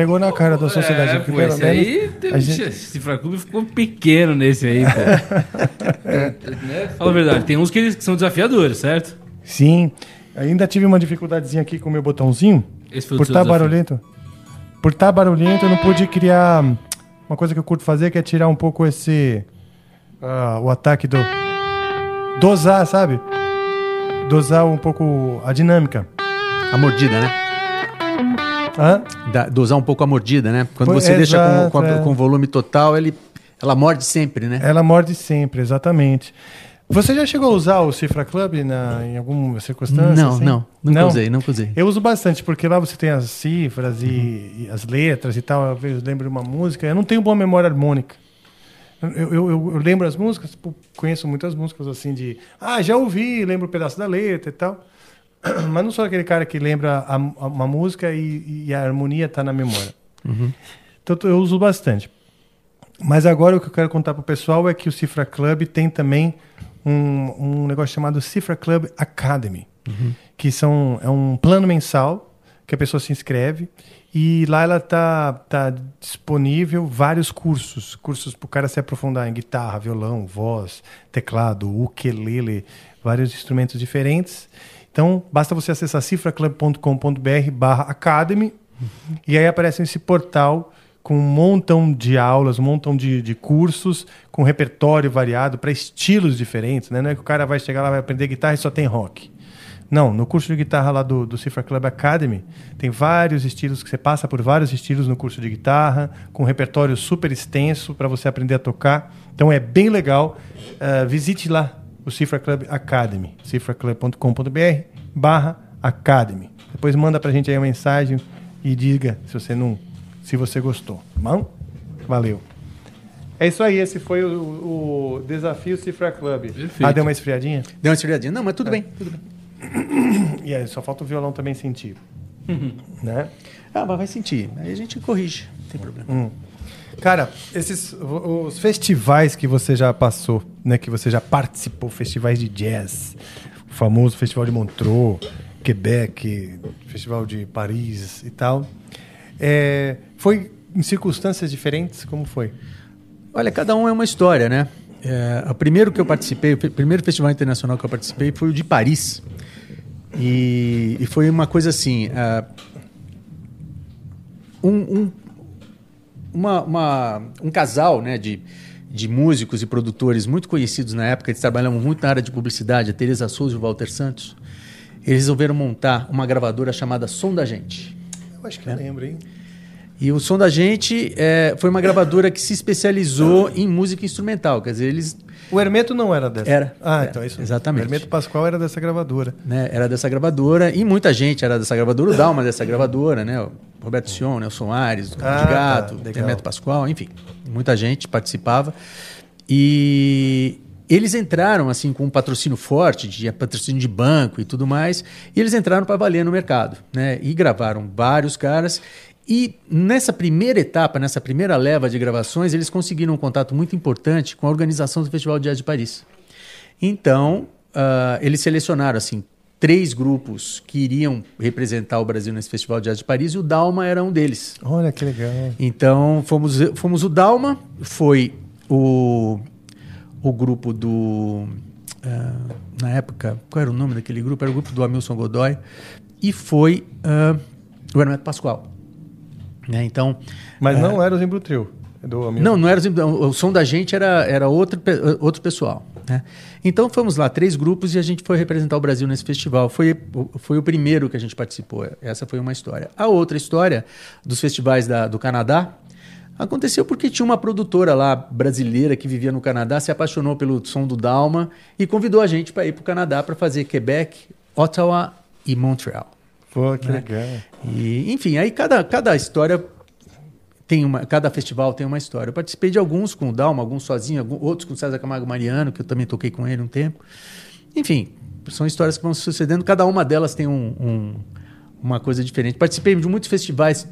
Esfregou na cara da sociedade. É, pô, esse aí, a gente- esse Cifra Clube ficou pequeno nesse aí, pô. É, né? Fala a verdade, tem uns que, eles, que são desafiadores, certo? Sim. Ainda tive uma dificuldadezinha aqui com o meu botãozinho. Esse foi o por seu estar barulhento. Por estar barulhento, eu não pude criar uma coisa que eu curto fazer, que é tirar um pouco esse. ah, o ataque do. Dosar, sabe? Dosar um pouco a dinâmica. A mordida, né? Hã? Da, dosar um pouco a mordida, né? Quando Pois- você deixa com, com, a- é. com volume total, ele, ela morde sempre, né? Ela morde sempre, exatamente. Você já chegou a usar o Cifra Club na, em alguma circunstância? Não, assim? não. Nunca usei, nunca usei. Eu uso bastante, porque lá você tem as cifras e, e as letras e tal. Às vezes lembro de uma música. Eu não tenho boa memória harmônica. Eu, eu, eu- eu lembro as músicas, conheço muitas músicas assim de. Ah, já ouvi, lembro um pedaço da letra e tal. Mas não sou aquele cara que lembra a- a- uma música e, e a harmonia está na memória. Uhum. Então eu uso bastante. Mas agora o que eu quero contar pro pessoal é que o Cifra Club tem também um, um negócio chamado Cifra Club Academy, Uhum. que são, é um plano mensal que a pessoa se inscreve e lá ela tá, tá disponível vários cursos, cursos para o cara se aprofundar em guitarra, violão, voz, teclado, ukulele, vários instrumentos diferentes. Então, basta você acessar cifraclub.com.br barra academy e aí aparece esse portal com um montão de aulas, um montão de, de cursos, com repertório variado para estilos diferentes. Né? Não é que o cara vai chegar lá vai aprender guitarra e só tem rock. Não, no curso de guitarra lá do, do Cifra Club Academy, tem vários estilos, que você passa por vários estilos no curso de guitarra, com um repertório super extenso para você aprender a tocar. Então é bem legal. Ah, visite lá o Cifra Club Academy, cifraclub.com.br barra Academy. Depois manda pra gente aí uma mensagem e diga se você não, se você gostou, tá bom? Valeu. É isso aí, esse foi o, o desafio Cifra Club. Ah, deu uma esfriadinha? Deu uma esfriadinha. Não, mas tudo bem, tudo bem. E aí, só falta o violão também sentir. né? Ah, mas vai sentir. Aí a gente corrige, não tem problema. Hum. Cara, esses os festivais que você já passou, né, que você já participou, festivais de jazz, o famoso Festival de Montreux, Quebec, Festival de Paris e tal, é, foi em circunstâncias diferentes? Como foi? Olha, cada um é uma história, né? É, o primeiro que eu participei, o primeiro festival internacional que eu participei foi o de Paris. E, e foi uma coisa assim. ah, um, um, uma- uma- um casal né, de, de músicos e produtores muito conhecidos na época, eles trabalhavam muito na área de publicidade, a Teresa Souza e o Walter Santos. Eles resolveram montar uma gravadora chamada Som da Gente. Eu acho que eu lembro, hein? E o Som da Gente é, foi uma gravadora que se especializou em música instrumental. Quer dizer, eles. O Hermeto não era dessa. Era. Ah, Era, então é isso. exatamente. O Hermeto Pascoal era dessa gravadora. Né, era dessa gravadora e muita gente era dessa gravadora. O Dalma dessa gravadora, né? O Roberto Sion, Nelson Aires, o Ah, de Gato, tá. Hermeto Pascoal, enfim. Muita gente participava. E eles entraram assim com um patrocínio forte, de patrocínio de banco e tudo mais, e eles entraram para valer no mercado, né? E gravaram vários caras. E nessa primeira etapa, nessa primeira leva de gravações, eles conseguiram um contato muito importante com a organização do Festival de Jazz de Paris. Então, ah, eles selecionaram assim três grupos que iriam representar o Brasil nesse Festival de Jazz de Paris e o Dalma era um deles. Olha que legal. Então, fomos, fomos o Dalma, foi o, o grupo do. ah, na época, qual era o nome daquele grupo? Era o grupo do Hamilton Godoy, e foi ah, o Hermeto Pascoal. Né? Então, Mas ah, não era o Zimbrutril. Do amigo. não, não era o, o som da gente era, era outro, outro pessoal. Né? Então fomos lá, três grupos, e a gente foi representar o Brasil nesse festival. Foi, foi o primeiro que a gente participou. Essa foi uma história. A outra história dos festivais da- do Canadá aconteceu porque tinha uma produtora lá brasileira que vivia no Canadá, se apaixonou pelo som do Dalma e convidou a gente para ir para o Canadá para fazer Quebec, Ottawa e Montreal. Pô, que né? legal. E, enfim, aí cada, cada história tem uma, cada festival tem uma história. Eu participei de alguns com o Dalma, alguns sozinho, alguns, outros com o César Camargo Mariano, que eu também toquei com ele um tempo. Enfim, são histórias que vão se sucedendo, cada uma delas tem um, um, uma coisa diferente. Participei de muitos festivais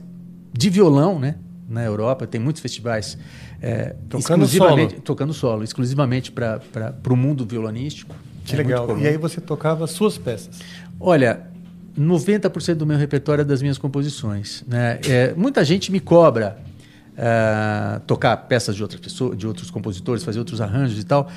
de violão, né? Na Europa, tem muitos festivais é, Tocando exclusivamente solo. tocando solo, exclusivamente para o mundo violonístico. Que É legal. E aí você tocava suas peças. Olha, 90% do meu repertório é das minhas composições. Né? É, muita gente me cobra ah, tocar peças de outras pessoas, de outros compositores, fazer outros arranjos e tal.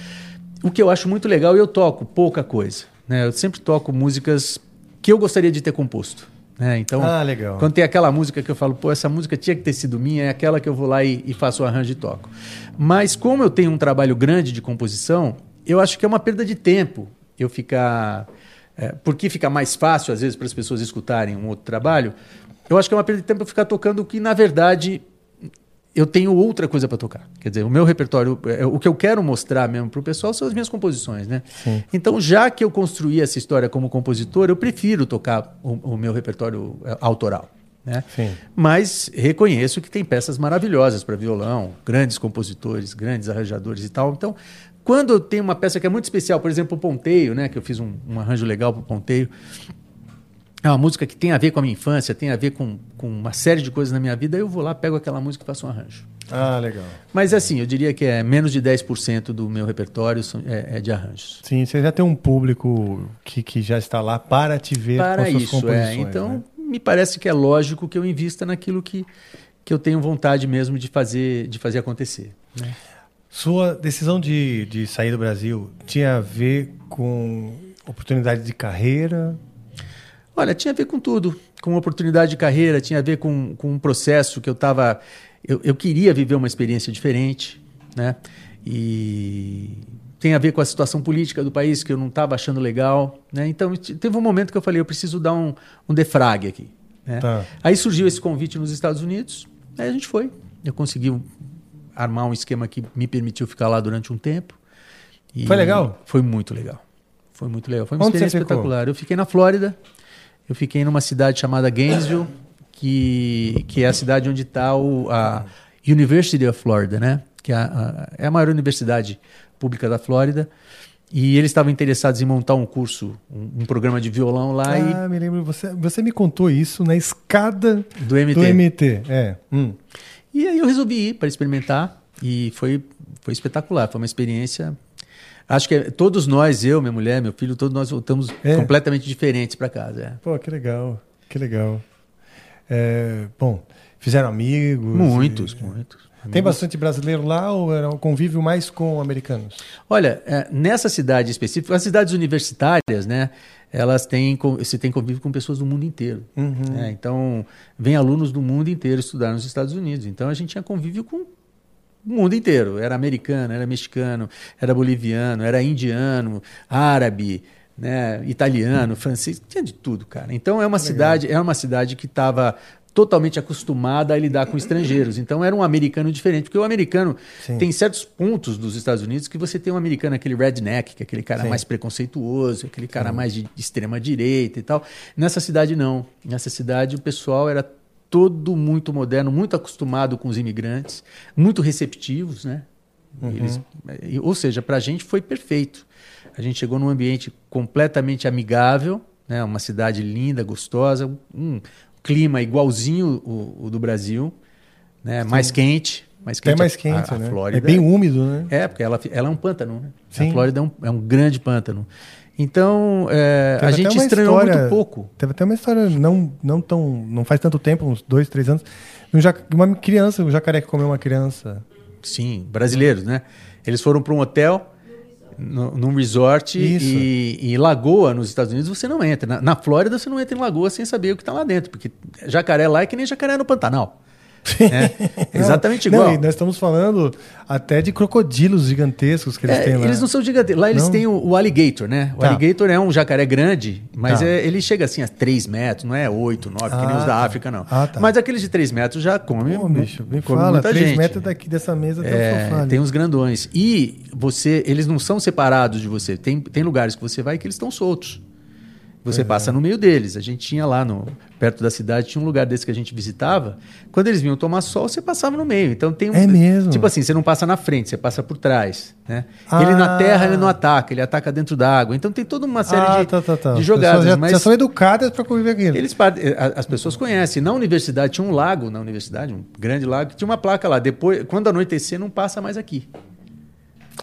O que eu acho muito legal, eu toco pouca coisa. Né? Eu sempre toco músicas que eu gostaria de ter composto. né? Então, Ah, legal. quando tem aquela música que eu falo, pô, essa música tinha que ter sido minha, é aquela que eu vou lá e, e faço o arranjo e toco. Mas como eu tenho um trabalho grande de composição, eu acho que é uma perda de tempo eu ficar. É, porque fica mais fácil, às vezes, para as pessoas escutarem um outro trabalho, eu acho que é uma perda de tempo ficar tocando o que, na verdade, eu tenho outra coisa para tocar. Quer dizer, o meu repertório, é, o que eu quero mostrar mesmo para o pessoal são as minhas composições, né? Sim. Então, já que eu construí essa história como compositor, eu prefiro tocar o, o meu repertório é, autoral. Né? Sim. Mas reconheço que tem peças maravilhosas para violão, grandes compositores, grandes arranjadores e tal. Então, quando tenho uma peça que é muito especial, por exemplo, o Ponteio, né, que eu fiz um, um arranjo legal para o Ponteio, é uma música que tem a ver com a minha infância, tem a ver com, com uma série de coisas na minha vida, eu vou lá, pego aquela música e faço um arranjo. Ah, legal. Mas assim, eu diria que é menos de 10% do meu repertório é, é de arranjos. Sim, você já tem um público que, que já está lá para te ver Para com suas isso, composições. é. Então, né? me parece que é lógico que eu invista naquilo que, que eu tenho vontade mesmo de fazer, de fazer acontecer. né? Sua decisão de, de sair do Brasil tinha a ver com oportunidade de carreira? Olha, tinha a ver com tudo, com oportunidade de carreira, tinha a ver com, com um processo que eu estava. Eu, eu queria viver uma experiência diferente, né? E tem a ver com a situação política do país que eu não estava achando legal, né? Então teve um momento que eu falei, eu preciso dar um, um defrague aqui. Né? Tá. Aí surgiu esse convite nos Estados Unidos, aí a gente foi. Eu consegui armar um esquema que me permitiu ficar lá durante um tempo. E Foi legal? Foi muito legal. Foi muito legal. Foi uma Onde experiência espetacular. Eu fiquei na Flórida. Eu fiquei numa cidade chamada Gainesville, que, que é a cidade onde está a University of Florida, né? Que é a, a- é a maior universidade pública da Flórida. E eles estavam interessados em montar um curso, um, um programa de violão lá e Ah, me lembro. Você, você me contou isso na escada do MT. do MT. É. Hum. E aí eu resolvi ir para experimentar e foi, foi espetacular. Foi uma experiência. Acho que é- todos nós, eu, minha mulher, meu filho, todos nós voltamos É. completamente diferentes para casa. é. Pô, que legal. Que legal. É, bom, fizeram amigos? Muitos, e- muitos. Tem bastante brasileiro lá ou era um convívio mais com americanos? Olha, é, nessa cidade específica, as cidades universitárias, né? Elas têm, você tem convívio com pessoas do mundo inteiro. Uhum. né? Então, vem alunos do mundo inteiro estudar nos Estados Unidos. Então, a gente tinha convívio com o mundo inteiro. Era americano, era mexicano, era boliviano, era indiano, árabe, né? italiano, francês, tinha de tudo, cara. Então, é uma cidade, é uma cidade que estava totalmente acostumada a lidar com estrangeiros. Então, era um americano diferente, porque o americano Sim. tem certos pontos dos Estados Unidos que você tem um americano, aquele redneck, que é aquele cara Sim. mais preconceituoso, aquele cara Sim. mais de extrema direita e tal. Nessa cidade não. Nessa cidade o pessoal era todo muito moderno, muito acostumado com os imigrantes, muito receptivos, né? Uhum. Eles, ou seja, para a gente foi perfeito. A gente chegou num ambiente completamente amigável, né? Uma cidade linda, gostosa, um clima igualzinho o, o do Brasil, né? Mais quente, mais Até quente. mais a- quente, a, né? Flórida É bem úmido, né? é, porque ela, ela é um pântano, né? Sim. A Flórida é um, é um grande pântano. Então, é, a até gente estranhou história- muito pouco. Teve até uma história não, não tão. não faz tanto tempo, uns dois, três anos. um jac- Uma criança, um jacaré que comeu uma criança. Sim, brasileiros, né? Eles foram para um hotel, no- num resort, e, e Lagoa, nos Estados Unidos, você não entra. Na, na Flórida, você não entra em Lagoa sem saber o que está lá dentro, porque jacaré lá é que nem jacaré no Pantanal. Né? Exatamente Não, igual. e nós estamos falando até de crocodilos gigantescos que eles É, têm lá. eles não são gigantescos. Lá eles Não? têm o, o alligator, né? O Tá. alligator é um jacaré grande, mas Tá. é- ele chega assim a 3 metros, não é 8, 9, que nem Ah, os da tá. África, não. Ah, tá. Mas aqueles de 3 metros já comem. Pô, bicho, me come fala, muita 3 gente. metros daqui dessa mesa até o É, sofá. ali. tem uns grandões. E você, eles não são separados de você. Tem, tem lugares que você vai que eles estão soltos. Você Pois passa no meio deles. A gente tinha lá no perto da cidade, tinha um lugar desse que a gente visitava. Quando eles vinham tomar sol, você passava no meio. Então tem um, É mesmo? Tipo assim, você não passa na frente, você passa por trás, né? Ele na Ah. terra, ele não ataca, ele ataca dentro da água. Então tem toda uma série ah, de, tá, tá, tá. de As jogadas, já, mas já são educadas para conviver com aquilo. eles eh, as pessoas conhecem. Na universidade tinha um lago, na universidade, um grande lago, que tinha uma placa lá. Depois, quando anoitecer, não passa mais aqui.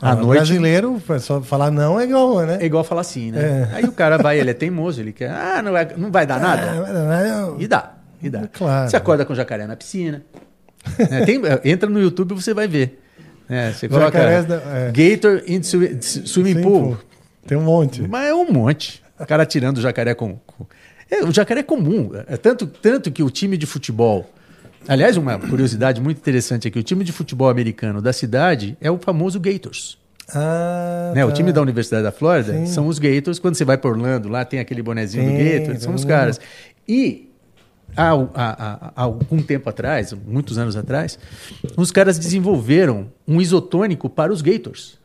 Ah, À mas noite brasileiro, é só falar não é igual, né? é igual falar sim, né? É. Aí o cara vai, ele é teimoso, ele quer, ah, não vai, não vai dar nada. Ah, E dá, e dá. Claro. Você acorda com jacaré na piscina. né? Tem- entra no YouTube e você vai ver. né? Você coloca da- é. Gator in swi- swimming Sim, pool. pô. Tem um monte. Mas é um monte. O cara tirando o jacaré com. com- É, o jacaré é comum. É tanto, tanto que o time de futebol. Aliás, uma curiosidade muito interessante aqui: o time de futebol americano da cidade é o famoso Gators. Ah, né? O tá. time da Universidade da Flórida Sim. são os Gators. Quando você vai para Orlando, lá tem aquele bonezinho do Sim, Gator, são os caras. E há, há- há- algum tempo atrás, muitos anos atrás, os caras desenvolveram um isotônico para os Gators.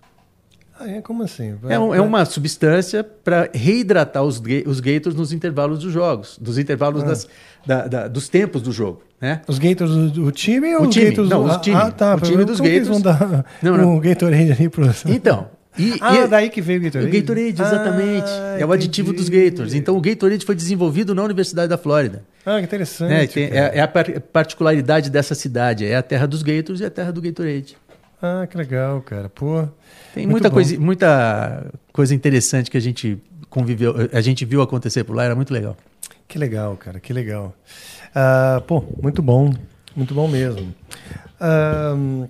Ah, é? Como assim? É, um- é uma substância para reidratar os, os Gators nos intervalos dos jogos, dos intervalos Ah. das- da- da- dos tempos do jogo. Né? Os Gators do, do time ou O time, Gators não, do... os time. Ah, tá. O time dos Gators. vão dar Não, não. um Gatorade ali pro... Então. E, Ah, e- daí que veio o Gatorade? O Gatorade, exatamente. Ah, é o aditivo dos. Gators. Então o Gatorade foi desenvolvido na Universidade da Flórida. Ah, que interessante. É, tem- é- é a par- particularidade dessa cidade. É a terra dos Gators e a terra do Gatorade. Ah, que legal, cara. Pô. Tem muita bom. coisa, muita coisa interessante que a gente conviveu, a gente viu acontecer por lá, era muito legal. Que legal, cara, que legal. Ah, pô, muito bom, muito bom mesmo. Ahn,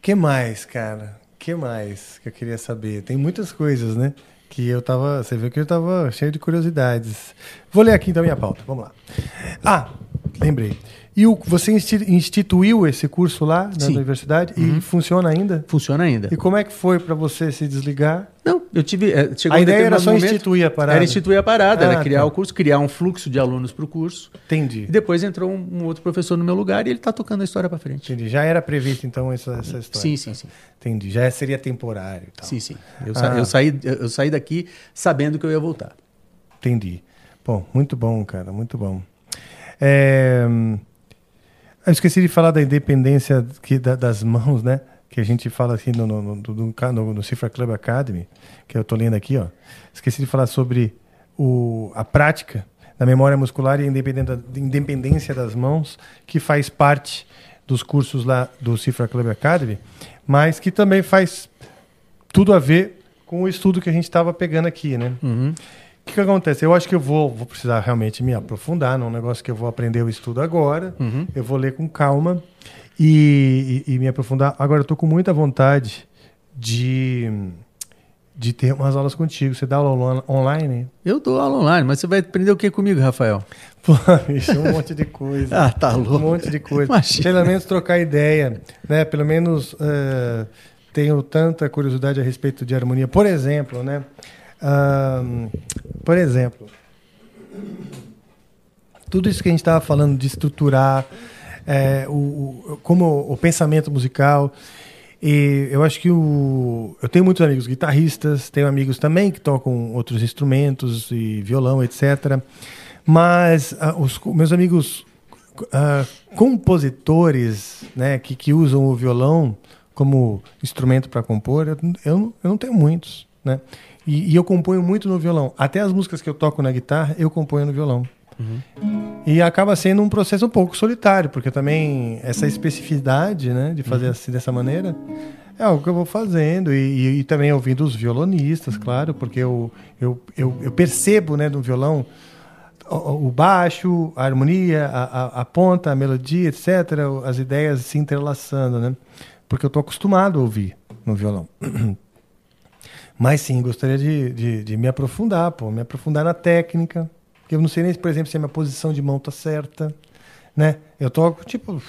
que mais, cara? Que mais que eu queria saber? Tem muitas coisas, né? Que eu tava. Você viu que eu tava cheio de curiosidades. Vou ler aqui então minha pauta. Vamos lá. Ah, lembrei. E o, você insti- instituiu esse curso lá na Sim. universidade Uhum. e funciona ainda? Funciona ainda. E como é que foi para você se desligar? Não, eu tive. eh, Chegou A um ideia era só momento- instituir a parada. Era instituir a parada, Ah, era criar tá. o curso, criar um fluxo de alunos para o curso. Entendi. E depois entrou um, um outro professor no meu lugar e ele está tocando a história para frente. Entendi. Já era previsto então essa, essa história? Sim, sim, sim. Entendi. Já seria temporário tal. Sim, sim. Eu, sa- Ah. eu saí, eu saí daqui sabendo que eu ia voltar. Entendi. Bom, muito bom, cara, muito bom. É, Eu esqueci de falar da independência que, da- das mãos, né? Que a gente fala assim no, no, no, no, no- Cifra Club Academy, que eu tô lendo aqui, ó. Esqueci de falar sobre o, a prática da memória muscular e a independência das mãos, que faz parte dos cursos lá do Cifra Club Academy, mas que também faz tudo a ver com o estudo que a gente estava pegando aqui, né? Uhum. O que, que acontece? Eu acho que eu vou, vou precisar realmente me aprofundar num negócio que eu vou aprender o estudo agora. Uhum. Eu vou ler com calma e, e- e me aprofundar. Agora, eu estou com muita vontade de, de ter umas aulas contigo. Você dá aula on- online? Eu dou aula online, mas você vai aprender o que comigo, Rafael? Pô, bicho, um monte de coisa. Ah, tá louco. Um monte de coisa. Imagina. Pelo menos trocar ideia, né? Pelo menos eh, tenho tanta curiosidade a respeito de harmonia. Por exemplo, né? Por exemplo, tudo isso que a gente estava falando de estruturar é, o, o- como o pensamento musical. E eu acho que o, eu tenho muitos amigos guitarristas, tenho amigos também que tocam outros instrumentos e violão, etc. Mas ah, os meus amigos ah, compositores, né, que, que usam o violão como instrumento para compor, eu, eu, eu não tenho muitos, né? E, e eu componho muito no violão. Até as músicas que eu toco na guitarra, eu componho no violão. E acaba sendo um processo um pouco solitário, porque também essa especificidade né, de fazer assim dessa maneira é algo que eu vou fazendo. E, e- e também ouvindo os violonistas, claro, porque eu, eu, eu, eu percebo né, no violão o, o baixo, a harmonia, a, a, a ponta, a melodia, etc., as ideias se entrelaçando, né? Porque eu estou acostumado a ouvir no violão. Mas sim, gostaria de, de, de me aprofundar, pô, me aprofundar na técnica. Eu não sei nem, por exemplo, se a minha posição de mão tá certa, né? Eu toco, tipo,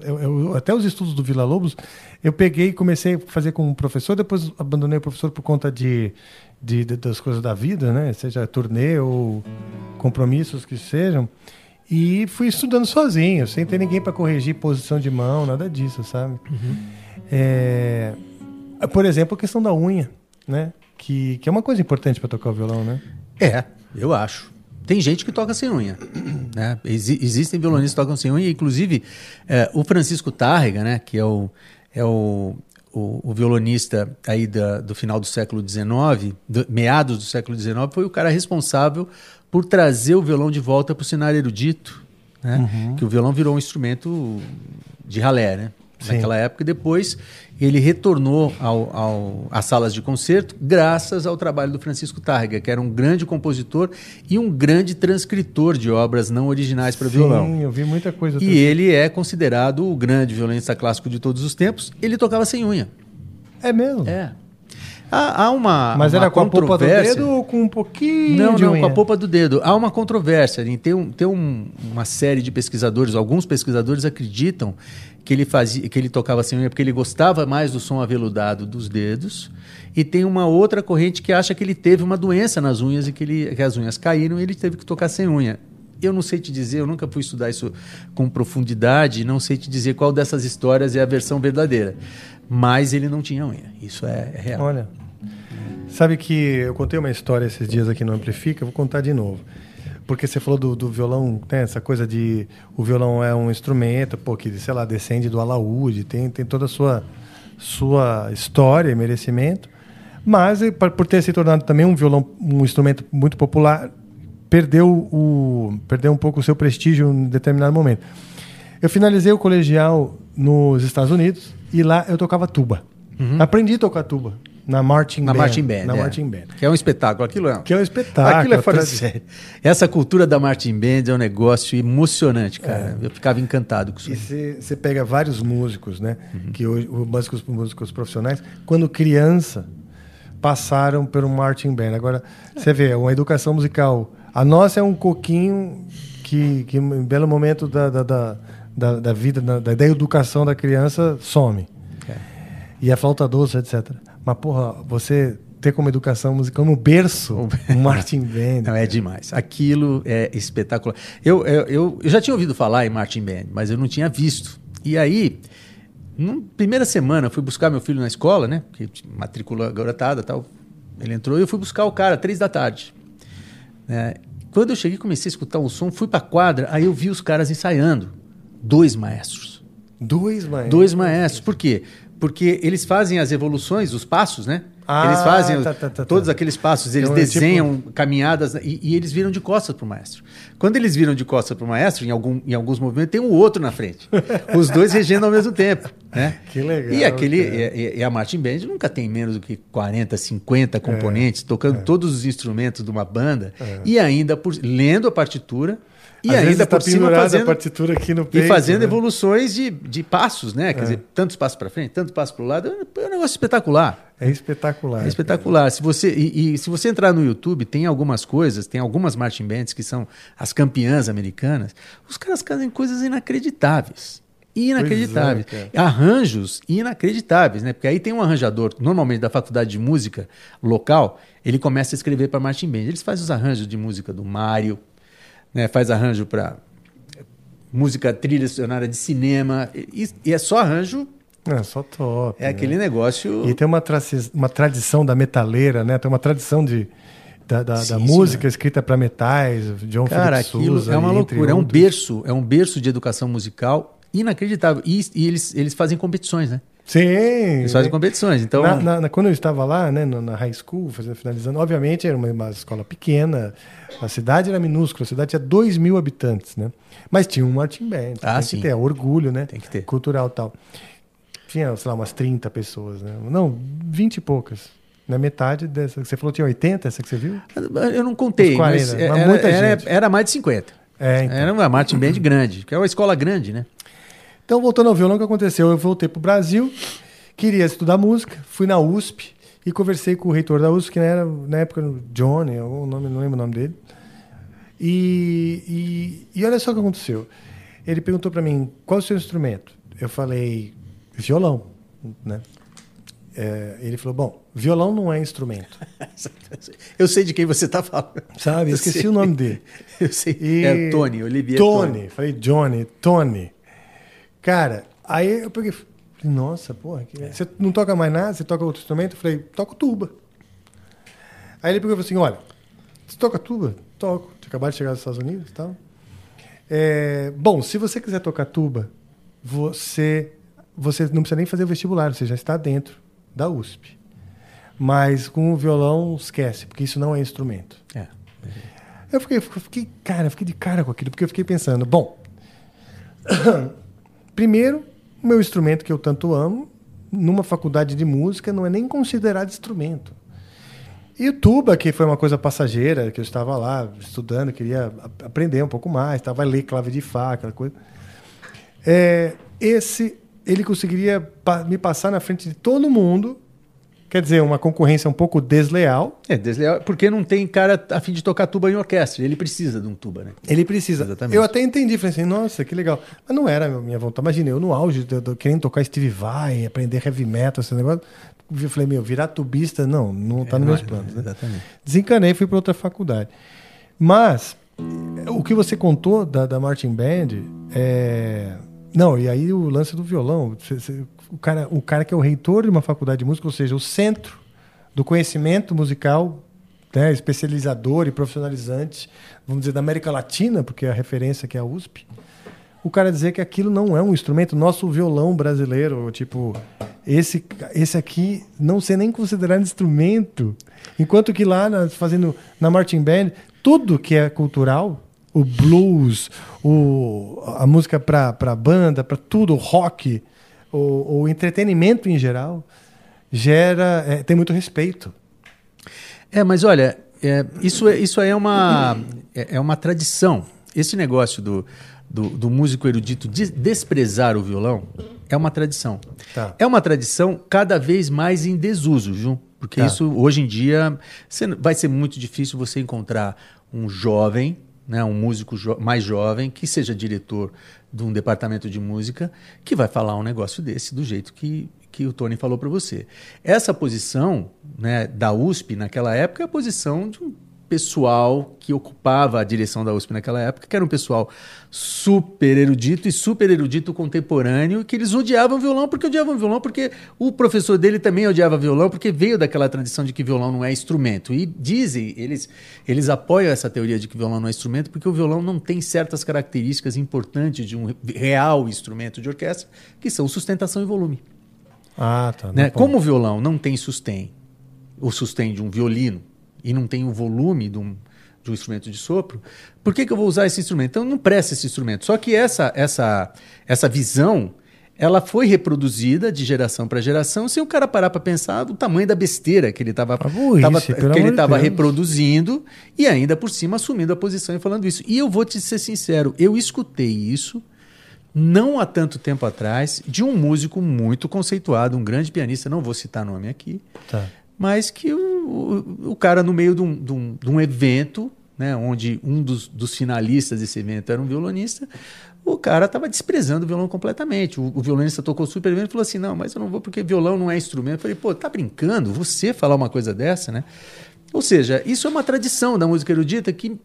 eu, eu- até os estudos do Vila Lobos, eu peguei e comecei a fazer com um professor, depois abandonei o professor por conta de, de- de- das coisas da vida, né? Seja turnê ou compromissos que sejam. E fui estudando sozinho, sem ter ninguém para corrigir posição de mão, nada disso, sabe? É, por exemplo, a questão da unha, né? Que, que é uma coisa importante para tocar o violão, né? É, eu acho. Tem gente que toca sem unha. Né? Exi- existem violonistas que tocam sem unha, inclusive é, o Francisco Tárrega, né, que é o, é o, o, o violonista aí da- do final do século XIX, do- meados do século XIX, foi o cara responsável por trazer o violão de volta para o cenário erudito. Né? Uhum. Que o violão virou um instrumento de ralé, né? Sim. Naquela época, e depois ele retornou ao, ao- às salas de concerto graças ao trabalho do Francisco Tárrega, que era um grande compositor e um grande transcritor de obras não originais para violão. Sim, eu vi muita coisa. E ele é considerado o grande violonista clássico de todos os tempos. Ele tocava sem unha. É mesmo? É. Há, há uma. Mas uma era com a polpa do dedo ou com um pouquinho Não, de não, unha? com a polpa do dedo. Há uma controvérsia. Tem, um, tem um- uma série de pesquisadores, alguns pesquisadores acreditam que ele, fazia, que ele tocava sem unha porque ele gostava mais do som aveludado dos dedos. E tem uma outra corrente que acha que ele teve uma doença nas unhas e que, ele, que as unhas caíram e ele teve que tocar sem unha. Eu não sei te dizer, eu nunca fui estudar isso com profundidade, não sei te dizer qual dessas histórias é a versão verdadeira. Mas ele não tinha unha. Isso é, é real. Olha. Sabe que eu contei uma história esses dias aqui no Amplifica, vou contar de novo. Porque você falou do, do violão, né, essa coisa de o violão é um instrumento, pô, que, sei lá, descende do alaúde, tem, tem toda a sua, sua história e merecimento. Mas, por ter se tornado também um violão, um instrumento muito popular, perdeu, o, perdeu um pouco o seu prestígio em determinado momento. Eu finalizei o colegial nos Estados Unidos e lá eu tocava tuba. Aprendi a tocar tuba na Uhum. Na Band. Marching Band. Na é. Marching Band. Que é um espetáculo. Aquilo é, Que é um espetáculo. Aquilo é fora de série. Essa cultura da Marching Band é um negócio emocionante, cara. Eu ficava encantado com isso. E você pega vários músicos, né? Uhum. Que hoje, os músicos, músicos profissionais, quando criança, passaram um marching band. Agora, você vê, uma educação musical. A nossa é um coquinho que, que em belo momento da, da, da, da, da vida, da, da educação da criança, some. É. E a flauta doce, etc. Mas, porra, você ter como educação musical no berço um marching band. Não, é demais. Aquilo é espetacular. Eu, eu, eu, eu já tinha ouvido falar em Marching Band, mas eu não tinha visto. E aí, na primeira semana, eu fui buscar meu filho na escola, né? Que matriculou garotada tal. Ele entrou e eu fui buscar o cara, três da tarde. né? Quando eu cheguei, comecei a escutar um som, fui pra quadra, aí eu vi os caras ensaiando. Dois maestros. Dois maestros. Dois maestros. Por quê? Porque eles fazem as evoluções, os passos, né? Ah, eles fazem tá, tá, tá, todos tá. aqueles passos, eles Então é desenham caminhadas e, e eles viram de costas pro maestro. Quando eles viram de costas pro maestro, em, algum, em alguns movimentos, tem um outro na frente. Os dois regendo ao mesmo tempo. Né? Que legal, E, aquele, e, e- a Martin Band nunca tem menos do que 40, 50 componentes, tocando todos os instrumentos de uma banda É. e ainda por, lendo a partitura. E Às ainda tá por cima pendurada a fazendo partitura aqui no e peito, fazendo né? evoluções de, de passos, né? Quer É. dizer, tantos passos para frente, tantos passos para o lado, é um negócio espetacular. É espetacular. É espetacular. Se você, e, e se você entrar no YouTube, tem algumas coisas, tem algumas marching bands que são as campeãs americanas. Os caras fazem coisas inacreditáveis. Inacreditáveis. É, Arranjos inacreditáveis, né? Porque aí tem um arranjador, normalmente da faculdade de música local, ele começa a escrever para marching band. Eles fazem os arranjos de música do Mário, né? faz arranjo para música trilha sonora de cinema. E, e é só arranjo É só top. é aquele negócio. E tem uma, traci- uma tradição da metaleira, né? Tem uma tradição de, da, da, da Sim, música escrita para metais, John Cara, Philip aquilo é uma loucura. É um berço, é um berço de educação musical inacreditável. E, e eles, eles fazem competições, né? Sim. Eles fazem competições. Então, Na- na- na- quando eu estava lá, né, na, high school, fazendo, finalizando, obviamente era uma, uma escola pequena, a cidade era minúscula, a cidade tinha 2 mil habitantes, né? Mas tinha um marching band, Ah, tem sim. que ter, é orgulho, né? Tem que ter. Cultural tal. Tinha, sei lá, umas 30 pessoas, né? Não, 20 e poucas. Na metade dessa. Você falou que tinha 80, essa que você viu? eu não contei, Uns 40, mas, mas era, muita era- gente. era mais de 50. É, então. Era uma marching band grande, que é uma escola grande, né? Então, voltando ao violão, o que aconteceu? Eu voltei para o Brasil, queria estudar música, fui na USP e conversei com o reitor da USP, que era, na época, o Johnny, algum nome, não lembro o nome dele. E, e, e olha só o que aconteceu. Ele perguntou para mim, qual é o seu instrumento? Eu falei, violão. Né? É, ele falou, bom, violão não é instrumento. Eu sei de quem você está falando. Sabe? Eu esqueci o nome dele. Eu sei. E- É Tony, Olivier Tony. Tony. Falei, Johnny, Tony. Cara, aí eu peguei. falei, Nossa, porra, que- É. você não toca mais nada? Você toca outro instrumento? Eu falei, toco tuba. Aí ele pegou e falou assim: olha, Você toca tuba? Toco. Tinha acabado de chegar dos Estados Unidos e tal. É, bom, se você quiser tocar tuba, você, você não precisa nem fazer o vestibular, você já está dentro da USP. Mas com o violão, esquece, porque isso não é instrumento. É. Eu fiquei, fiquei, cara, eu fiquei de cara com aquilo, porque eu fiquei pensando, bom, primeiro, o meu instrumento que eu tanto amo, numa faculdade de música, não é nem considerado instrumento. E o tuba, que foi uma coisa passageira, que eu estava lá estudando, queria aprender um pouco mais, estava ler clave de Fá, aquela coisa. É, esse, ele conseguiria me passar na frente de todo mundo, quer dizer, uma concorrência um pouco desleal, É, desleal, porque não tem cara a fim de tocar tuba em orquestra. Ele precisa de um tuba, né? Ele precisa. Exatamente. Eu até entendi, falei assim, nossa, que legal. Mas não era a minha vontade. Imagina, eu no auge, de- de- querendo tocar Steve Vai, aprender heavy metal, esse negócio. Eu falei, meu, virar tubista, não, não tá É, nos meus é, planos. Né? Exatamente. Desencanei e fui para outra faculdade. Mas, o que você contou da, da Martin Band, é... Não, e aí o lance do violão. Você- você- o, cara, o cara que é o reitor de uma faculdade de música, ou seja, o centro do conhecimento musical, né, especializador e profissionalizante, vamos dizer, da América Latina, porque é a referência que é a USP, o cara dizer que aquilo não é um instrumento, nosso violão brasileiro, tipo, esse, esse aqui não ser nem considerado instrumento, enquanto que lá na- fazendo na Martin Band, tudo que é cultural, o blues, o, a música para banda, para tudo, o rock, o, o entretenimento em geral, gera, é, tem muito respeito. É, mas olha, é, isso, é, isso aí é uma, é, é uma tradição. Esse negócio do, do, do músico erudito de- desprezar o violão é uma tradição. Tá. É uma tradição cada vez mais em desuso, Ju. Porque Tá. isso, hoje em dia, vai ser muito difícil você encontrar um jovem, né, um músico jo- mais jovem, que seja diretor de um departamento de música, que vai falar um negócio desse do jeito que, que o Tony falou para você. Essa posição né, da USP naquela época é a posição de um pessoal que ocupava a direção da USP naquela época, que era um pessoal super erudito e super erudito contemporâneo, que eles odiavam violão porque odiavam violão, porque o professor dele também odiava violão, porque veio daquela tradição de que violão não é instrumento. E dizem, eles, eles apoiam essa teoria de que violão não é instrumento, porque o violão não tem certas características importantes de um real instrumento de orquestra, que são sustentação e volume. Ah, tá. Né? pode. Como o violão não tem sustém, o sustém de um violino, e não tem o volume de um, de um instrumento de sopro, por que, que eu vou usar esse instrumento? Então não presta esse instrumento. Só que essa, essa, essa visão ela foi reproduzida de geração para geração sem o cara parar para pensar o tamanho da besteira que ele estava pelo que ele estava reproduzindo e ainda por cima assumindo a posição e falando isso. E eu vou te ser sincero, eu escutei isso não há tanto tempo atrás de um músico muito conceituado, um grande pianista, não vou citar nome aqui, Tá. Mas que o, o, o cara no meio de um, de um, de um evento, né, onde um dos, dos finalistas desse evento era um violonista, o cara estava desprezando o violão completamente. O, o violonista tocou super bem e falou assim: não, mas eu não vou porque violão não é instrumento. Eu falei, pô, tá brincando? Você falar uma coisa dessa, né? Ou seja, isso é uma tradição da música erudita que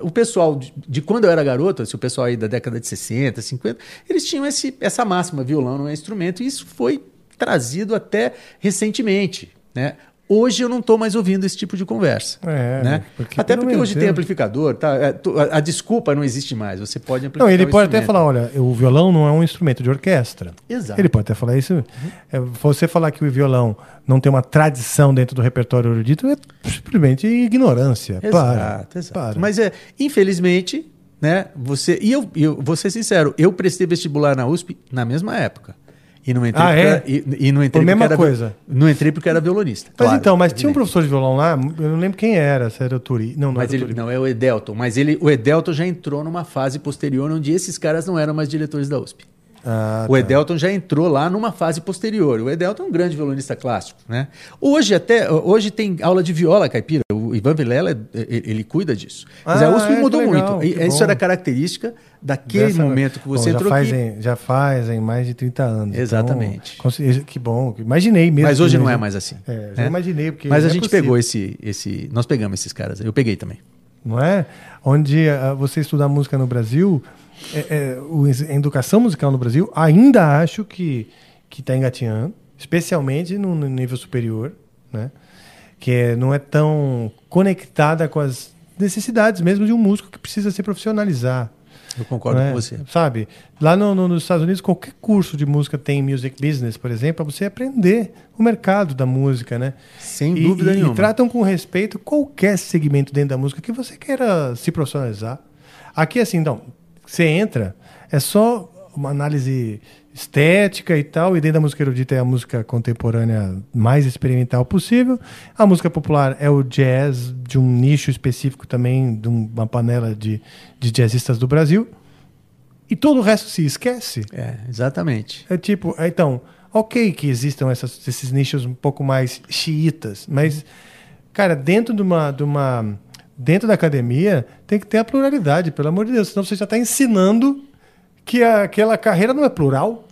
o pessoal de, de quando eu era garoto, assim, o pessoal aí da década de 60, 50, eles tinham esse, essa máxima: violão não é instrumento, e isso foi trazido até recentemente. Né? Hoje eu não estou mais ouvindo esse tipo de conversa. É, né? porque até porque hoje tem amplificador, tá? É, a, a desculpa não existe mais. Você pode amplificar. Não, ele pode até falar, olha, o violão não é um instrumento de orquestra. Exato. Ele pode até falar isso. É, você falar que o violão não tem uma tradição dentro do repertório erudito é simplesmente ignorância. Exato, para. exato. para. Mas é, infelizmente, né, você. E eu, eu vou ser sincero, eu prestei vestibular na USP na mesma época. E não entrei Ah, porque é? era, e, e não entrei mesma porque era, coisa. Não entrei porque era violonista. Mas claro, então, mas tinha um evidente. professor de violão lá, eu não lembro quem era, se era o Turi. Não, não Mas era o ele, Turi. não, é o Edelton. Mas ele, o Edelton já entrou numa fase posterior onde esses caras não eram mais diretores da USP. Ah, o Edelton já entrou lá numa fase posterior. O Edelton é um grande violonista clássico, né? Hoje até hoje tem aula de viola caipira. O Ivan Vilela ele, ele cuida disso. Mas a Ah, USP é, mudou legal, muito. Isso bom. era característica daquele Dessa- momento que você Bom, entrou. Já que- fazem, já fazem mais de 30 anos. então, Exatamente. consegui- que bom. Imaginei mesmo. Mas hoje não é mais assim. É, né? imaginei. Porque Mas a é gente possível. pegou esse, esse. Nós pegamos esses caras. Eu peguei também. não é? Onde ah, você estudar música no Brasil, é, é, a educação musical no Brasil, ainda acho que que está engatinhando, especialmente no nível superior, né? Que é- não é tão conectada com as necessidades mesmo de um músico que precisa se profissionalizar. Eu concordo né? com você. Sabe? Lá no- no- nos Estados Unidos, qualquer curso de música tem music business, por exemplo, para você aprender o mercado da música, né? Sem E- dúvida e, nenhuma. E tratam com respeito qualquer segmento dentro da música que você queira se profissionalizar. Aqui, assim, não. Você entra, é só uma análise estética e tal, e dentro da música erudita é a música contemporânea mais experimental possível. A música popular é o jazz de um nicho específico também, de uma panela de, de jazzistas do Brasil. E todo o resto se esquece. É, exatamente. É tipo, é, então, ok que existam essas- esses nichos um pouco mais xiitas, mas, cara, dentro de uma, de uma. Dentro da academia tem que ter a pluralidade, pelo amor de Deus. Senão você já está ensinando que aquela carreira não é plural.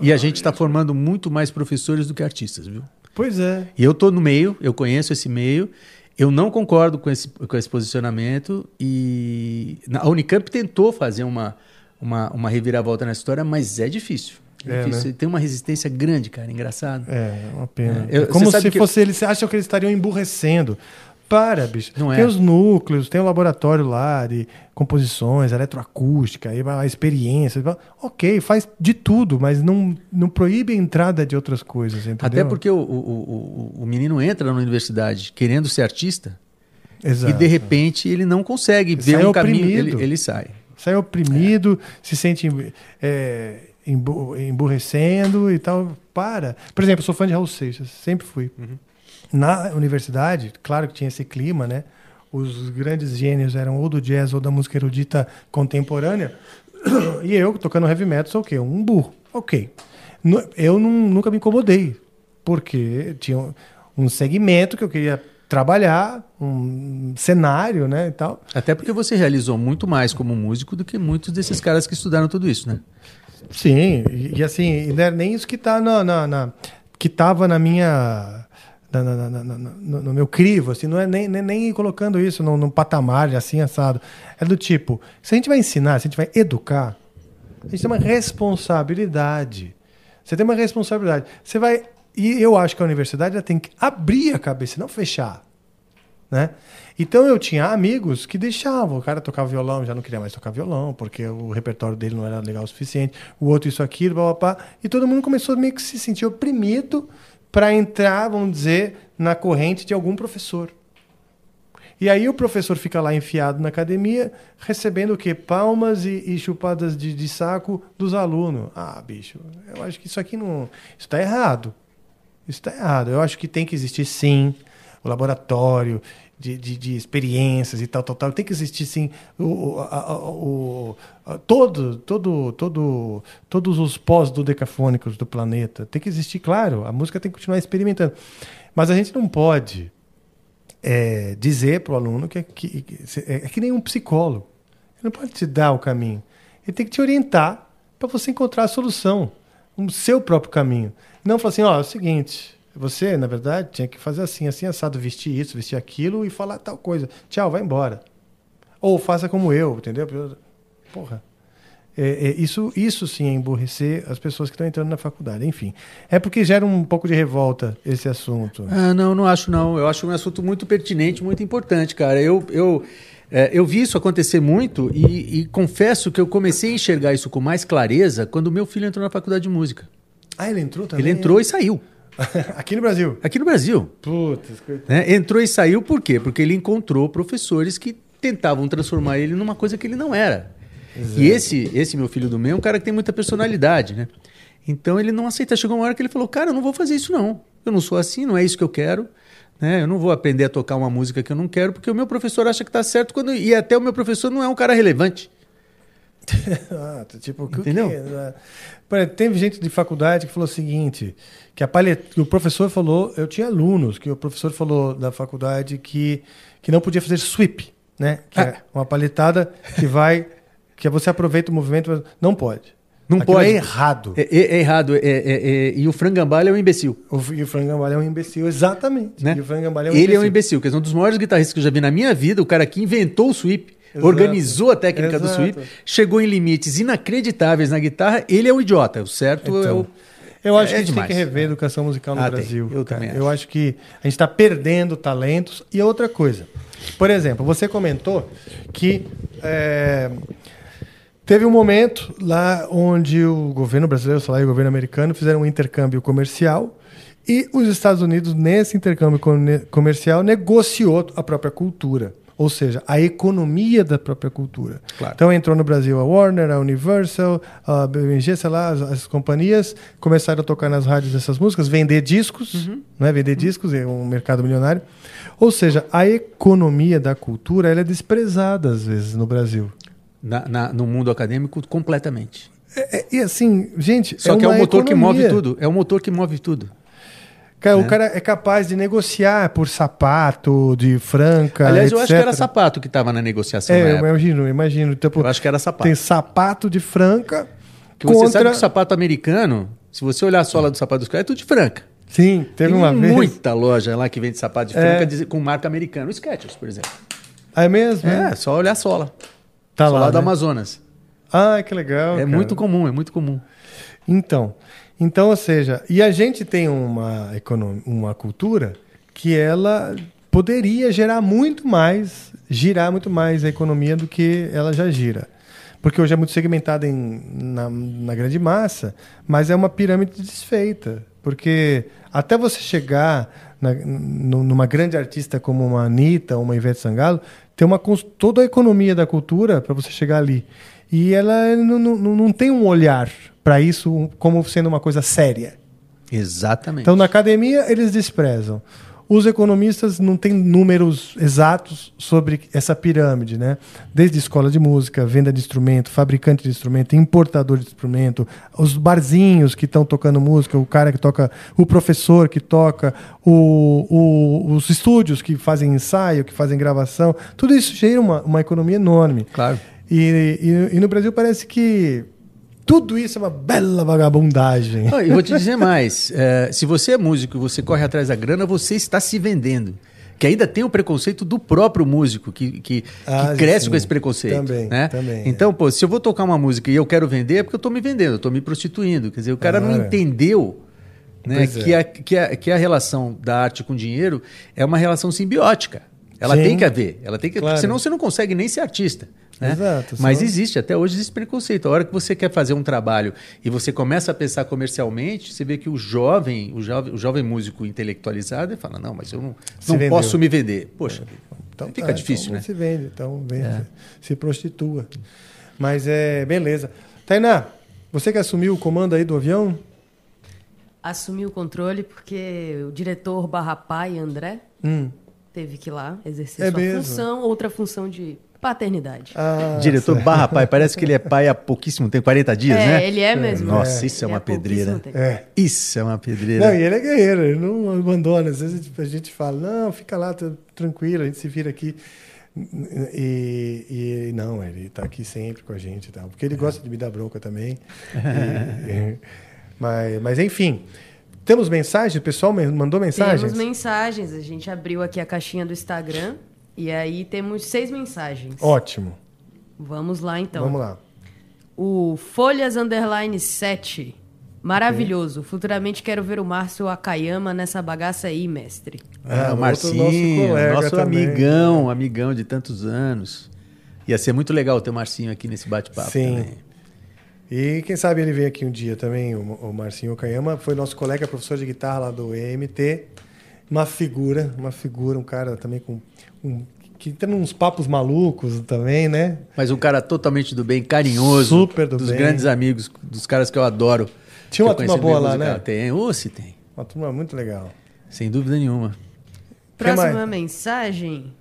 E a gente está formando muito mais professores do que artistas, viu? Pois é. E eu tô no meio, eu conheço esse meio, eu não concordo com esse, com esse posicionamento e a Unicamp tentou fazer uma, uma, uma reviravolta na história, mas é difícil. É É, difícil. né? Tem uma resistência grande, cara, engraçado. É, uma pena. É, eu- É como se fosse eles acham que eles estariam emburrecendo. Para, bicho. Não é. tem os núcleos, tem o laboratório lá de composições, eletroacústica, aí a experiência. Ok, faz de tudo, mas não, não proíbe a entrada de outras coisas, entendeu? Até porque o, o, o, o menino entra na universidade querendo ser artista Exato. e de repente ele não consegue ver sai um caminho, oprimido. ele, ele sai. Sai oprimido, se sente é, embu- emburrecendo e tal. Para. Por exemplo, eu sou fã de Raul Seixas, sempre fui. Uhum. Na universidade, claro que tinha esse clima, né? Os grandes gênios eram ou do jazz ou da música erudita contemporânea. E eu, tocando heavy metal, sou o quê? Um burro. Ok. Eu não- nunca me incomodei, porque tinha um- segmento que eu queria trabalhar, um cenário, né, e tal. Até porque você realizou muito mais como músico do que muitos desses caras que estudaram tudo isso, né? Sim, e, e assim, não era nem isso que tá na, na- na- que tava na minha na- na- na- no, no meu crivo, assim, não é nem, nem, nem colocando isso num, num patamar assim assado. É do tipo, se a gente vai ensinar, se a gente vai educar, a gente tem uma responsabilidade. Você tem uma responsabilidade. Você vai e eu acho que a universidade ela tem que abrir a cabeça, não fechar né? Então eu tinha amigos que deixavam, o cara tocava violão, já não queria mais tocar violão, porque o repertório dele não era legal o suficiente, o outro isso, aquilo, blá, blá, blá, e todo mundo começou meio que se sentir oprimido para entrar, vamos dizer, na corrente de algum professor. E aí o professor fica lá enfiado na academia, recebendo o quê? Palmas e, e chupadas de, de saco dos alunos. Ah, bicho, eu acho que isso aqui não... Isso está errado. Isso está errado. Eu acho que tem que existir, sim, o laboratório de, de, de experiências e tal, tal, tal. Tem que existir, sim, o, o, todo, todo, todo, todos os pós-dodecafônicos do planeta. Tem que existir, claro. A música tem que continuar experimentando. Mas a gente não pode é, dizer para o aluno que, é- que, que é, é que nem um psicólogo. Ele não pode te dar o caminho. Ele tem que te orientar para você encontrar a solução, o seu próprio caminho. Não falar assim, ó, é o seguinte, você, na verdade, tinha que fazer assim, assim, assado, vestir isso, vestir aquilo e falar tal coisa. Tchau, vai embora. Ou faça como eu, entendeu? Porra. É, é, isso, isso sim é emburrecer as pessoas que estão entrando na faculdade. Enfim, é porque gera um pouco de revolta esse assunto. Ah, não, não acho não. Eu acho um assunto muito pertinente, muito importante, cara. Eu, eu, é, eu vi isso acontecer muito e, e confesso que eu comecei a enxergar isso com mais clareza quando meu filho entrou na faculdade de música. Ah, ele entrou também? Ele entrou e saiu. Aqui no Brasil? Aqui no Brasil. Putz, né? Entrou e saiu por quê? Porque ele encontrou professores que tentavam transformar ele numa coisa que ele não era. Exato. E esse, esse meu filho do meio é um cara que tem muita personalidade, né? Então ele não aceita. Chegou uma hora que ele falou: Cara, eu não vou fazer isso não. Eu não sou assim, não é isso que eu quero. Né? Eu não vou aprender a tocar uma música que eu não quero, porque o meu professor acha que está certo quando e até o meu professor não é um cara relevante. Ah, tipo, Entendeu? que-? Por exemplo, teve gente de faculdade que falou o seguinte, que, a palhet... que o professor falou, eu tinha alunos, que o professor falou da faculdade que, que não podia fazer sweep, né? Que Ah. é uma palhetada que vai, que você aproveita o movimento, mas não pode. Não Aquilo pode. É errado. É, é- é errado. É- é- é- e o frangambalho é um imbecil. O, e o frangambalho é um imbecil, exatamente. Né? E o frangambalho é um Ele imbecil. é um imbecil, que é um dos maiores guitarristas que eu já vi na minha vida, o cara que inventou o sweep, Exato. organizou a técnica do Exato. sweep, chegou em limites inacreditáveis na guitarra, ele é um idiota. O certo é o. Eu acho É que a gente demais. tem que rever a educação musical no Ah, tem. Brasil. Eu cara. também Eu acho que a gente está perdendo talentos. E outra coisa. Por exemplo, você comentou que é, teve um momento lá onde o governo brasileiro, e o governo americano fizeram um intercâmbio comercial e os Estados Unidos, nesse intercâmbio come- comercial, negociou a própria cultura. Ou seja, a economia da própria cultura. Claro. Então entrou no Brasil a Warner, a Universal, a BMG, sei lá, as, as companhias começaram a tocar nas rádios essas músicas, vender discos, né? vender discos, é um mercado milionário. Ou seja, a economia da cultura ela é desprezada às vezes no Brasil. Na- na- no mundo acadêmico, completamente. É- e assim, gente, Só é que é o motor que move economia. tudo. É o motor que move tudo. Cara, né? O cara é capaz de negociar por sapato, de franca. Aliás, eu acho que era etc. sapato que estava na negociação. na É, eu época. imagino, eu imagino. Tipo, Eu acho que era sapato. Tem sapato de franca Que você contra... sabe que o sapato americano, se você olhar a sola do sapato dos caras, é tudo de franca. Sim, teve Tem uma vez. muita loja lá que vende sapato de É. franca diz- com marca americana. O Skechers, por exemplo. É mesmo? É, só olhar a sola. Tá sola lá, do né? Amazonas. Ah, que legal. é cara. muito comum, é muito comum. Então, então, ou seja, e a gente tem uma, econom... uma cultura que ela poderia gerar muito mais, girar muito mais a economia do que ela já gira. Porque hoje é muito segmentada em, na, na grande massa, mas é uma pirâmide desfeita. Porque até você chegar na- nu- numa grande artista como uma Anitta ou uma Ivete Sangalo, tem uma, toda a economia da cultura para você chegar ali. E ela não, não, não tem um olhar para isso como sendo uma coisa séria. Exatamente. Então, na academia, eles desprezam. Os economistas não têm números exatos sobre essa pirâmide, né? Desde escola de música, venda de instrumento, fabricante de instrumento, importador de instrumento, os barzinhos que estão tocando música, o cara que toca, o professor que toca, o, o- os estúdios que fazem ensaio, que fazem gravação, tudo isso gera uma, uma economia enorme. Claro. E, e- e no Brasil parece que tudo isso é uma bela vagabundagem. Ah, e vou te dizer mais: é, se você é músico e você corre atrás da grana, você está se vendendo. Que ainda tem o preconceito do próprio músico, que, que, que Ah, cresce sim. com esse preconceito. Também, né? também, é. Então, pô, se eu vou tocar uma música e eu quero vender, é porque eu estou me vendendo, eu estou me prostituindo. Quer dizer, o cara não Claro. entendeu né, Pois é. que, a, que, a, que a relação da arte com dinheiro é uma relação simbiótica. Ela Sim. tem que haver. Ela tem que, Claro. Senão você não consegue nem ser artista. Né? Exato, Mas senão- existe, até hoje existe preconceito. A hora que você quer fazer um trabalho e você começa a pensar comercialmente, você vê que o jovem, o jovem, o jovem músico intelectualizado, ele fala, não, mas eu não, Se não vendeu. posso me vender. Poxa, Então, fica tá, difícil, então né? Se vende, então vende, É. se prostitua. Mas é beleza. Tainá, você que assumiu o comando aí do avião? Assumi o controle porque o diretor barra pai, André, Hum. teve que ir lá exercer É sua mesmo? função, outra função de paternidade. Ah, Diretor certo. barra pai, parece que ele é pai há pouquíssimo tempo, 40 dias, É, né? ele é mesmo. Nossa, É. isso é Ele uma é pedreira. É. Isso é uma pedreira. Não, e ele é guerreiro, ele não abandona. Às vezes a gente fala, não, fica lá, tá tranquilo, a gente se vira aqui. E, e não, ele está aqui sempre com a gente e tal. Porque ele gosta de me dar bronca também. E- e- mas, mas enfim. Temos mensagem? O pessoal mandou mensagens? Temos mensagens. A gente abriu aqui a caixinha do Instagram e aí temos seis mensagens. Ótimo. Vamos lá então. Vamos lá. O Folhas Underline 7. Maravilhoso. Futuramente quero ver o Márcio Akayama nessa bagaça aí, mestre. Ah, outro o Marcinho, colega nosso também. amigão, amigão de tantos anos. Ia ser muito legal ter o Marcinho aqui nesse bate-papo Sim. também. E quem sabe ele vem aqui um dia também, o, o Marcinho Okayama, foi nosso colega, professor de guitarra lá do EMT. Uma figura, uma figura, um cara também com. Que tem uns papos malucos também, né? Mas um cara totalmente do bem, carinhoso. Super do dos bem. grandes amigos, dos caras que eu adoro. Tinha uma eu turma boa lá, musical. né? Tem, ou se tem. Uma turma muito legal. Sem dúvida nenhuma. Próxima mensagem.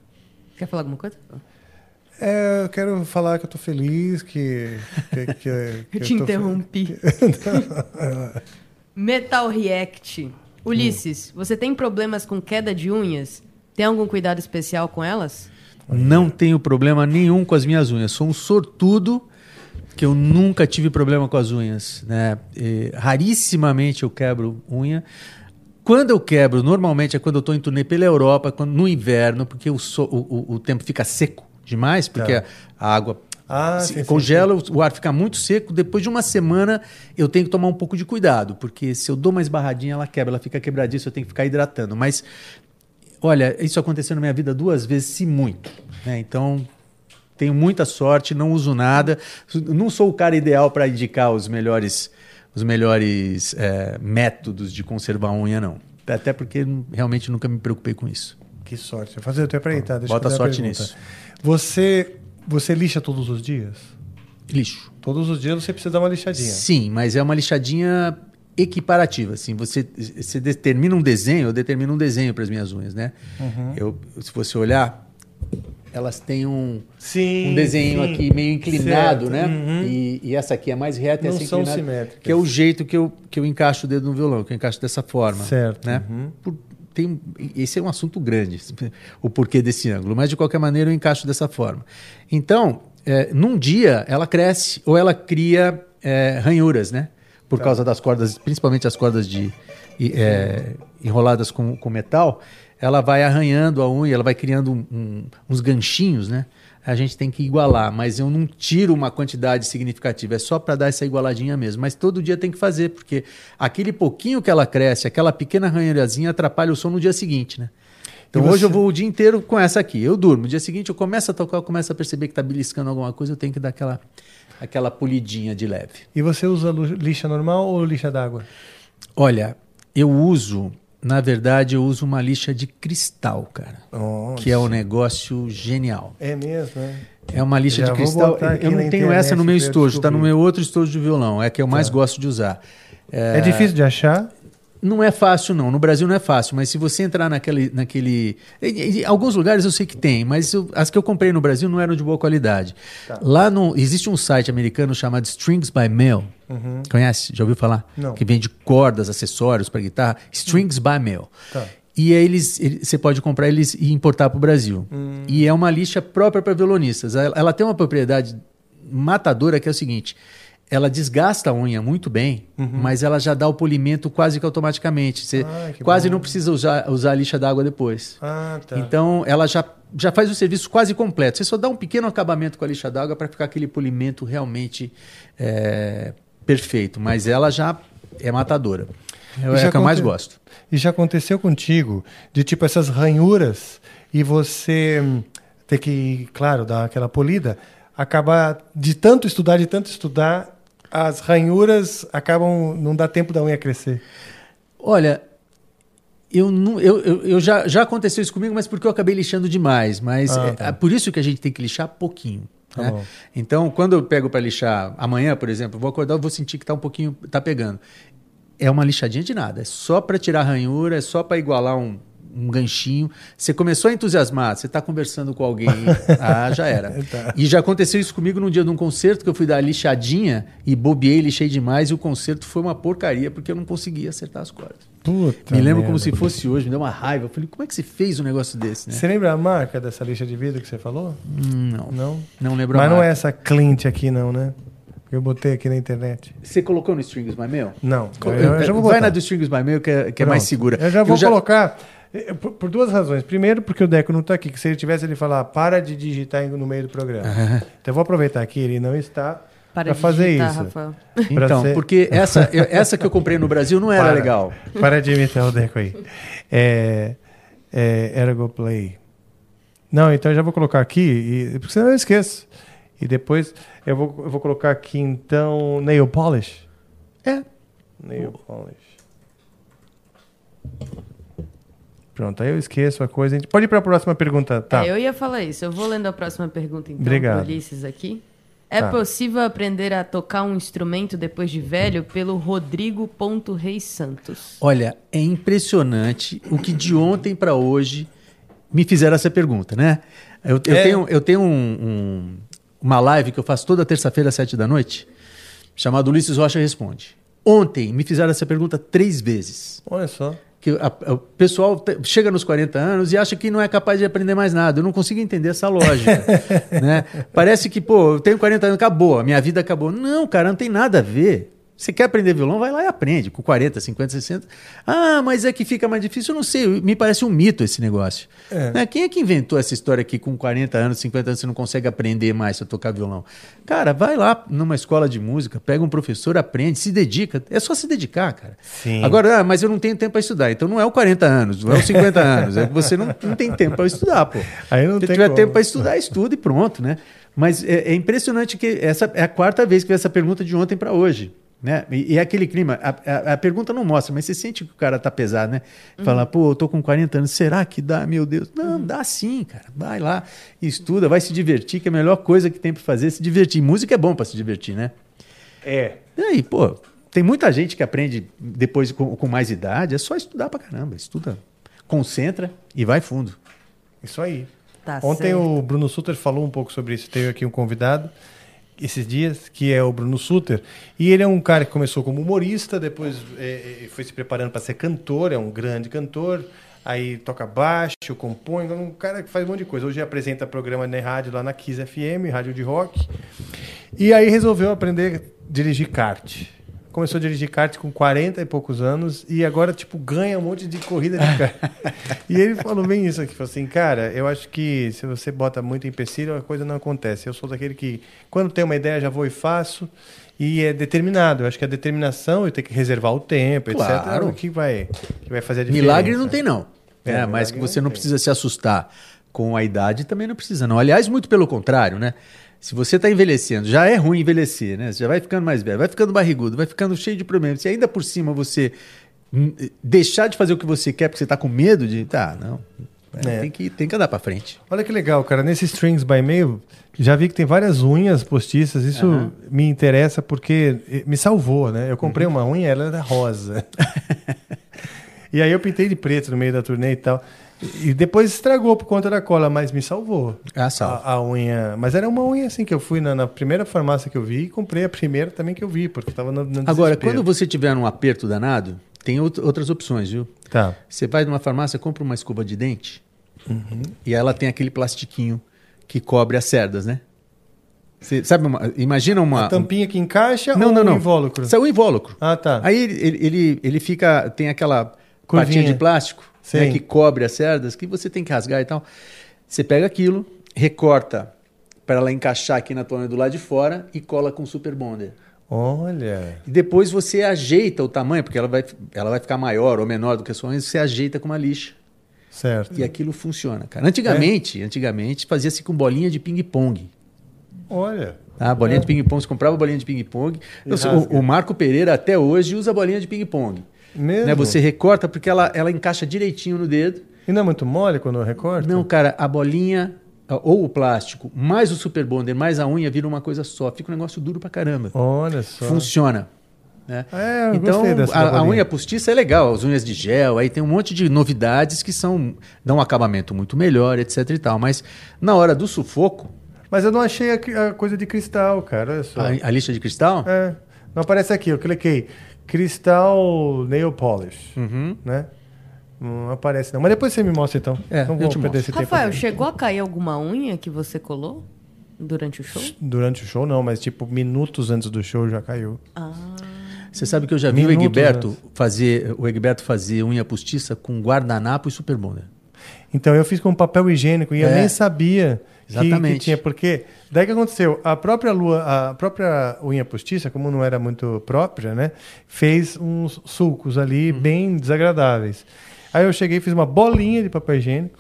Quer falar alguma coisa? É, eu quero falar que eu tô feliz, que. que, que- que Eu te tô- interrompi. Metal React. Ulisses, você tem problemas com queda de unhas? Tem algum cuidado especial com elas? Não tenho problema nenhum com as minhas unhas. Sou um sortudo que eu nunca tive problema com as unhas. Né? E, rarissimamente eu quebro unha. Quando eu quebro, normalmente é quando eu estou em turnê pela Europa, quando, no inverno, porque o, so- o- o- o tempo fica seco demais, porque Tá. a água Ah, Se sim, sim, congela, o ar fica muito seco. Depois de uma semana, eu tenho que tomar um pouco de cuidado, porque se eu dou uma esbarradinha, ela quebra, ela fica quebradiça, eu tenho que ficar hidratando. Mas, olha, isso aconteceu na minha vida duas vezes, se muito. né? Então, tenho muita sorte, não uso nada. Não sou o cara ideal para indicar os melhores, os melhores é, métodos de conservar a unha, não. Até porque realmente nunca me preocupei com isso. Que sorte. Vou fazer até aproveitar. Deixa eu Bota fazer uma sorte nisso. Você, você lixa todos os dias? Lixo. Todos os dias você precisa dar uma lixadinha. Sim, mas é uma lixadinha equiparativa. Assim, você, você determina um desenho, eu determino um desenho para as minhas unhas, né? Uhum. Eu, se você olhar, elas têm um, Sim, um desenho sim. aqui meio inclinado, Certo. né? Uhum. E, e essa aqui é mais reta e Não essa são simétricas. que é o jeito que eu, que eu encaixo o dedo no violão, que eu encaixo dessa forma. Certo. Né? Uhum. Por- tem, esse é um assunto grande, o porquê desse ângulo, mas de qualquer maneira eu encaixo dessa forma. Então, é, num dia ela cresce ou ela cria é, ranhuras, né? Por Tá. causa das cordas, principalmente as cordas de é, enroladas com, com metal, ela vai arranhando a unha, ela vai criando um- um- uns ganchinhos, né? A gente tem que igualar, mas eu não tiro uma quantidade significativa, é só para dar essa igualadinha mesmo. Mas todo dia tem que fazer, porque aquele pouquinho que ela cresce, aquela pequena ranhurazinha atrapalha o som no dia seguinte, né? Então hoje eu vou o dia inteiro com essa aqui. Eu durmo. No dia seguinte eu começo a tocar, eu começo a perceber que tá beliscando alguma coisa, eu tenho que dar aquela, aquela polidinha de leve. E você usa lixa normal ou lixa d'água? Olha, eu uso, na verdade, eu uso uma lixa de cristal, cara. Nossa. Que é um negócio genial. É mesmo, né? É uma lixa Já de cristal. Eu não tenho internet essa no meu estojo, está no meu outro estojo de violão. É a que eu mais Tá. gosto de usar. É difícil de achar? Não é fácil, não. No Brasil não é fácil, mas se você entrar naquele. naquele em, em alguns lugares eu sei que tem, mas eu- as que eu comprei no Brasil não eram de boa qualidade. Tá. Lá no. Existe um site americano chamado Strings by Mail. Uhum. Conhece? Já ouviu falar? Não. Que vende cordas, acessórios para guitarra. Strings by Mail. Tá. E aí eles, ele- você pode comprar eles e importar para o Brasil. Hum. E é uma lixa própria para violonistas. Ela, ela tem uma propriedade matadora que é o seguinte: ela desgasta a unha muito bem, mas ela já dá o polimento quase que automaticamente. Você Uhum. Ah, que quase bom. não precisa usar, usar a lixa d'água depois. Ah, tá. Então ela já, já faz o serviço quase completo. Você só dá um pequeno acabamento com a lixa d'água para ficar aquele polimento realmente é, perfeito. Mas ela já é matadora. É, é a que eu mais aconte- gosto. E já aconteceu contigo de tipo essas ranhuras e você hum, ter que, claro, dar aquela polida, acabar de tanto estudar, de tanto estudar, as ranhuras acabam não dá tempo da unha crescer. Olha, eu, não, eu, eu, eu já, já aconteceu isso comigo, mas porque eu acabei lixando demais. Mas Ah, é, tá. é por isso que a gente tem que lixar pouquinho. Tá né? Então, quando eu pego para lixar amanhã, por exemplo, vou acordar, vou sentir que tá um pouquinho, tá pegando. É uma lixadinha de nada, é só para tirar ranhura, é só para igualar um, um ganchinho. Você começou a entusiasmar, você está conversando com alguém, ah, já era. Tá. E já aconteceu isso comigo num dia de um concerto que eu fui dar lixadinha e bobeei, lixei demais e o concerto foi uma porcaria porque eu não conseguia acertar as cordas. Puta me lembro merda. como se fosse hoje, me deu uma raiva. Eu falei, como é que você fez um negócio desse, né? Você lembra a marca dessa lixa de vidro que você falou? Não. Não? Não lembro a Mas não marca. é essa Clint aqui não, né? Eu botei aqui na internet. Você colocou no Strings by Mail? Não. Co- Eu, eu já vou botar. Vai na do Strings by Mail que é, que é mais segura. Eu já vou colocar eh, por, por duas razões. Primeiro, porque o Deco não está aqui. Que se ele tivesse, ele falar, para de digitar no meio do programa. então eu vou aproveitar que ele não está Para para de fazer digitar, isso. Rafael. Então, ser- porque essa, eu- essa que eu comprei no Brasil não era Para. legal. Para de imitar o Deco aí. É, é, Ergo Play. Não, então eu já vou colocar aqui, e, porque senão eu esqueço. E depois eu vou, eu vou colocar aqui, então, Nail Polish. É. Nail Polish. Pronto, aí eu esqueço a coisa. A gente pode ir para a próxima pergunta, tá? É, eu ia falar isso. Eu vou lendo a próxima pergunta, então, Obrigado. do Ulisses aqui. É Tá. possível aprender a tocar um instrumento depois de velho pelo Rodrigo.reis Santos. Olha, é impressionante o que de ontem para hoje me fizeram essa pergunta, né? Eu, eu É. tenho, eu tenho um- um- uma live que eu faço toda terça-feira às sete da noite, chamado Ulisses Rocha Responde. Ontem me fizeram essa pergunta três vezes. Olha só. Que a- o pessoal te- chega nos 40 anos e acha que não é capaz de aprender mais nada. Eu não consigo entender essa lógica. né? Parece que, pô, eu tenho 40 anos, acabou, a minha vida acabou. Não, cara, não tem nada a ver. Você quer aprender violão, vai lá e aprende, com 40, 50, 60. Ah, mas é que fica mais difícil, eu não sei, me parece um mito esse negócio. É. Né? Quem é que inventou essa história aqui com 40 anos, 50 anos, você não consegue aprender mais a tocar violão? Cara, vai lá numa escola de música, pega um professor, aprende, se dedica. É só se dedicar, cara. Sim. Agora, ah, mas eu não tenho tempo para estudar. Então não é o 40 anos, não é os 50 anos. É que você não, não tem tempo para estudar, pô. Aí não Se tem tiver como. tempo para estudar, estuda e pronto, né? Mas é, é impressionante que essa é a quarta vez que veio essa pergunta de ontem para hoje. Né? E, e é aquele clima, a, a- a pergunta não mostra, mas você sente que o cara tá pesado, né? Fala, pô, eu tô com 40 anos, será que dá, meu Deus? Não, dá sim, cara. Vai lá, estuda, vai se divertir, que é a melhor coisa que tem para fazer é se divertir. Música é bom para se divertir, né? É. E aí, pô, tem muita gente que aprende depois com, com mais idade, é só estudar pra caramba. Estuda, concentra e vai fundo. Isso aí. Tá Ontem certo. o Bruno Suter falou um pouco sobre isso. Teve aqui um convidado esses dias, que é o Bruno Suter. E ele é um cara que começou como humorista, depois é, é, foi se preparando para ser cantor, é um grande cantor. Aí toca baixo, compõe, é um cara que faz um monte de coisa. Hoje apresenta programa na rádio lá na Kiss FM, rádio de rock. E aí resolveu aprender a dirigir kart. Começou a dirigir kart com 40 e poucos anos e agora, tipo, ganha um monte de corrida de kart. e ele falou bem isso aqui, falou assim, cara, eu acho que se você bota muito empecilho, a coisa não acontece. Eu sou daquele que, quando tem uma ideia, já vou e faço. E é determinado. Eu acho que a determinação e ter que reservar o tempo, etc., é Claro. o que vai, que vai fazer a diferença. Milagre não tem, não. É, É, mas que não você não tem. precisa se assustar com a idade também não precisa, não. Aliás, muito pelo contrário, né? Se você está envelhecendo, já é ruim envelhecer, né? Você já vai ficando mais velho, vai ficando barrigudo, vai ficando cheio de problemas. Se ainda por cima você hum, deixar de fazer o que você quer porque você está com medo de. Tá, não. É, É. Tem, que, tem que andar para frente. Olha que legal, cara. Nesse Strings by Mail, já vi que tem várias unhas postiças. Isso Aham. me interessa porque eh, me salvou, né? Eu comprei Uhum. uma unha, ela era rosa. e aí eu pintei de preto no meio da turnê e tal. E depois estragou por conta da cola, mas me salvou. Ah, salva. A, a unha. Mas era uma unha assim que eu fui na, na primeira farmácia que eu vi e comprei a primeira também que eu vi, porque tava no, no Agora, quando você tiver num aperto danado, tem out- outras opções, viu? Tá. Você vai numa farmácia, compra uma escova de dente Uhum. e ela tem aquele plastiquinho que cobre as cerdas, né? Você sabe, uma- imagina uma. A tampinha que encaixa Não, ou não, não. um invólucro? Isso é o invólucro. Ah, tá. Aí ele, ele, ele, fica. Tem aquela Curvinha. de plástico né, que cobre as cerdas que você tem que rasgar e tal. Você pega aquilo, recorta para ela encaixar aqui na unha do lado de fora e cola com super bonder. Olha. E depois você ajeita o tamanho, porque ela vai, ela vai ficar maior ou menor do que a sua unha, você ajeita com uma lixa. Certo. E aquilo funciona, cara. Antigamente, antigamente fazia-se com bolinha de ping-pong. Olha. Tá? Bolinha É. de ping-pong, você comprava bolinha de ping-pong. O, o Marco Pereira até hoje usa bolinha de ping-pong. Mesmo? Né? Você recorta porque ela, ela encaixa direitinho no dedo. E não é muito mole quando eu recorto? Não, cara, a bolinha ou o plástico, mais o super bonder, mais a unha, vira uma coisa só. Fica um negócio duro pra caramba. Olha só. Funciona. Né? É, eu então, a, a unha postiça é legal, as unhas de gel, aí tem um monte de novidades que são dão um acabamento muito melhor, etc e tal. Mas na hora do sufoco, Mas eu não achei a, a coisa de cristal, cara. Olha só. a, a lixa de cristal, É. Não aparece aqui, eu cliquei. Cristal Nail Polish. Uhum. Né? Não aparece não. Mas depois você me mostra então. É, não eu vou te perder mostro. esse tempo. Rafael, aqui. chegou a cair alguma unha que você colou durante o show? Durante o show não, mas tipo minutos antes do show já caiu. Ah. você sabe que eu já vi o Minutos Egberto antes. fazer o Egberto fazer unha postiça com guardanapo e super bonder. Então eu fiz com papel higiênico e eu É. nem sabia que- que, Exatamente. tinha. Porque daí que aconteceu? A própria lua, a própria unha postiça, como não era muito própria, né? Fez uns sulcos ali Uhum. bem desagradáveis. Aí eu cheguei, fiz uma bolinha de papel higiênico,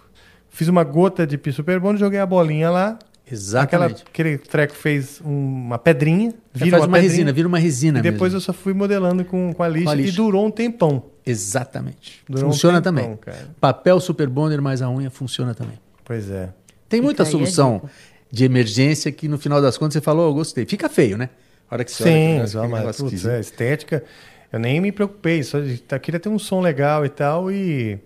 fiz uma gota de super bom, joguei a bolinha lá. Exatamente. Aquela, aquele treco fez um- uma pedrinha, Você vira faz uma pedrinha, resina, vira uma resina E depois mesmo. eu só fui modelando com, com a lixa, Com a lixa. e durou um tempão. Exatamente. Durou um funciona tempão, também. cara. Papel super bonder mais a unha funciona também. Pois é. Tem Fica muita solução de emergência que no final das contas você falou, oh, gostei. Fica feio, né? A hora que você olha Sim, negócio, só, aquele mas putz, é, estética. Eu nem me preocupei, só de, tá, queria ter um som legal e tal. E,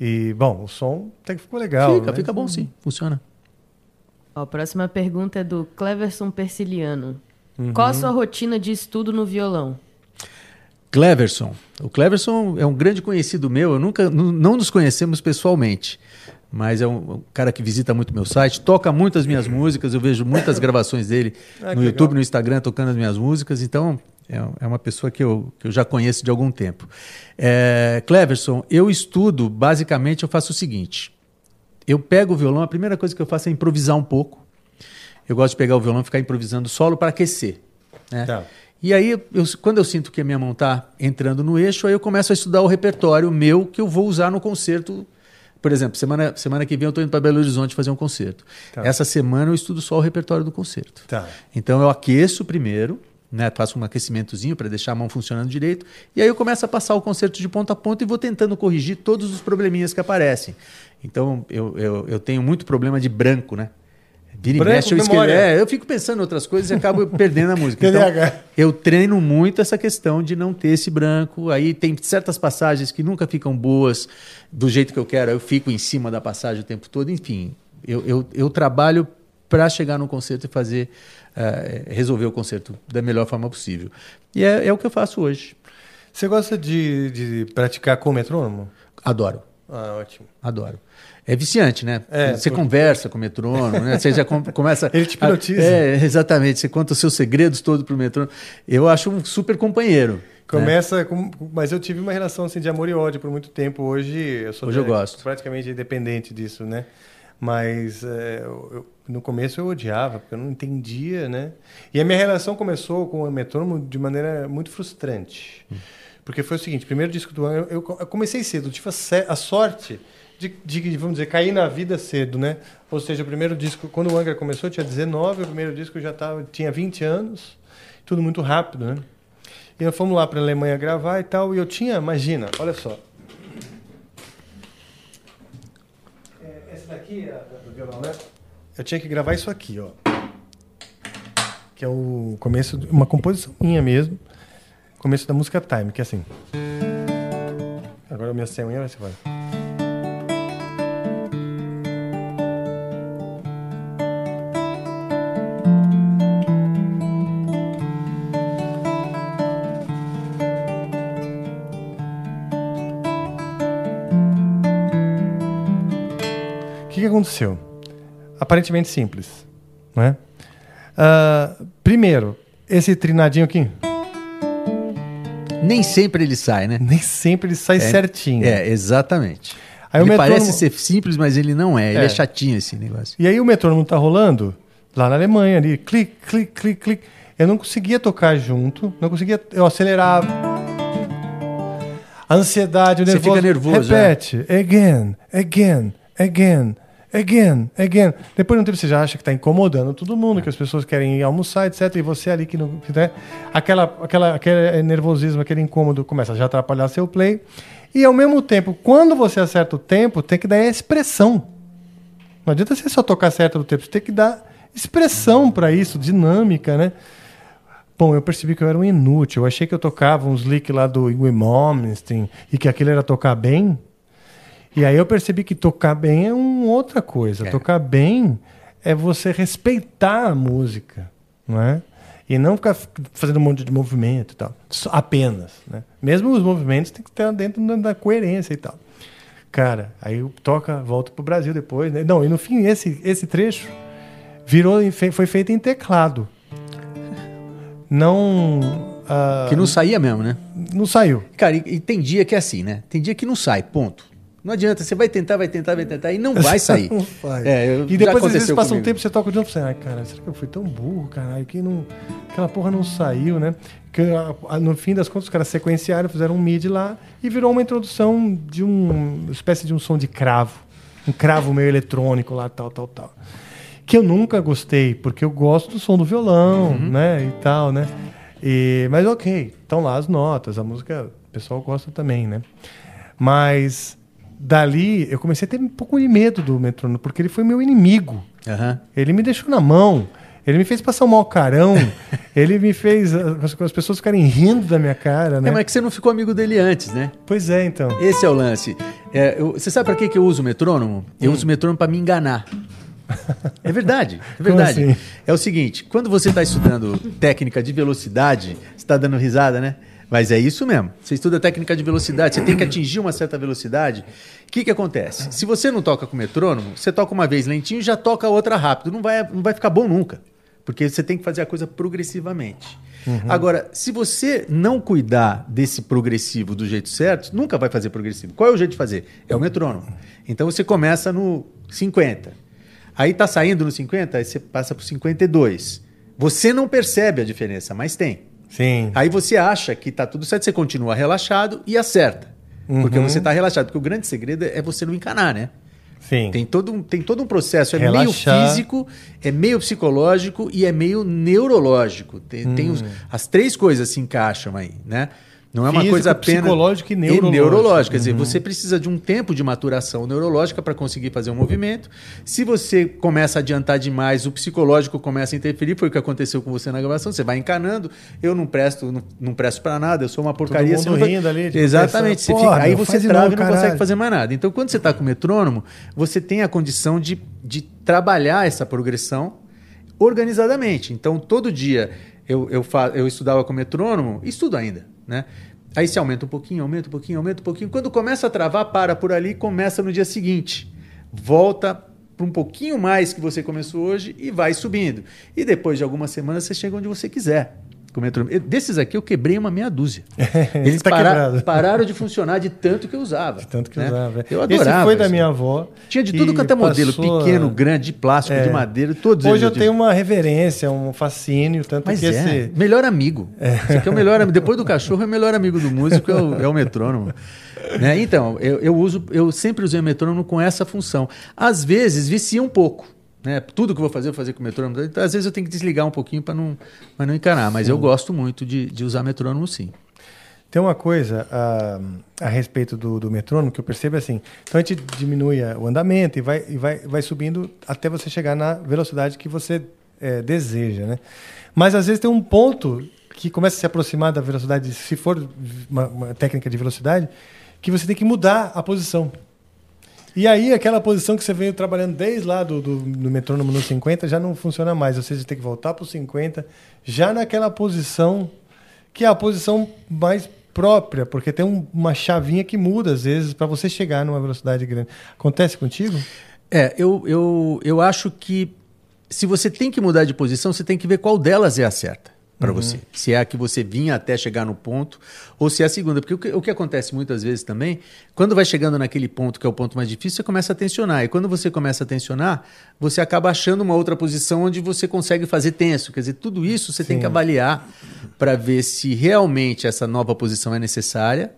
e bom, o som até que ficou legal. Fica, né? fica bom sim, funciona. Ó, a próxima pergunta é do Cleverson Persiliano. Uhum. Qual a sua rotina de estudo no violão? Cleverson. O Cleverson é um grande conhecido meu. Eu nunca, nu- não nos conhecemos pessoalmente, mas é um, um cara que visita muito meu site, toca muitas minhas músicas. Eu vejo muitas gravações dele Ah, no YouTube, legal. no Instagram, tocando as minhas músicas. Então é, é uma pessoa que eu, que eu já conheço de algum tempo. É, Cleverson, eu estudo, basicamente, eu faço o seguinte: eu pego o violão, a primeira coisa que eu faço é improvisar um pouco. Eu gosto de pegar o violão e ficar improvisando solo para aquecer. Né? Tá. E aí, eu, quando eu sinto que a minha mão está entrando no eixo, aí eu começo a estudar o repertório meu que eu vou usar no concerto. Por exemplo, semana, semana que vem eu estou indo para Belo Horizonte fazer um concerto. Tá. Essa semana eu estudo só o repertório do concerto. Tá. Então eu aqueço primeiro, né, faço um aquecimentozinho para deixar a mão funcionando direito, e aí eu começo a passar o concerto de ponta a ponta e vou tentando corrigir todos os probleminhas que aparecem. Então eu, eu, eu tenho muito problema de branco, né? Vira e Branco, mexe, eu. É, eu fico pensando em outras coisas e acabo perdendo a música. Então, eu treino muito essa questão de não ter esse branco. Aí tem certas passagens que nunca ficam boas do jeito que eu quero. Eu fico em cima da passagem o tempo todo. Enfim, eu, eu, eu trabalho para chegar no concerto e fazer eh, resolver o concerto da melhor forma possível. E é, é o que eu faço hoje. Você gosta de, de praticar com metrônomo? Adoro. Ah, ótimo. Adoro. É viciante, né? É, você por- conversa com o metrônomo, né? Você já com- começa. Ele te hipnotiza. É, exatamente. Você conta os seus segredos todos pro metrônomo. Eu acho um super companheiro. né? Começa com. Mas eu tive uma relação assim, de amor e ódio por muito tempo. Hoje eu sou Hoje eu gosto. praticamente independente disso, né? Mas é, eu- no começo eu odiava, porque eu não entendia, né? E a minha relação começou com o metrônomo de maneira muito frustrante. Porque foi o seguinte: primeiro disco do ano, eu, eu comecei cedo, eu tive a, a sorte de, de, vamos dizer, cair na vida cedo, né? Ou seja, o primeiro disco, quando o Angra começou, eu tinha 19, o primeiro disco eu já tava, tinha 20 anos, tudo muito rápido, né? E nós fomos lá para a Alemanha gravar e tal, e eu tinha, imagina, olha só. É, Esse daqui é a- do violão, né? Eu tinha que gravar isso aqui, ó. Que é o começo, de uma composição minha mesmo. Começo da música Time, que é assim. Agora a minha senha vai ser vai. Aconteceu? Aparentemente simples, não é? Ah, primeiro, esse trinadinho aqui. Nem sempre ele sai, né? Nem sempre ele sai É, certinho. É, exatamente. Aí o ele metrônomo- parece ser simples, mas ele não é. Ele é, É. chatinho esse negócio. E aí o metrônomo tá rolando lá na Alemanha ali, clique, clique, clique, clique. Eu não conseguia tocar junto, não conseguia, eu acelerava. A ansiedade, o Você nervoso. fica nervoso, Repete, again, again, again, again, again. Depois de um tempo você já acha que tá incomodando todo mundo, que as pessoas querem ir almoçar, etc. E você ali que não. Né? Aquela, aquela, aquele nervosismo, aquele incômodo começa a já atrapalhar seu play. E ao mesmo tempo, quando você acerta o tempo, tem que dar expressão. Não adianta você só tocar certo no tempo, você tem que dar expressão para isso, dinâmica, né? Bom, eu percebi que eu era um inútil. Eu achei que eu tocava uns lick lá do Igor Malmsteen e que aquilo era tocar bem. E aí eu percebi que tocar bem é uma outra coisa. Tocar bem é você respeitar a música, não é? E não ficar fazendo um monte de movimento e tal. Apenas, né? Mesmo os movimentos tem que estar dentro da- coerência e tal. Cara, aí toca, volta pro Brasil depois, né? Não, e no fim esse esse trecho virou foi feito em teclado. Não ah, Que não saía mesmo, né? não saiu. Cara, e, e tem dia que é assim, né? Tem dia que não sai, ponto. Não adianta, você vai tentar, vai tentar, vai tentar e não vai sair. Não vai. É, eu- e depois, às vezes, passa um tempo, você toca de novo e você, ai, cara, será que eu fui tão burro, caralho, que não, aquela porra não saiu, né? Que a- a- no fim das contas, os caras sequenciaram, fizeram um MIDI lá e virou uma introdução de um, uma espécie de um som de cravo. Um cravo meio eletrônico lá, tal, tal, tal. Que eu nunca gostei, porque eu gosto do som do violão, Uhum. né, e tal, né? E, mas ok, estão lá as notas, a música, o pessoal gosta também, né? Mas dali eu comecei a ter um pouco de medo do metrônomo, porque ele foi meu inimigo. Aham. Ele me deixou na mão. Ele me fez passar um mau carão. ele me fez as, as pessoas ficarem rindo da minha cara, né? É, mas é que você não ficou amigo dele antes, né? Pois é, então. Esse é o lance. É, eu- você sabe pra que, que eu uso o metrônomo? Eu Hum. uso o metrônomo pra me enganar. É verdade, é verdade. assim? É o seguinte, quando você está estudando técnica de velocidade, você está dando risada, né? Mas é isso mesmo. Você estuda técnica de velocidade, você tem que atingir uma certa velocidade. O que, que acontece? Se você não toca com metrônomo, você toca uma vez lentinho e já toca outra rápido. Não vai, não vai ficar bom nunca. Porque você tem que fazer a coisa progressivamente. Uhum. Agora, se você não cuidar desse progressivo do jeito certo, nunca vai fazer progressivo. Qual é o jeito de fazer? É o metrônomo. Então você começa no 50. Aí tá saindo no 50, aí você passa pro 52. Você não percebe a diferença, mas tem. Sim. Aí você acha que tá tudo certo, você continua relaxado e acerta. Porque Uhum. você tá relaxado. Porque o grande segredo é você não encanar, né? Sim. Tem todo um, tem todo um processo. É Relaxar. meio físico, é meio psicológico e é meio neurológico. Tem, tem os- Hum. as três coisas se encaixam aí, né? Não é uma Físico, coisa apenas. psicológico e neurológico. Quer dizer, Uhum. você precisa de um tempo de maturação neurológica para conseguir fazer um movimento. Se você começa a adiantar demais, o psicológico começa a interferir. Foi o que aconteceu com você na gravação. Você vai encanando. Eu não presto, não, não presto para nada. Eu sou uma porcaria. mundo você não vai- rindo ali, Exatamente. Você fica- "Porra, aí você trava novo, e não consegue caralho." fazer mais nada. Então, quando você está com o metrônomo, você tem a condição de, de trabalhar essa progressão organizadamente. Então, todo dia eu, eu, fa eu estudava com metrônomo, estudo ainda, né? Aí você aumenta um pouquinho, aumenta um pouquinho, aumenta um pouquinho. Quando começa a travar, para por ali começa no dia seguinte. Volta para um pouquinho mais que você começou hoje e vai subindo. E depois de algumas semanas você chega onde você quiser. Com o metrônomo. Desses aqui eu quebrei uma meia dúzia. Eles Tá para- pararam de funcionar de tanto que eu usava. Tanto que né? usava. Eu Esse adorava. foi da minha avó. Tinha de tudo quanto é modelo, passou pequeno, grande, de plástico, É. de madeira, todos Hoje eu tenho uma reverência, um fascínio, tanto Mas que é, esse. melhor amigo. Isso aqui é o melhor amigo. Depois do cachorro, é o melhor amigo do músico, é o, é o metrônomo. Né? Então, eu, eu uso, eu sempre usei o metrônomo com essa função. Às vezes vicia um pouco. Né? Tudo que eu vou fazer, eu vou fazer com o metrônomo. Então, às vezes eu tenho que desligar um pouquinho para não, pra não encanar. Mas Sim. eu gosto muito de, de usar metrônomo sim. Tem uma coisa a, a respeito do, do metrônomo que eu percebo é assim. Então a gente diminui a- o andamento e vai, e vai, vai subindo até você chegar na velocidade que você é, deseja, né? Mas às vezes tem um ponto que começa a se aproximar da velocidade, se for uma, uma técnica de velocidade, que você tem que mudar a posição. E aí aquela posição que você veio trabalhando desde lá do, do, do metrônomo no 50 já não funciona mais. Ou seja, tem que voltar para o 50 já naquela posição que é a posição mais própria, porque tem um- uma chavinha que muda às vezes para você chegar numa velocidade grande. Acontece contigo? É, eu, eu, eu acho que se você tem que mudar de posição, você tem que ver qual delas é a certa para Uhum. você. Se é a que você vinha até chegar no ponto, ou se é a segunda. Porque o que, o que acontece muitas vezes também, quando vai chegando naquele ponto que é o ponto mais difícil, você começa a tensionar. E quando você começa a tensionar, você acaba achando uma outra posição onde você consegue fazer tenso. Quer dizer, tudo isso você tem Sim. que avaliar para ver se realmente essa nova posição é necessária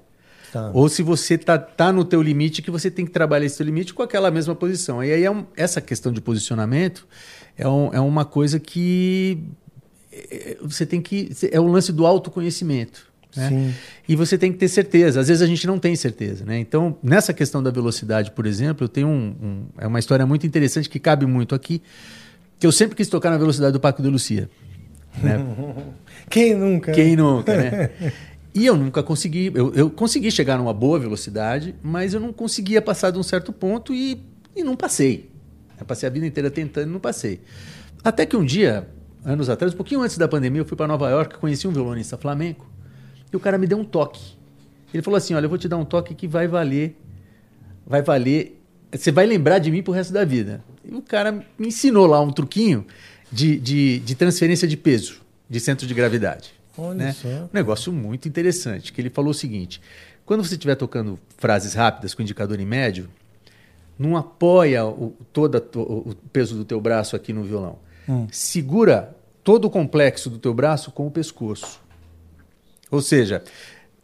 Tá. ou se você tá, tá no teu limite que você tem que trabalhar esse teu limite com aquela mesma posição. E aí é um- essa questão de posicionamento é, um- é uma coisa que você tem que é o lance do autoconhecimento. Né? Sim. E você tem que ter certeza. Às vezes a gente não tem certeza. Né? Então, nessa questão da velocidade, por exemplo, eu tenho um, um- é uma história muito interessante que cabe muito aqui, que eu sempre quis tocar na velocidade do Paco de Lucia. Né? Quem nunca? Quem nunca, né? E eu nunca consegui. Eu, eu consegui chegar numa boa velocidade, mas eu não conseguia passar de um certo ponto e, e não passei. Eu passei a vida inteira tentando e não passei. Até que um dia, anos atrás, um pouquinho antes da pandemia, eu fui para Nova York, conheci um violonista flamenco, e o cara me deu um toque. Ele falou assim: Olha, eu vou te dar um toque que vai valer. Vai valer. Você vai lembrar de mim pro resto da vida. E o cara me ensinou lá um truquinho de, de, de transferência de peso, de centro de gravidade. Olha né? só. Um negócio muito interessante, que ele falou o seguinte: quando você estiver tocando frases rápidas com indicador em médio, não apoia o, todo o peso do teu braço aqui no violão. Hum. Segura todo o complexo do teu braço com o pescoço. Ou seja,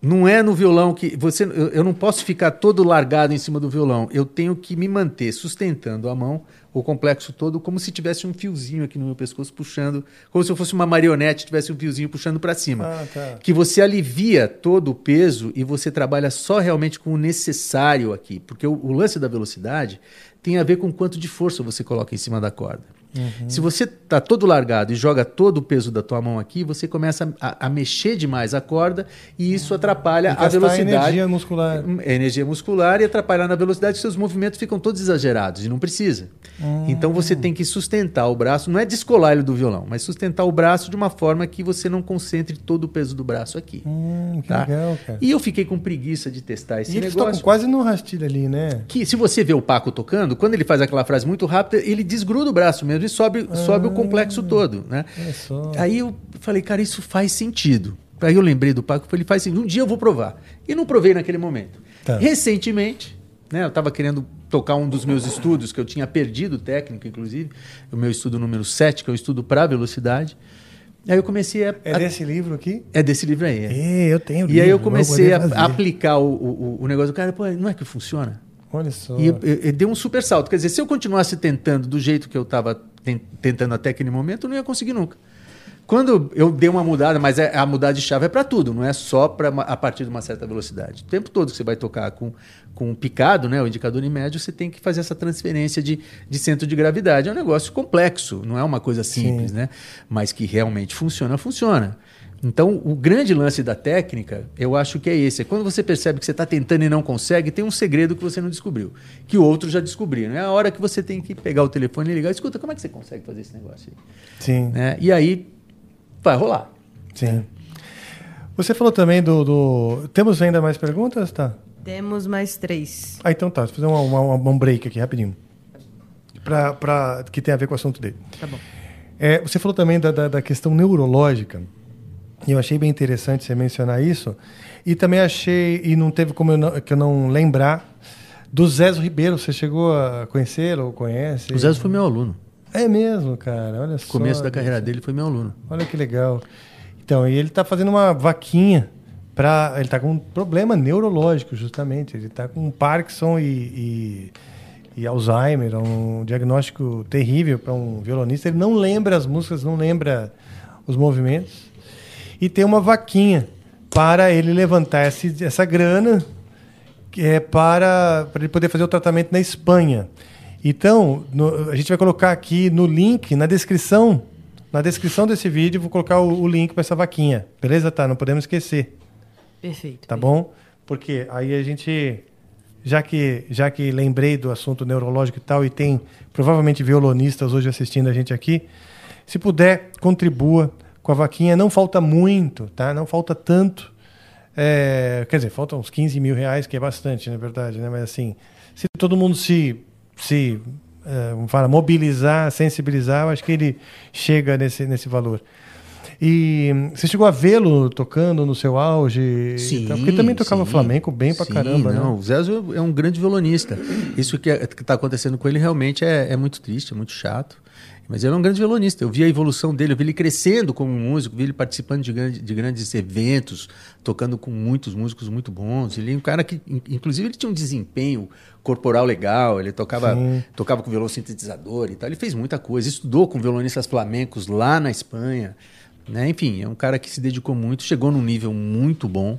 não é no violão que você eu, eu não posso ficar todo largado em cima do violão. Eu tenho que me manter sustentando a mão, o complexo todo, como se tivesse um fiozinho aqui no meu pescoço puxando, como se eu fosse uma marionete, tivesse um fiozinho puxando para cima. Ah, tá. Que você alivia todo o peso e você trabalha só realmente com o necessário aqui, porque o, o lance da velocidade tem a ver com quanto de força você coloca em cima da corda. Uhum. Se você está todo largado e joga todo o peso da tua mão aqui, você começa a, a mexer demais a corda e isso atrapalha E a velocidade. energia muscular. É energia muscular e atrapalhar na velocidade, seus movimentos ficam todos exagerados e não precisa. Hum. Então você tem que sustentar o braço, não é descolar ele do violão, mas sustentar o braço de uma forma que você não concentre todo o peso do braço aqui. Hum, tá? legal, cara. E eu fiquei com preguiça de testar esse E eles negócio. tocam quase no rastilho ali, né? Que se você vê o Paco tocando, quando ele faz aquela frase muito rápida, ele desgruda o braço mesmo e sobe, sobe o complexo todo, né? Só. Aí eu falei, cara, isso faz sentido. Aí eu lembrei do Paco, falei, faz sentido. Um dia eu vou provar. E não provei naquele momento. Tá. Recentemente, né, eu estava querendo tocar um dos meus estudos, que eu tinha perdido técnico, inclusive, o meu estudo número 7, que é o estudo para velocidade. Aí eu comecei a. É a- desse livro aqui? É desse livro aí. é. Ê, eu tenho E aí eu livro, comecei a, a aplicar o, o, o negócio do cara, pô, não é que funciona? Olha só. E eu deu um super salto. Quer dizer, se eu continuasse tentando do jeito que eu estava tentando até aquele momento, eu não ia conseguir nunca. Quando eu dei uma mudada, mas é- a mudada de chave é para tudo, não é só pra, uma- a partir de uma certa velocidade. O tempo todo que você vai tocar com, com um picado, né, o indicador em médio, você tem que fazer essa transferência de, de centro de gravidade. É um negócio complexo, não é uma coisa simples, né? Mas que realmente funciona, funciona. Então, o grande lance da técnica, eu acho que é esse. É quando você percebe que você está tentando e não consegue, tem um segredo que você não descobriu, que outros já descobriram. É a hora que você tem que pegar o telefone e ligar. Escuta, como é que você consegue fazer esse negócio aí? Sim. Né? E aí, vai rolar. Sim. Você falou também do, do- Temos ainda mais perguntas? Tá. Temos mais três. Ah, então tá. Vou fazer uma- uma- um break aqui, rapidinho. Pra, pra, que tem a ver com o assunto dele. Tá bom. É, você falou também da, da, da questão neurológica. E eu achei bem interessante você mencionar isso. E também achei, e não teve como eu não, que eu não lembrar, do Zezo Ribeiro. Você chegou a conhecê-lo ou conhece? O Zezo foi meu aluno. É mesmo, cara. Olha só. começo da carreira dele foi meu aluno. Olha que legal. Então, e ele está fazendo uma vaquinha para. Ele está com um problema neurológico, justamente. Ele está com Parkinson e, e, e Alzheimer, um diagnóstico terrível para um violonista. Ele não lembra as músicas, não lembra os movimentos. E tem uma vaquinha para ele levantar esse, essa grana que é para, para ele poder fazer o tratamento na Espanha. Então, no- a gente vai colocar aqui no link, na descrição, na descrição desse vídeo, vou colocar o, o link para essa vaquinha. Beleza? Tá, não podemos esquecer, Perfeito. tá bom? Porque aí a gente, já que, já que lembrei do assunto neurológico e tal, e tem provavelmente violonistas hoje assistindo a gente aqui, se puder, contribua com a vaquinha. Não falta muito, tá? Não falta tanto. É, quer dizer, faltam uns 15 mil reais, que é bastante, na verdade, né? Mas assim, se todo mundo se, se é, falar, mobilizar, sensibilizar, eu acho que ele chega nesse, nesse valor. E você chegou a vê-lo tocando no seu auge? Sim, Então, porque também tocava sim. flamenco bem pra Sim, caramba, não, né? O Zezo é um grande violonista. Isso que está acontecendo com ele realmente é, é muito triste, é muito chato. Mas ele é um grande violonista. Eu vi a evolução dele, eu vi ele crescendo como músico, vi ele participando de, grande, de grandes eventos, tocando com muitos músicos muito bons. Ele é um cara que, in- inclusive, ele tinha um desempenho corporal legal, ele tocava, Sim. tocava com violão sintetizador e tal. Ele fez muita coisa, estudou com violonistas flamencos lá na Espanha. Né? Enfim, é um cara que se dedicou muito, chegou num nível muito bom.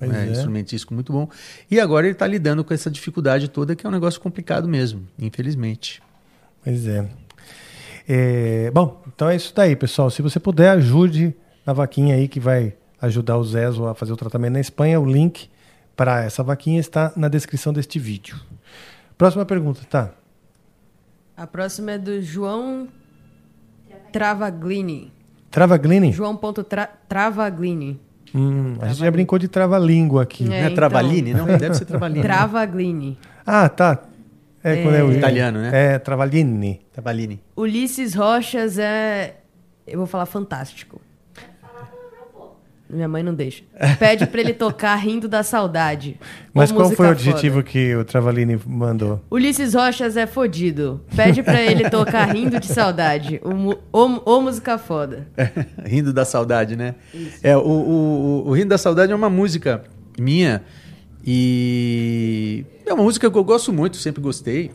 Né? é. Instrumentístico muito bom. E agora ele está lidando com essa dificuldade toda, que é um negócio complicado mesmo, infelizmente. Pois é. É, Bom, então é isso daí, pessoal. Se você puder, ajude na vaquinha aí que vai ajudar o Zezo a fazer o tratamento na Espanha. O link para essa vaquinha está na descrição deste vídeo. Próxima pergunta, tá? A próxima é do João Travaglini. Travaglini? João ponto tra Travaglini. Hum, a gente já brincou de trava-língua aqui. É, Não é então. Travaglini, não? Deve ser Travaglini. Travaglini. Ah, tá. É, É. quando é o Italiano, né? É, Travaglini. Travaglini. Ulisses Rochas é. Eu vou falar fantástico. Minha mãe não deixa. Pede pra ele tocar Rindo da Saudade. Mas qual foi o adjetivo foda. que o Travaglini mandou? Ulisses Rochas é fodido. Pede pra ele tocar Rindo de Saudade. O, ô, ô música foda. Rindo da Saudade, né? É, o, o, o- o Rindo da Saudade é uma música minha e é uma música que eu gosto muito, sempre gostei,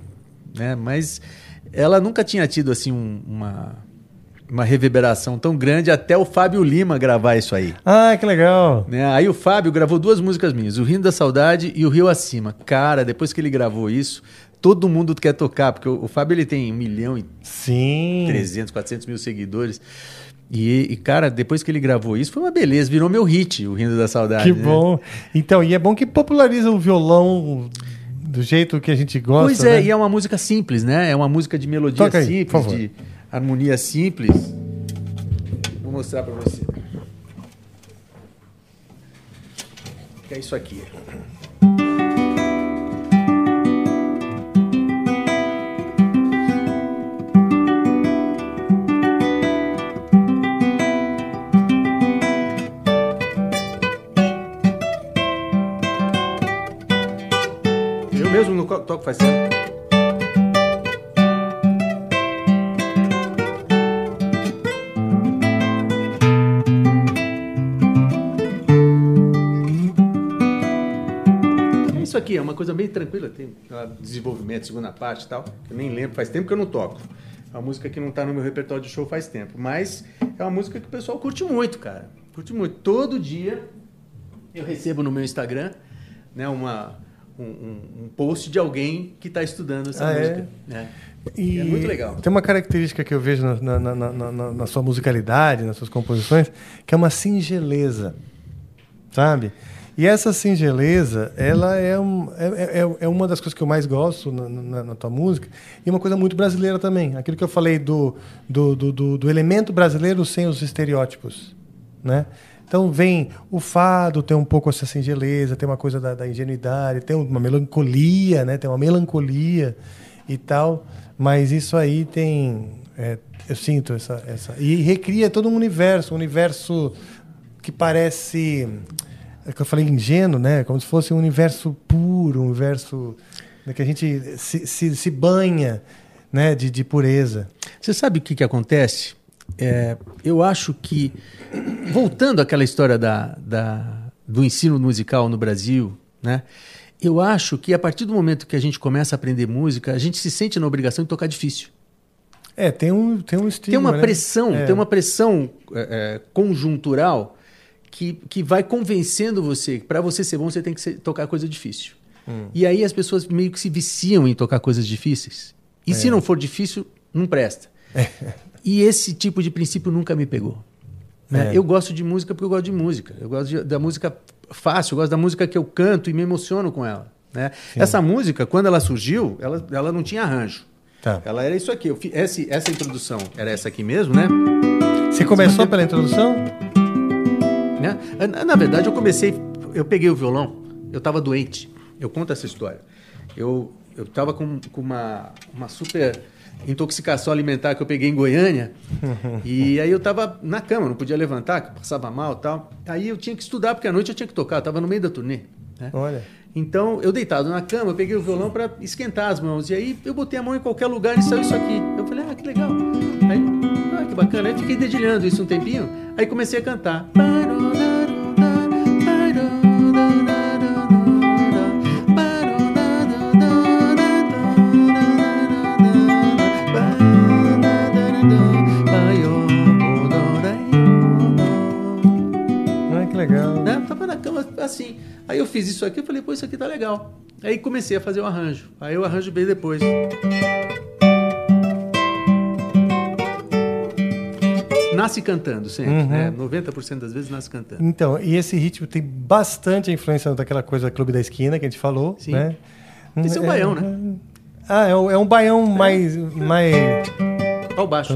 né? Mas ela nunca tinha tido assim um- uma, uma reverberação tão grande até o Fábio Lima gravar isso aí. Ah, que legal. Né? Aí o Fábio gravou duas músicas minhas, o Rindo da Saudade e o Rio Acima. Cara, depois que ele gravou isso, todo mundo quer tocar, porque o, o Fábio ele tem um milhão e Sim. 300, 400 mil seguidores. E, e, cara, depois que ele gravou isso, foi uma beleza, virou meu hit, o Rindo da Saudade. Que né? bom. Então, e é bom que populariza o violão do jeito que a gente gosta. Pois é, né? e é uma música simples, né? É uma música de melodia Toca aí, simples, favor. de harmonia simples. Vou mostrar pra você. Que é isso aqui. Toco faz tempo. É isso aqui, é uma coisa bem tranquila, tem lá, desenvolvimento, segunda parte e tal. Eu nem lembro, faz tempo que eu não toco. É uma música que não tá no meu repertório de show faz tempo. Mas é uma música que o pessoal curte muito, cara. Curte muito. Todo dia eu recebo no meu Instagram né, uma, um, um- post de alguém que está estudando essa Ah, é? música. né? E é muito legal. Tem uma característica que eu vejo na, na- na- na- na- na sua musicalidade, nas suas composições, que é uma singeleza, sabe? E essa singeleza, ela é, um- é, é- é uma das coisas que eu mais gosto na, na- na tua música, e uma coisa muito brasileira também. Aquilo que eu falei do, do, do, do- do elemento brasileiro sem os estereótipos, né? Então vem o fado, tem um pouco essa singeleza, tem uma coisa da, da ingenuidade, tem uma melancolia, né? Tem uma melancolia e tal, mas isso aí tem, é, eu sinto essa, essa e recria todo um universo, um universo que parece, é que eu falei ingênuo, né? Como se fosse um universo puro, um universo né, que a gente se, se, se banha, né? De, de pureza. Você sabe o que, que acontece? É, eu acho que, voltando àquela história da, da- do ensino musical no Brasil, né? eu acho que a partir do momento que a gente começa a aprender música, a gente se sente na obrigação de tocar difícil. É, tem um, tem um Tem estímulo. uma né? pressão, É. tem uma pressão é, é, conjuntural que, que vai convencendo você que para você ser bom você tem que ser- tocar coisa difícil. Hum. E aí as pessoas meio que se viciam em tocar coisas difíceis. E se É. não for difícil, não presta. E esse tipo de princípio nunca me pegou. né? É. Eu gosto de música porque eu gosto de música. Eu gosto de- da música fácil, eu gosto da música que eu canto e me emociono com ela. né? Essa música, quando ela surgiu, ela, ela não tinha arranjo. Tá. Ela era isso aqui. Eu esse- essa introdução era essa aqui mesmo, né? Você começou pela introdução? né? Na, na verdade, eu comecei, eu peguei o violão, eu estava doente. Eu conto essa história. Eu eu estava com, com uma, uma super intoxicação alimentar que eu peguei em Goiânia. e aí eu estava na cama, não podia levantar, que passava mal tal. Aí eu tinha que estudar, porque à noite eu tinha que tocar, eu estava no meio da turnê. né? Olha. Então, eu deitado na cama, eu peguei o violão para esquentar as mãos. E aí eu botei a mão em qualquer lugar e saiu isso aqui. Eu falei, ah, que legal. Aí, ah, que bacana. Aí fiquei dedilhando isso um tempinho. Aí comecei a cantar. Assim. Aí eu fiz isso aqui, eu falei, pô, isso aqui tá legal. Aí comecei a fazer o arranjo. Aí o arranjo veio depois. Nasce cantando sempre, Uhum. né? 90% das vezes nasce cantando. Então, e esse ritmo tem bastante influência daquela coisa Clube da Esquina que a gente falou, Sim. né? Esse é o baião, né? Ah, é, um- é um baião mais... mais... Olha o baixo.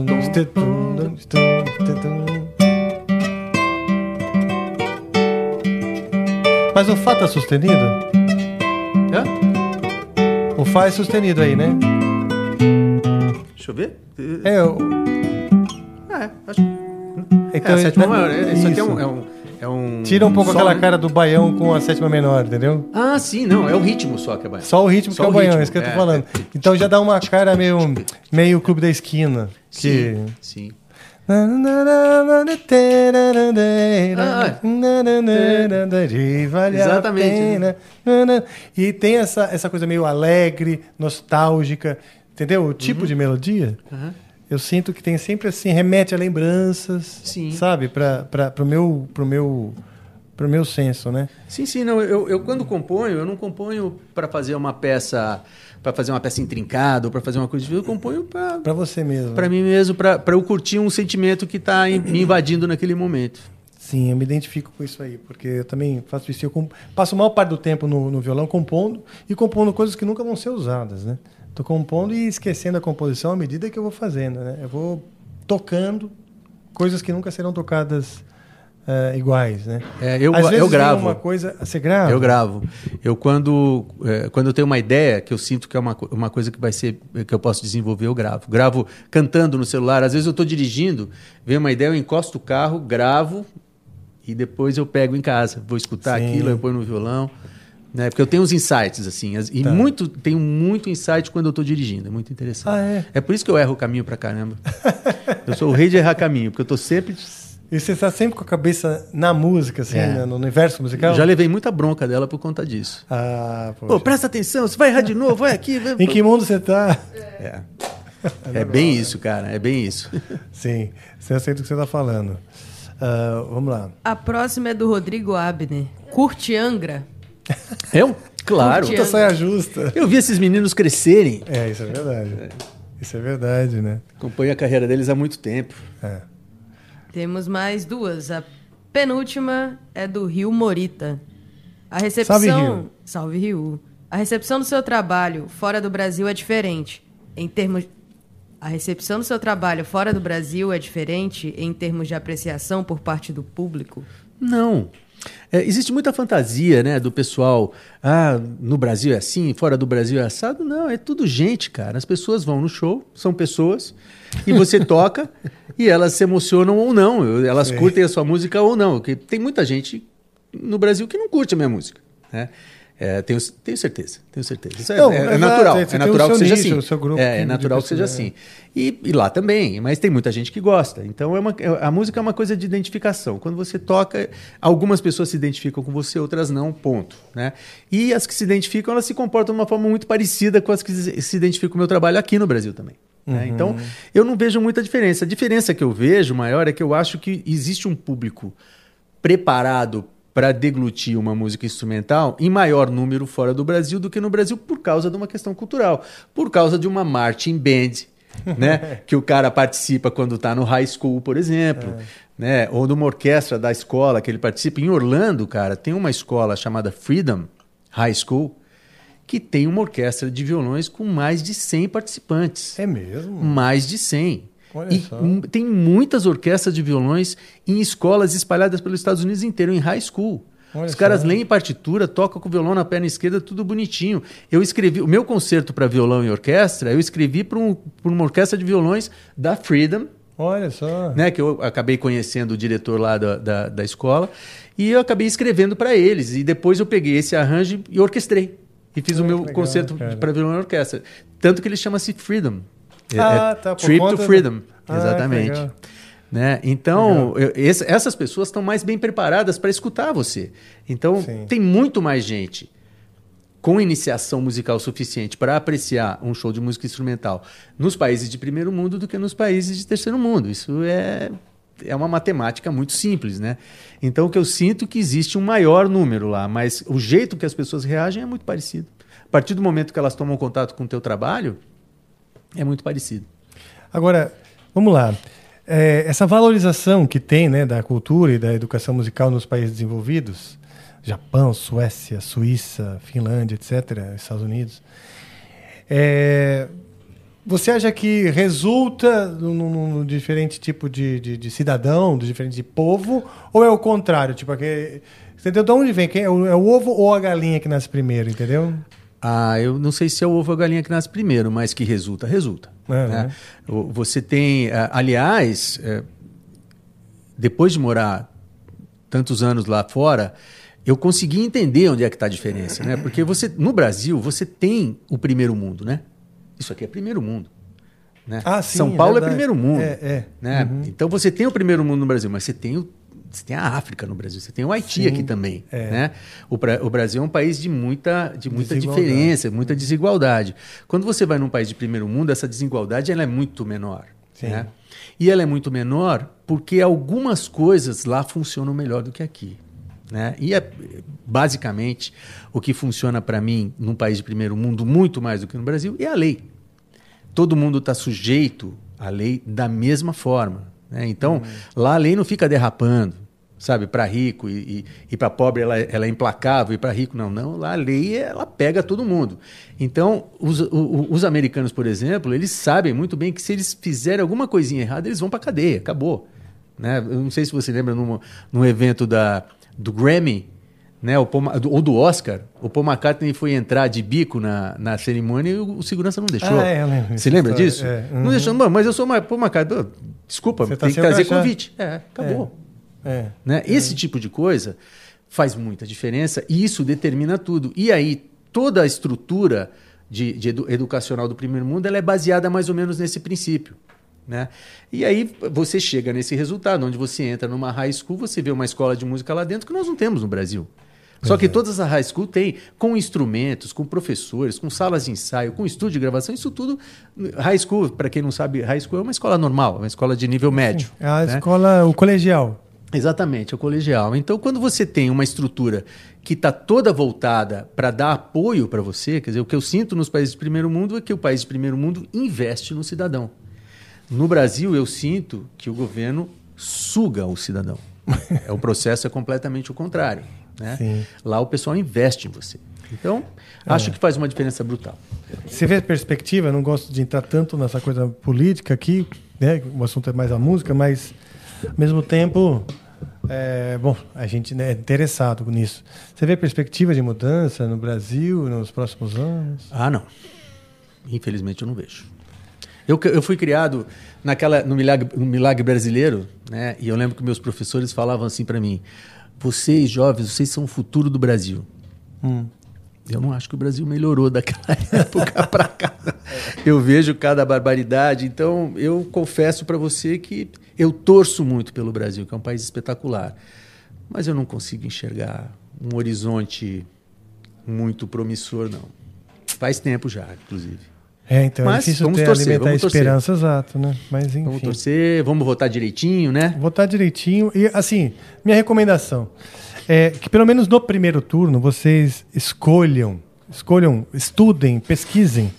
Mas o Fá tá sustenido? Hã? O Fá é sustenido aí, né? Deixa eu ver. É, o... É, acho Então, é, a sétima ele- maior. é- Isso aqui é um, Isso. é um, é um Tira um pouco aquela né? cara do baião com a sétima menor, entendeu? Ah, sim, não. É o ritmo só que é baião. Só o ritmo Só que é o baião, ritmo, é isso que eu tô é. falando. Então já dá uma cara meio, meio Clube da Esquina. Que... Sim, sim. Vale a Exatamente, né? E tem essa, essa coisa meio alegre, nostálgica, entendeu? O tipo de melodia. Aham. Eu sinto que tem sempre assim, remete a lembranças, Sim. sabe? Para o meu, pro meu, pro meu senso, né? Sim, sim, não. Eu, eu quando componho, eu não componho para fazer uma peça, para fazer uma peça intrincada ou para fazer uma coisa. Eu componho para Para você mesmo. para mim mesmo, para eu curtir um sentimento que está me invadindo naquele momento. Sim, eu me identifico com isso aí, porque eu também faço isso. Eu comp- passo a maior parte do tempo no, no violão compondo e compondo coisas que nunca vão ser usadas, né? Tô compondo e esquecendo a composição à medida que eu vou fazendo, né? Eu vou tocando coisas que nunca serão tocadas eh, iguais, né? É, eu, Às eu vezes vem gravo. uma coisa, você grava? Eu gravo. Eu quando, é, quando eu tenho uma ideia que eu sinto que é uma, uma coisa que vai ser que eu posso desenvolver, eu gravo. Gravo cantando no celular. Às vezes eu estou dirigindo, vem uma ideia, eu encosto o carro, gravo e depois eu pego em casa. Vou escutar Sim. aquilo, eu ponho no violão. Né? Porque eu tenho uns insights, assim, as- e Tá. muito, tenho muito insight quando eu tô dirigindo, é muito interessante. Ah, é? por isso que eu erro o caminho pra caramba. eu sou o rei de errar caminho, porque eu tô sempre. E você está sempre com a cabeça na música, assim, É. né, no universo musical? Já levei muita bronca dela por conta disso. Ah, pô. Pô, presta atenção, você vai errar de novo, vai aqui. Vai... Em que mundo você tá? É. É bem isso, cara, é bem isso. Sim, você aceita o que você está falando. Ah, vamos lá. A próxima é do Rodrigo Abner. Curte Angra. Eu? Claro. Puta saia justa. Eu vi esses meninos crescerem. É, isso é verdade. Isso é verdade, né? Acompanho a carreira deles há muito tempo. É. Temos mais duas. A penúltima é do Rio Morita. A recepção. Salve, Rio. Salve, Rio. A recepção do seu trabalho fora do Brasil é diferente. Em termos. A recepção do seu trabalho fora do Brasil é diferente em termos de apreciação por parte do público? Não. É, existe muita fantasia, né, do pessoal. Ah, no Brasil é assim, fora do Brasil é assado. Não, é tudo gente, cara. As pessoas vão no show, são pessoas, e você toca e elas se emocionam ou não. Elas Sim. curtem a sua música ou não. Porque tem muita gente no Brasil que não curte a minha música. Né? É, tenho, tenho certeza, tenho certeza. Isso é, Não, é- é exato, natural. É tem o natural que seja nicho, assim. grupo é, é natural que seja assim. E, e lá também, mas tem muita gente que gosta. Então é uma, é- a música é uma coisa de identificação. Quando você toca, algumas pessoas se identificam com você, outras não, ponto. Né? E as que se identificam, elas se comportam de uma forma muito parecida com as que se se identificam com o meu trabalho aqui no Brasil também. né? Uhum. Então, eu não vejo muita diferença. A diferença que eu vejo maior é que eu acho que existe um público preparado para deglutir uma música instrumental em maior número fora do Brasil do que no Brasil por causa de uma questão cultural, por causa de uma marching band, né, que o cara participa quando está no high school, por exemplo, né, ou numa orquestra da escola que ele participa. Em Orlando, cara, tem uma escola chamada Freedom High School que tem uma orquestra de violões com mais de 100 participantes. É mesmo? Mais de 100. Olha só. m- tem muitas orquestras de violões em escolas espalhadas pelos Estados Unidos inteiro, em high school. Olha Os caras só. leem partitura, tocam com o violão na perna esquerda, tudo bonitinho. Eu escrevi, o meu concerto para violão e orquestra, eu escrevi para um, uma orquestra de violões da Freedom, Olha só. né, que eu acabei conhecendo o diretor lá da, da, da escola, e eu acabei escrevendo para eles. E depois eu peguei esse arranjo e orquestrei. E fiz o meu legal, concerto para violão e orquestra. Tanto que ele chama-se Freedom. É- Ah, é tá, por Trip to do- Freedom. Ah, que Exatamente. legal. Né? Então, eu- esse- essas pessoas estão mais bem preparadas para escutar você. Então, Sim. tem muito mais gente com iniciação musical suficiente para apreciar um show de música instrumental nos países de primeiro mundo do que nos países de terceiro mundo. Isso é, é uma matemática muito simples, né? Então, o que eu sinto é que existe um maior número lá, mas o jeito que as pessoas reagem é muito parecido. A partir do momento que elas tomam contato com o teu trabalho, é muito parecido. Agora, vamos lá. É, essa valorização que tem né, da cultura e da educação musical nos países desenvolvidos, Japão, Suécia, Suíça, Finlândia, etc., Estados Unidos, é, você acha que resulta num, num- diferente tipo de, de, de cidadão, de diferente de povo, ou é o contrário? Tipo, aquele, entendeu de onde vem? É, o, é o ovo ou a galinha que nasce primeiro, entendeu? Ah, eu não sei se é o ovo ou a galinha que nasce primeiro, mas que resulta, resulta. É, né? O- Você tem, ah, aliás, eh, depois de morar tantos anos lá fora, eu consegui entender onde é que está a diferença, né? Porque você, no Brasil, você tem o primeiro mundo, né? Isso aqui é primeiro mundo. Né? Ah, sim, São é Paulo é, verdade. primeiro mundo. É, é. Né? Uhum. Então você tem o primeiro mundo no Brasil, mas você tem, o, você tem a África no Brasil, você tem o Haiti Sim, aqui também. é. Né? O, o Brasil é um país de muita, de muita diferença, muita desigualdade. Quando você vai num país de primeiro mundo, essa desigualdade ela é muito menor. Né? E ela é muito menor porque algumas coisas lá funcionam melhor do que aqui. Né? E é, basicamente o que funciona para mim num país de primeiro mundo muito mais do que no Brasil é a lei. Todo mundo está sujeito à lei da mesma forma. né? Então, lá a lei não fica derrapando, sabe, para rico e, e, e para pobre ela, ela é implacável e para rico não. Não, lá a lei ela pega todo mundo. Então, os, o- os americanos, por exemplo, eles sabem muito bem que se eles fizerem alguma coisinha errada, eles vão para cadeia, acabou. Né? Eu não sei se você lembra num, num evento da, do Grammy, né, o Paul ou do Oscar, o Paul McCartney foi entrar de bico na, na cerimônia e o, o segurança não deixou. Ah, é, eu lembro Você lembra disso? é, Não uhum. deixou, "Mano, mas eu sou uma, Paul McCartney. Desculpa, tá tem que trazer encaixar. convite. É, acabou. É. Né? Esse tipo de coisa faz muita diferença e isso determina tudo. E aí, toda a estrutura de, de edu- educacional do primeiro mundo ela é baseada mais ou menos nesse princípio. Né? E aí você chega nesse resultado, onde você entra numa high school, você vê uma escola de música lá dentro que nós não temos no Brasil. Só que todas as high school têm com instrumentos, com professores, com salas de ensaio, com estúdio de gravação, isso tudo. High school, para quem não sabe, high school é uma escola normal, uma escola de nível médio. É a né? escola, o colegial. Exatamente, é o colegial. Então, quando você tem uma estrutura que está toda voltada para dar apoio para você, quer dizer, o que eu sinto nos países de primeiro mundo é que o país de primeiro mundo investe no cidadão. No Brasil, eu sinto que o governo suga o cidadão. é, o processo é completamente o contrário. Né? Lá o pessoal investe em você. Então, acho que faz uma diferença brutal. Você vê a perspectiva, eu não gosto de entrar tanto nessa coisa política aqui, né? O assunto é mais a música, mas ao mesmo tempo, é, bom, a gente né, é interessado nisso. Você vê perspectiva de mudança no Brasil nos próximos anos? Ah, não. Infelizmente eu não vejo. Eu, eu fui criado naquela no milagre, no milagre brasileiro, né? E eu lembro que meus professores falavam assim para mim: vocês jovens, vocês são o futuro do Brasil. Hum. Eu não acho que o Brasil melhorou daquela época para cá. Eu vejo cada barbaridade. Então, eu confesso para você que eu torço muito pelo Brasil, que é um país espetacular. Mas eu não consigo enxergar um horizonte muito promissor, não. Faz tempo já, inclusive. É, então é Mas difícil vamos ter, torcer, alimentar a vamos torcer. esperança, exato, né? Mas enfim. Vamos torcer, vamos votar direitinho, né? Votar direitinho. E, assim, minha recomendação é que, pelo menos no primeiro turno, vocês escolham, escolham, estudem, pesquisem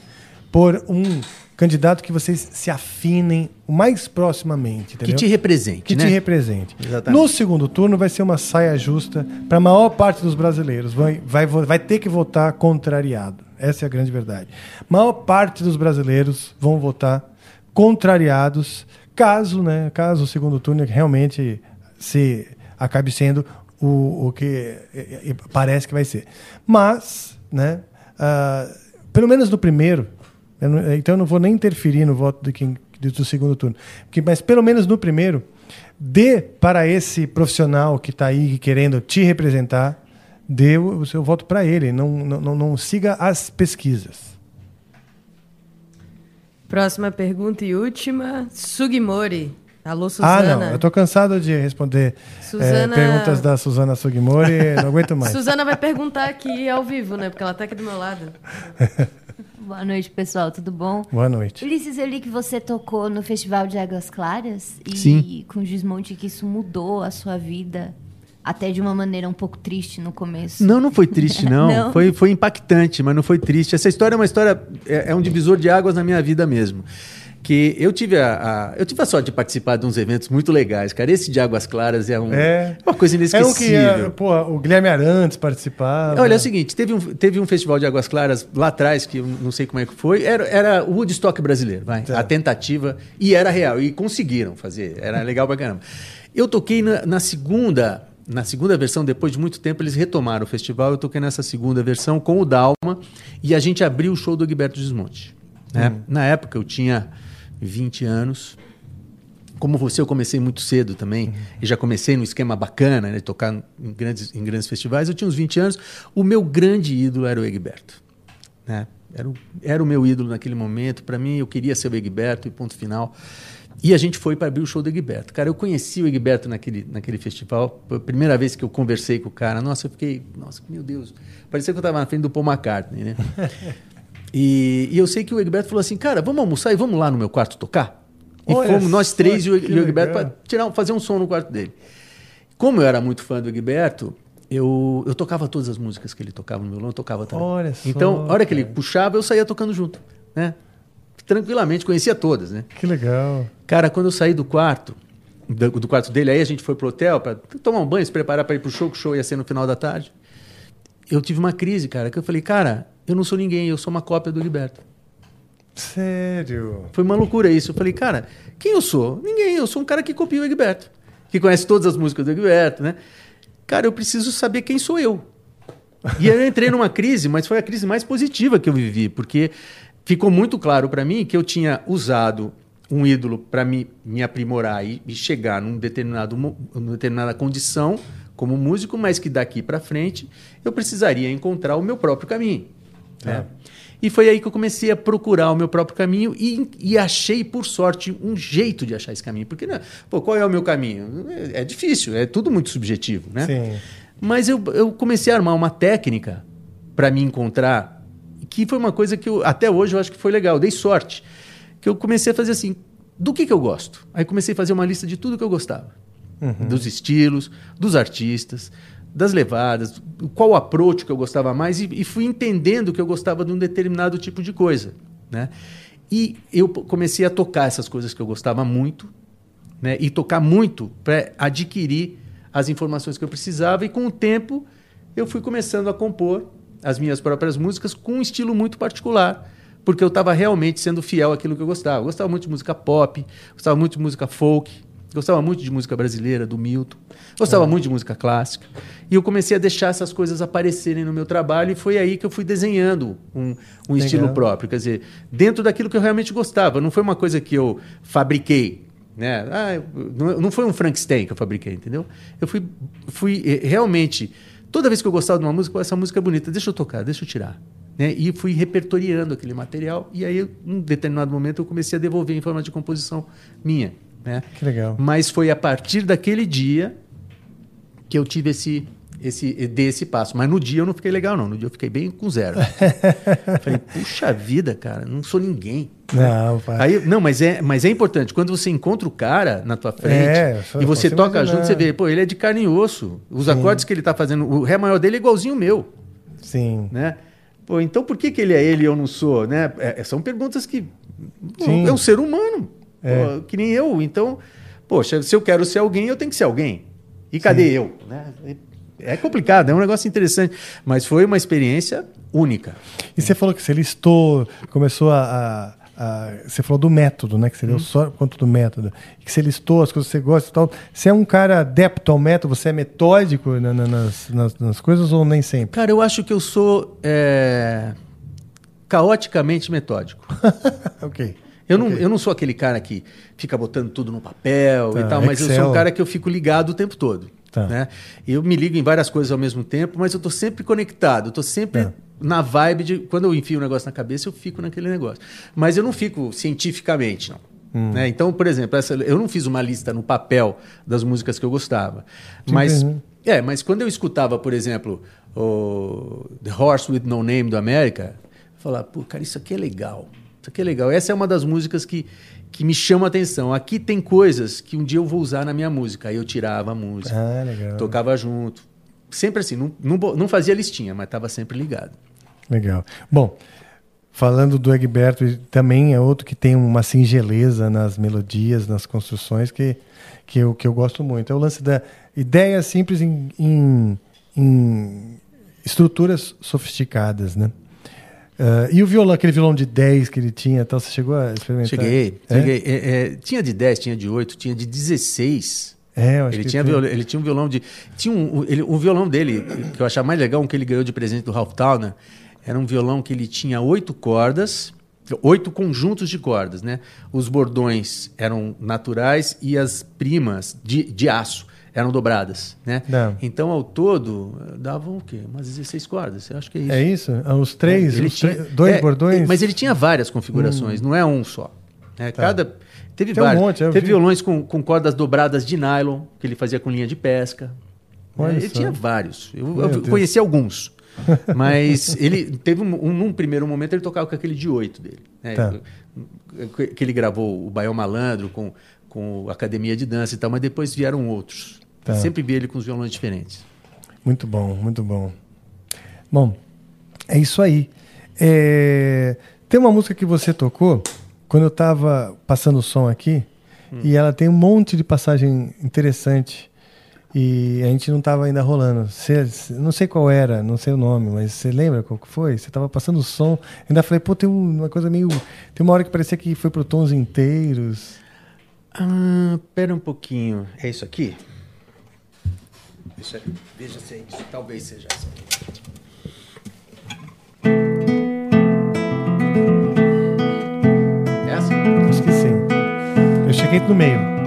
por um candidato que vocês se afinem o mais proximamente. Que entendeu? te represente, Que né? te represente. Exatamente. No segundo turno vai ser uma saia justa para a maior parte dos brasileiros. Vai, vai, vai ter que votar contrariado. Essa é a grande verdade. maior parte dos brasileiros vão votar contrariados, caso, né, caso o segundo turno realmente se acabe sendo o, o que parece que vai ser. Mas, né, ah, pelo menos no primeiro, eu não- então eu não vou nem interferir no voto do, quem, do, do segundo turno, Porque- mas pelo menos no primeiro, dê para esse profissional que está aí querendo te representar, dê o, o seu voto para ele, não, não, não, siga as pesquisas. Próxima pergunta e última. Sugimori. Alô, Ah, Suzana. não, eu tô cansado de responder eh, Suzana- perguntas da Suzana Sugimori, não aguento mais. Suzana vai perguntar aqui ao vivo, né? Porque ela tá aqui do meu lado. Boa noite, pessoal, tudo bom? Boa noite. Ulisses, eu li que você tocou no Festival de Águas Claras e Sim. com Gismonte que isso mudou a sua vida até de uma maneira um pouco triste no começo. Não, não foi triste, não. Não? Foi, foi impactante, mas não foi triste. Essa história é uma história, é, é um divisor de águas na minha vida mesmo. Que eu tive a, a- eu tive a sorte de participar de uns eventos muito legais, cara. Esse de Águas Claras é, um, É. uma coisa É o que inesquecível. eh, pô, o Guilherme Arantes participava. Olha, é o seguinte, teve um, teve um festival de Águas Claras lá atrás, que eu não sei como é que foi, era, era o Woodstock brasileiro, vai, a tentativa, e era real, e conseguiram fazer, era legal pra caramba. Eu toquei na, na segunda, na segunda versão, depois de muito tempo, eles retomaram o festival, eu toquei nessa segunda versão com o Dalma, e a gente abriu o show do Egberto Gismonte. Né? Hum. Na época eu tinha 20 anos, como você, eu comecei muito cedo também, e já comecei no esquema bacana, né, tocar em grandes, em grandes festivais. Eu tinha uns 20 anos. O meu grande ídolo era o Egberto. Né? Era, o, era o meu ídolo naquele momento. Para mim, eu queria ser o Egberto e ponto final. E a gente foi para abrir o show do Egberto. Cara, eu conheci o Egberto naquele, naquele festival. Foi a primeira vez que eu conversei com o cara. Nossa, eu fiquei... Nossa, meu Deus. Parecia que eu estava na frente do Paul McCartney, né? E, e eu sei que o Egberto falou assim, cara, vamos almoçar e vamos lá no meu quarto tocar? E Olha fomos nós três e o, e o Egberto para tirar, fazer um som no quarto dele. Como eu era muito fã do Egberto, eu, eu tocava todas as músicas que ele tocava no violão, eu tocava também. Olha só, então, a hora que ele puxava, eu saía tocando junto, né? Tranquilamente, conhecia todas, né? Que legal. Cara, quando eu saí do quarto, do, do quarto dele, aí a gente foi pro hotel para tomar um banho, se preparar para ir pro show, que o show ia ser no final da tarde. Eu tive uma crise, cara, que eu falei, cara, eu não sou ninguém, eu sou uma cópia do Gilberto. Sério? Foi uma loucura isso. Eu falei, cara, quem eu sou? Ninguém, eu sou um cara que copia o Egberto, que conhece todas as músicas do Egberto, né? Cara, eu preciso saber quem sou eu. E eu entrei numa crise, mas foi a crise mais positiva que eu vivi, porque ficou muito claro para mim que eu tinha usado um ídolo para me, me aprimorar e, e chegar num determinado, numa determinada condição como músico, mas que daqui para frente eu precisaria encontrar o meu próprio caminho. Né? E foi aí que eu comecei a procurar o meu próprio caminho e, e achei, por sorte, um jeito de achar esse caminho. Porque, né, pô, qual é o meu caminho? É, é difícil, é tudo muito subjetivo, né? Sim. Mas eu, eu comecei a armar uma técnica para me encontrar, que foi uma coisa que eu, até hoje eu acho que foi legal, eu dei sorte. Que eu comecei a fazer assim, do que, que eu gosto? Aí comecei a fazer uma lista de tudo que eu gostava. Uhum. Dos estilos, dos artistas, das levadas, qual approach que eu gostava mais e, e fui entendendo que eu gostava de um determinado tipo de coisa, né? E eu comecei a tocar essas coisas que eu gostava muito, né? E tocar muito para adquirir as informações que eu precisava e com o tempo eu fui começando a compor as minhas próprias músicas com um estilo muito particular, porque eu estava realmente sendo fiel àquilo que eu gostava. Eu gostava muito de música pop, gostava muito de música folk, gostava muito de música brasileira, do Milton, gostava muito de música clássica. E eu comecei a deixar essas coisas aparecerem no meu trabalho e foi aí que eu fui desenhando um, um Legal. estilo próprio. Quer dizer, dentro daquilo que eu realmente gostava. Não foi uma coisa que eu fabriquei. Né? Ah, não, foi um Frankenstein que eu fabriquei, entendeu? Eu fui, fui eh, realmente. Toda vez que eu gostava de uma música, "Pô, essa música é bonita, deixa eu tocar, deixa eu tirar. Né? E fui repertoriando aquele material. E aí, em um determinado momento, eu comecei a devolver em forma de composição minha. Né? Que legal. Mas foi a partir daquele dia que eu tive esse, esse, dei esse passo. Mas no dia eu não fiquei legal, não. No dia eu fiquei bem com zero. Falei, puxa vida, cara, não sou ninguém. Não, pai. Aí, não, mas é, mas é importante. Quando você encontra o cara na tua frente É, e você posso toca imaginar. junto, você vê, pô, ele é de carne e osso. Os Sim. acordes que ele tá fazendo, o ré maior dele é igualzinho o meu. Sim. Né? Pô, então por que, que ele é ele e eu não sou? Né? É, são perguntas que. pô, Sim. É um ser humano. É. pô, que nem eu. Então, poxa, se eu quero ser alguém, eu tenho que ser alguém. E cadê eu? Né? É complicado, é um negócio interessante. Mas foi uma experiência única. E você falou que você listou, começou a. a- a- você falou do método, né? Que você deu só quanto do método. Que você listou as coisas que você gosta e tal. Você é um cara adepto ao método? Você é metódico na- na- nas, nas, nas coisas ou nem sempre? Cara, eu acho que eu sou é, caoticamente metódico. ok. Eu não, eu não sou aquele cara que fica botando tudo no papel Tá, e tal, mas eu Excel. sou um cara que eu fico ligado o tempo todo. Tá. Né? Eu me ligo em várias coisas ao mesmo tempo, mas eu estou sempre conectado, eu estou sempre Tá. na vibe de. Quando eu enfio um negócio na cabeça, eu fico naquele negócio. Mas eu não fico cientificamente, não. Hum. Né? Então, por exemplo, essa- eu não fiz uma lista no papel das músicas que eu gostava. Mas, Entendi. é, mas quando eu escutava, por exemplo, o The Horse with No Name do América, eu falava, pô, cara, isso aqui é legal. Aqui é legal. Essa é uma das músicas que, que me chama a atenção. Aqui tem coisas que um dia eu vou usar na minha música. Aí eu tirava a música, Ah, tocava junto. Sempre assim, não, não, não fazia listinha, mas estava sempre ligado. Legal. Bom, falando do Egberto, também é outro que tem uma singeleza nas melodias, nas construções, que, que, eu, que eu gosto muito. É o lance da ideia simples em, em, em estruturas sofisticadas, né? Ah, e o violão, aquele violão de 10 que ele tinha, tal, você chegou a experimentar? Cheguei, É? cheguei. É, é, tinha de 10, tinha de 8, tinha de 16. É, eu acho ele, que tinha viol- ele tinha um violão de. Tinha um, ele, um violão dele, que eu achava mais legal, um que ele ganhou de presente do Ralph Towner. Era um violão que ele tinha oito cordas, oito conjuntos de cordas, né? Os bordões eram naturais e as primas de, de aço eram dobradas, né? Não. Então, ao todo, davam o quê? Umas 16 cordas. Eu acho que é isso. É isso? Os três? É, ele os tinha- três- dois é, bordões? Mas ele tinha várias configurações, não é um só. né? Tá. Cada, teve Tem um vários. monte, eu teve vi. violões com, com cordas dobradas de nylon, que ele fazia com linha de pesca. Olha né? Ele só. tinha vários. Eu, eu conheci alguns. Mas ele teve um, um- num primeiro momento ele tocava com aquele de oito dele. né? Tá. Que- ele gravou o Baião Malandro com, com Academia de Dança e tal, mas depois vieram outros. Tá. Sempre vi ele com os violões diferentes. Muito bom, muito bom. Bom, é isso aí. É, Tem uma música que você tocou quando eu estava passando o som aqui, e ela tem um monte de passagem interessante. E a gente não estava ainda rolando. Você- não sei qual era, não sei o nome, mas você lembra qual que foi? Você estava passando o som. Ainda falei, pô, tem um- uma coisa meio. Tem uma hora que parecia que foi para tons inteiros. Ah, pera um pouquinho. É isso aqui? Aqui. Veja se é isso. Talvez seja isso aqui. É essa? Acho que sim. Eu cheguei no meio.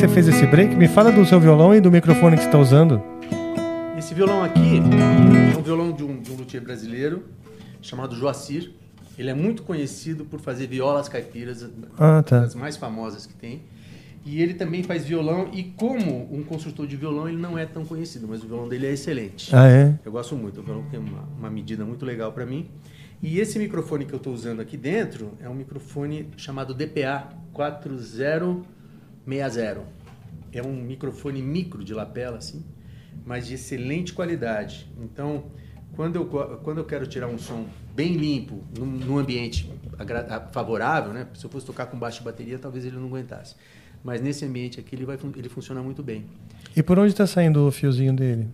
Você fez esse break, me fala do seu violão e do microfone que você está usando. Esse violão aqui é um violão de um, de um luthier brasileiro chamado Joacir. Ele é muito conhecido por fazer violas caipiras, Ah, tá. das mais famosas que tem. E ele também faz violão e como um construtor de violão ele não é tão conhecido, mas o violão dele é excelente. Ah, é? Eu gosto muito, o violão tem uma, uma medida muito legal para mim. E esse microfone que eu estou usando aqui dentro é um microfone chamado DPA 4060. É um microfone micro de lapela, assim, mas de excelente qualidade. Então, quando eu, quando eu quero tirar um som bem limpo, num, num ambiente favorável, né? Se eu fosse tocar com baixo bateria, talvez ele não aguentasse. Mas nesse ambiente aqui ele, vai, ele funciona muito bem. E por onde está saindo o fiozinho dele?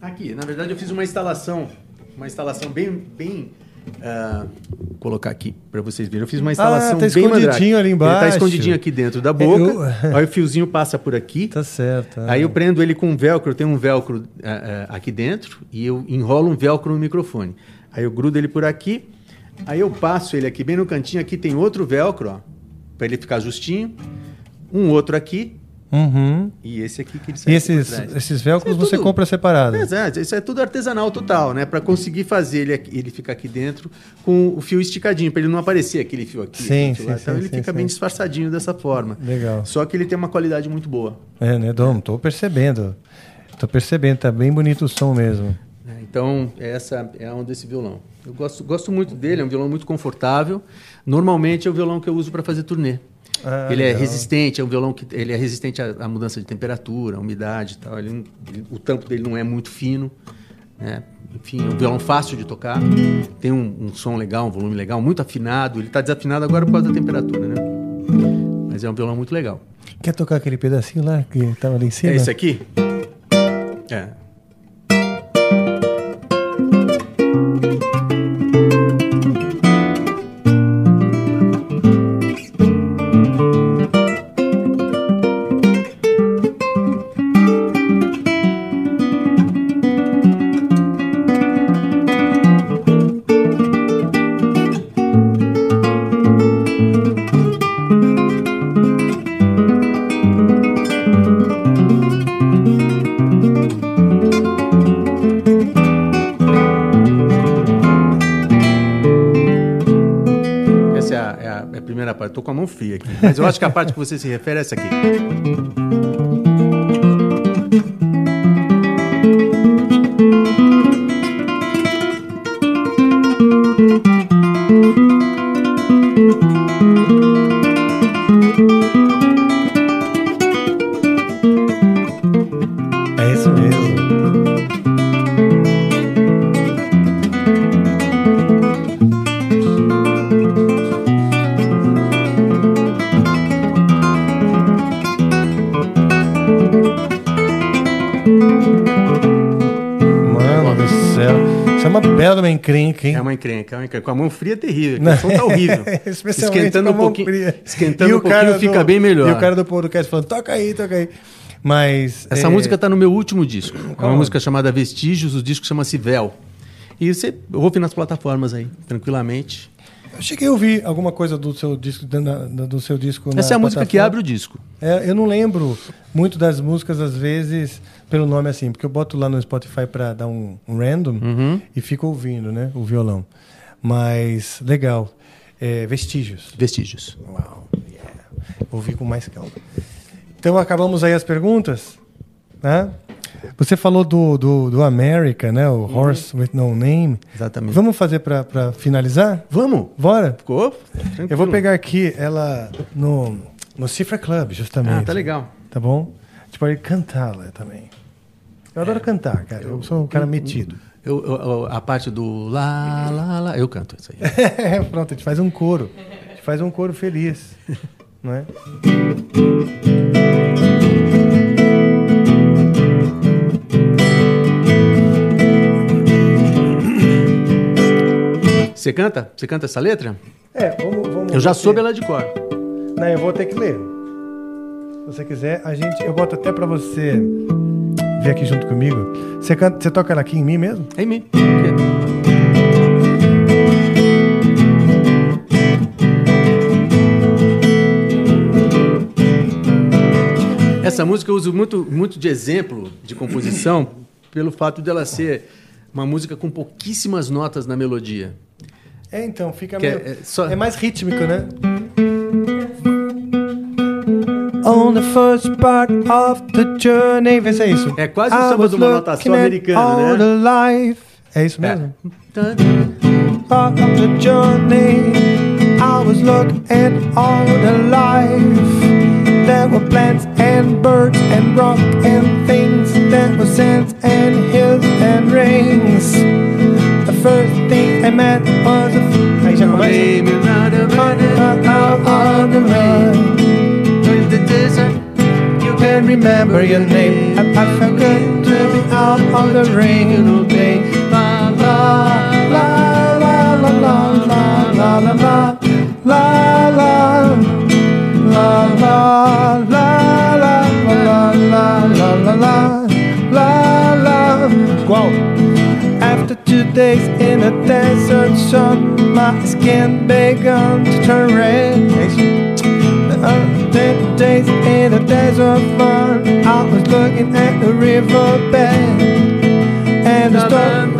Aqui, na verdade eu fiz uma instalação, uma instalação bem, bem, ah, vou colocar aqui para vocês verem. Eu fiz uma instalação Ah, tá bem escondidinho ali Ele embaixo. tá escondidinho aqui dentro da boca. Eu- Aí o fiozinho passa por aqui. Tá certo. Aí eu prendo ele com um velcro, eu tenho um velcro ah, ah, aqui dentro e eu enrolo um velcro no microfone. Aí eu grudo ele por aqui, aí eu passo ele aqui bem no cantinho, aqui tem outro velcro, ó, para ele ficar justinho. Um outro aqui Uhum. e esse aqui que E esses, esses velcros é você tudo- compra separado? Exato, isso é tudo artesanal total, né? Para conseguir fazer ele, ele ficar aqui dentro com o fio esticadinho, para ele não aparecer aquele fio aqui. Sim, sim, lá. sim, então ele sim, fica sim. bem disfarçadinho dessa forma. Legal. Só que ele tem uma qualidade muito boa. É, né, Dom? Tô percebendo. Tô percebendo, tá bem bonito o som mesmo. né? Então, essa é a onda desse violão. Eu gosto, gosto muito dele, é um violão muito confortável. Normalmente é o violão que eu uso para fazer turnê. Ah, ele é legal. resistente, é um violão que ele é resistente à, à mudança de temperatura, à umidade e tal. Ele ele- o tampo dele não é muito fino. né? Enfim, é um violão fácil de tocar. Tem um, um som legal, um volume legal, muito afinado. Ele está desafinado agora por causa da temperatura, né? Mas é um violão muito legal. Quer tocar aquele pedacinho lá que tava ali em cima? É esse aqui? É. É mão fria aqui. Mas eu acho que a parte que você se refere é essa aqui. Uma encrenca, uma encrenca. Com a mão fria é terrível. O som tá horrível. Especialmente esquentando um pouquinho, fria. esquentando E o um pouquinho cara fica do- bem melhor. E o cara do podcast falando, toca aí, toca aí. Mas... Essa é, música está no meu último disco. É uma música chamada Vestígios, o disco chama-se Véu. E você ouve nas plataformas aí, tranquilamente. Eu cheguei a ouvir alguma coisa do seu disco, do seu disco Essa é a música que abre o disco. É, eu não lembro muito das músicas, às vezes, pelo nome assim, porque eu boto lá no Spotify para dar um, um random Uhum. e fico ouvindo, né, o violão. Mas, legal. É, vestígios. Vestígios. Uau. Yeah. Ouvi com mais calma. Então, acabamos aí as perguntas, né? Você falou do, do, do America, né? O Horse with No Name. Exatamente. Vamos fazer para finalizar? Vamos. Bora? Ficou? Eu vou pegar aqui ela no, no Cifra Club, justamente. Ah, tá legal. Tá bom? A gente pode cantá-la também. Eu adoro cantar, cara. Eu sou um cara metido. Eu, eu- eu- a parte do lá, lá, lá, eu canto isso aí. Pronto, a gente faz um coro. A gente faz um coro feliz. Não é? Você canta? Você canta essa letra? É, vamos. vamos Eu já soube ela de cor. Não, eu vou ter que ler. Se você quiser, a gente, eu boto até para você vir aqui junto comigo. Você, canta, você toca ela aqui em mim mesmo? É em mim. Essa música eu uso muito, muito de exemplo de composição pelo fato dela ser uma música com pouquíssimas notas na melodia. É, então, fica Que é- meio... é só- é mais rítmico, né? On the first part of the journey. Vê se é isso. É quase o samba de uma notação at americana, all né? the life. É isso mesmo? Part of the journey. I was looking all the life. There were plants and birds and rock and things. There were sands and hills and rings. First thing I met was a. Aí já começa. On the rain. With the desert, you can remember your name. I, I felt good to be out on the rain. La la Two days in a desert sun, my skin began to turn red. After days in a desert fun, I was looking at the riverbed. And the storm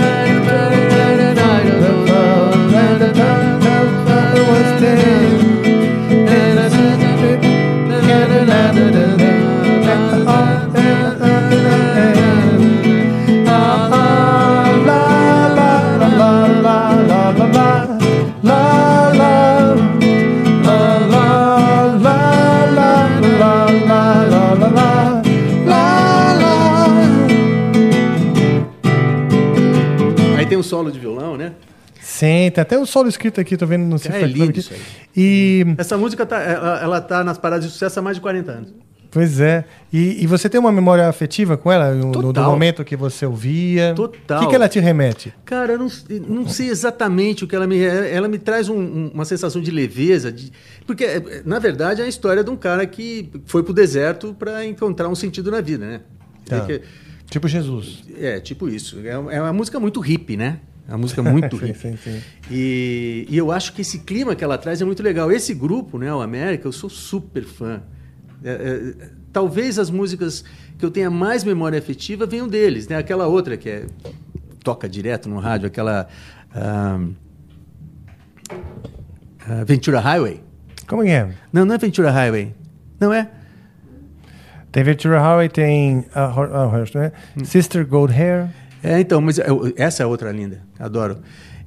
solo de violão, né? Sim, tem até um solo escrito aqui, tô vendo no É Cifra Club lindo aí. E, Essa música tá, ela, ela tá nas paradas de sucesso há mais de 40 anos. pois é. E, e você tem uma memória afetiva com ela? No, do momento que você ouvia? Total. O que, que ela te remete? Cara, eu não, não sei exatamente o que ela me. Ela me traz um- um- uma sensação de leveza. de- porque, é, na verdade, é a história de um cara que foi pro deserto para encontrar um sentido na vida, né? Tá. É, que- Tipo Jesus. é, tipo isso. É, uma- é uma música muito hippie, né? É uma música muito Sim, hippie. sim, sim. E, e eu acho que esse clima que ela traz é muito legal. Esse grupo, né, o América, eu sou super fã. É, é, talvez as músicas que eu tenha mais memória afetiva venham deles, né? Aquela outra que é toca direto no rádio, aquela ahn, ah, Ventura Highway. Como é? Não, não é Ventura Highway. Não é? Tem Ventura Highway, tem a, a, a, né? Sister Gold Hair. É, então, mas essa é outra linda, adoro.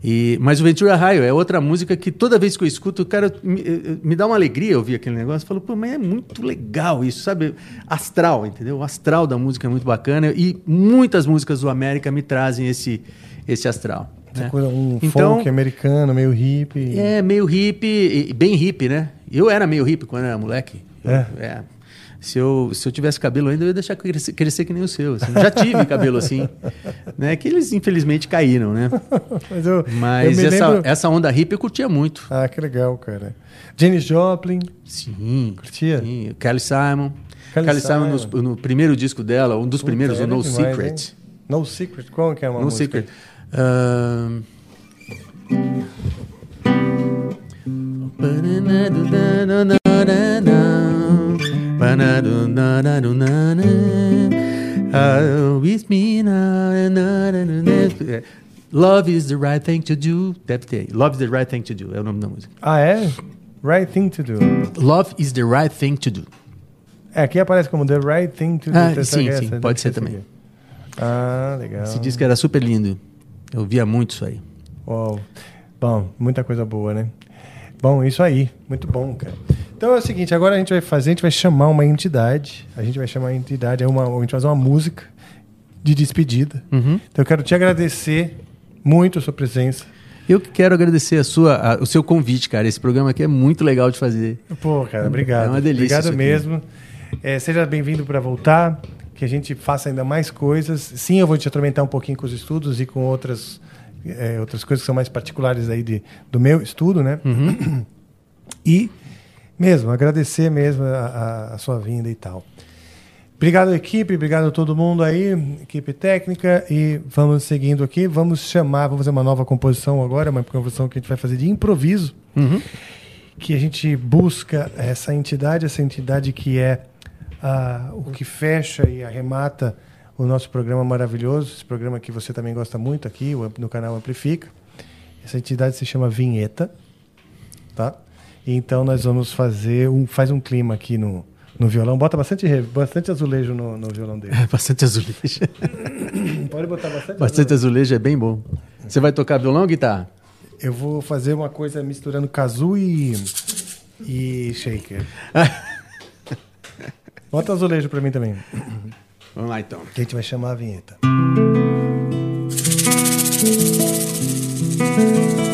E, mas o Ventura Highway é outra música que toda vez que eu escuto, cara, me, eh, me dá uma alegria ouvir aquele negócio. Eu falo, pô, mas é muito legal isso, sabe? Astral, entendeu? O astral da música é muito bacana e muitas músicas do América me trazem esse, esse astral. Né? coisa, um Então- folk americano, meio hippie. É, meio hippie, bem hippie, né? Eu era meio hippie quando era moleque. Eu- É? Se eu, se eu tivesse cabelo ainda, eu ia deixar crescer, crescer que nem o seu. assim. Já tive cabelo assim. Né? Que eles, infelizmente, caíram, né? Mas, eu, Mas eu essa, lembro- essa onda hippie eu curtia muito. Ah, que legal, cara. Janis Joplin. Sim. Curtia? Sim. Kelly Simon. Kelly Kelly, Simon, Simon. no, no primeiro disco dela, um dos Puta, primeiros, o No demais, Secret. hein? No Secret, qual que é uma No música? Secret. Ahn, É, Love is the right thing to do. Deve ter. Love is the right thing to do. É o nome da música. Ah, é? Right Thing to Do. Love is the right thing to do. É, aqui aparece como The Right Thing to Do. Ah, Essa- sim, essa sim, deve pode ser também. aqui. Ah, legal. Esse disco era super lindo. Eu via muito isso aí. Uau. Bom, muita coisa boa, né? Bom, isso aí. Muito bom, cara. Então é o seguinte, agora a gente vai fazer, a gente vai chamar uma entidade. A gente vai chamar a entidade, é uma, a gente vai fazer uma música de despedida. Uhum. Então eu quero te agradecer muito a sua presença. Eu que quero agradecer a sua, a- o seu convite, cara. Esse programa aqui é muito legal de fazer. Pô, cara, obrigado. É uma delícia. Obrigado mesmo. É, seja bem-vindo para voltar, que a gente faça ainda mais coisas. Sim, eu vou te atormentar um pouquinho com os estudos e com outras, é, outras coisas que são mais particulares aí de, do meu estudo, né? Uhum. E mesmo, agradecer mesmo a, a- sua vinda e tal. Obrigado, equipe. Obrigado a todo mundo aí, equipe técnica. E vamos seguindo aqui. Vamos chamar, vamos fazer uma nova composição agora, uma composição que a gente vai fazer de improviso. Que a gente busca essa entidade, essa entidade que é ah, o que fecha e arremata o nosso programa maravilhoso, esse programa que você também gosta muito aqui, no canal Amplifica. Essa entidade se chama Vinheta, tá? Então nós vamos fazer um, faz um clima aqui no, no violão. Bota bastante, bastante azulejo no, no violão dele. Bastante azulejo. Pode botar bastante, Bastante azulejo é bem bom. Você vai tocar violão ou guitarra? Eu vou fazer uma coisa misturando kazoo e, e shaker. Bota azulejo pra mim também. Vamos lá então. Que a gente vai chamar a vinheta. Quero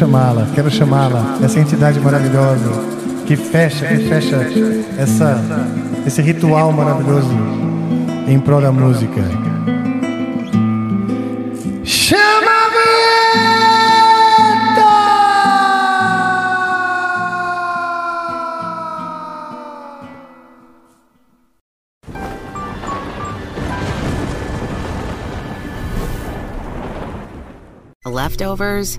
chamá-la, quero chamá-la, essa entidade maravilhosa que fecha, que fecha essa, esse ritual maravilhoso em prol da música. Chama a Leftovers?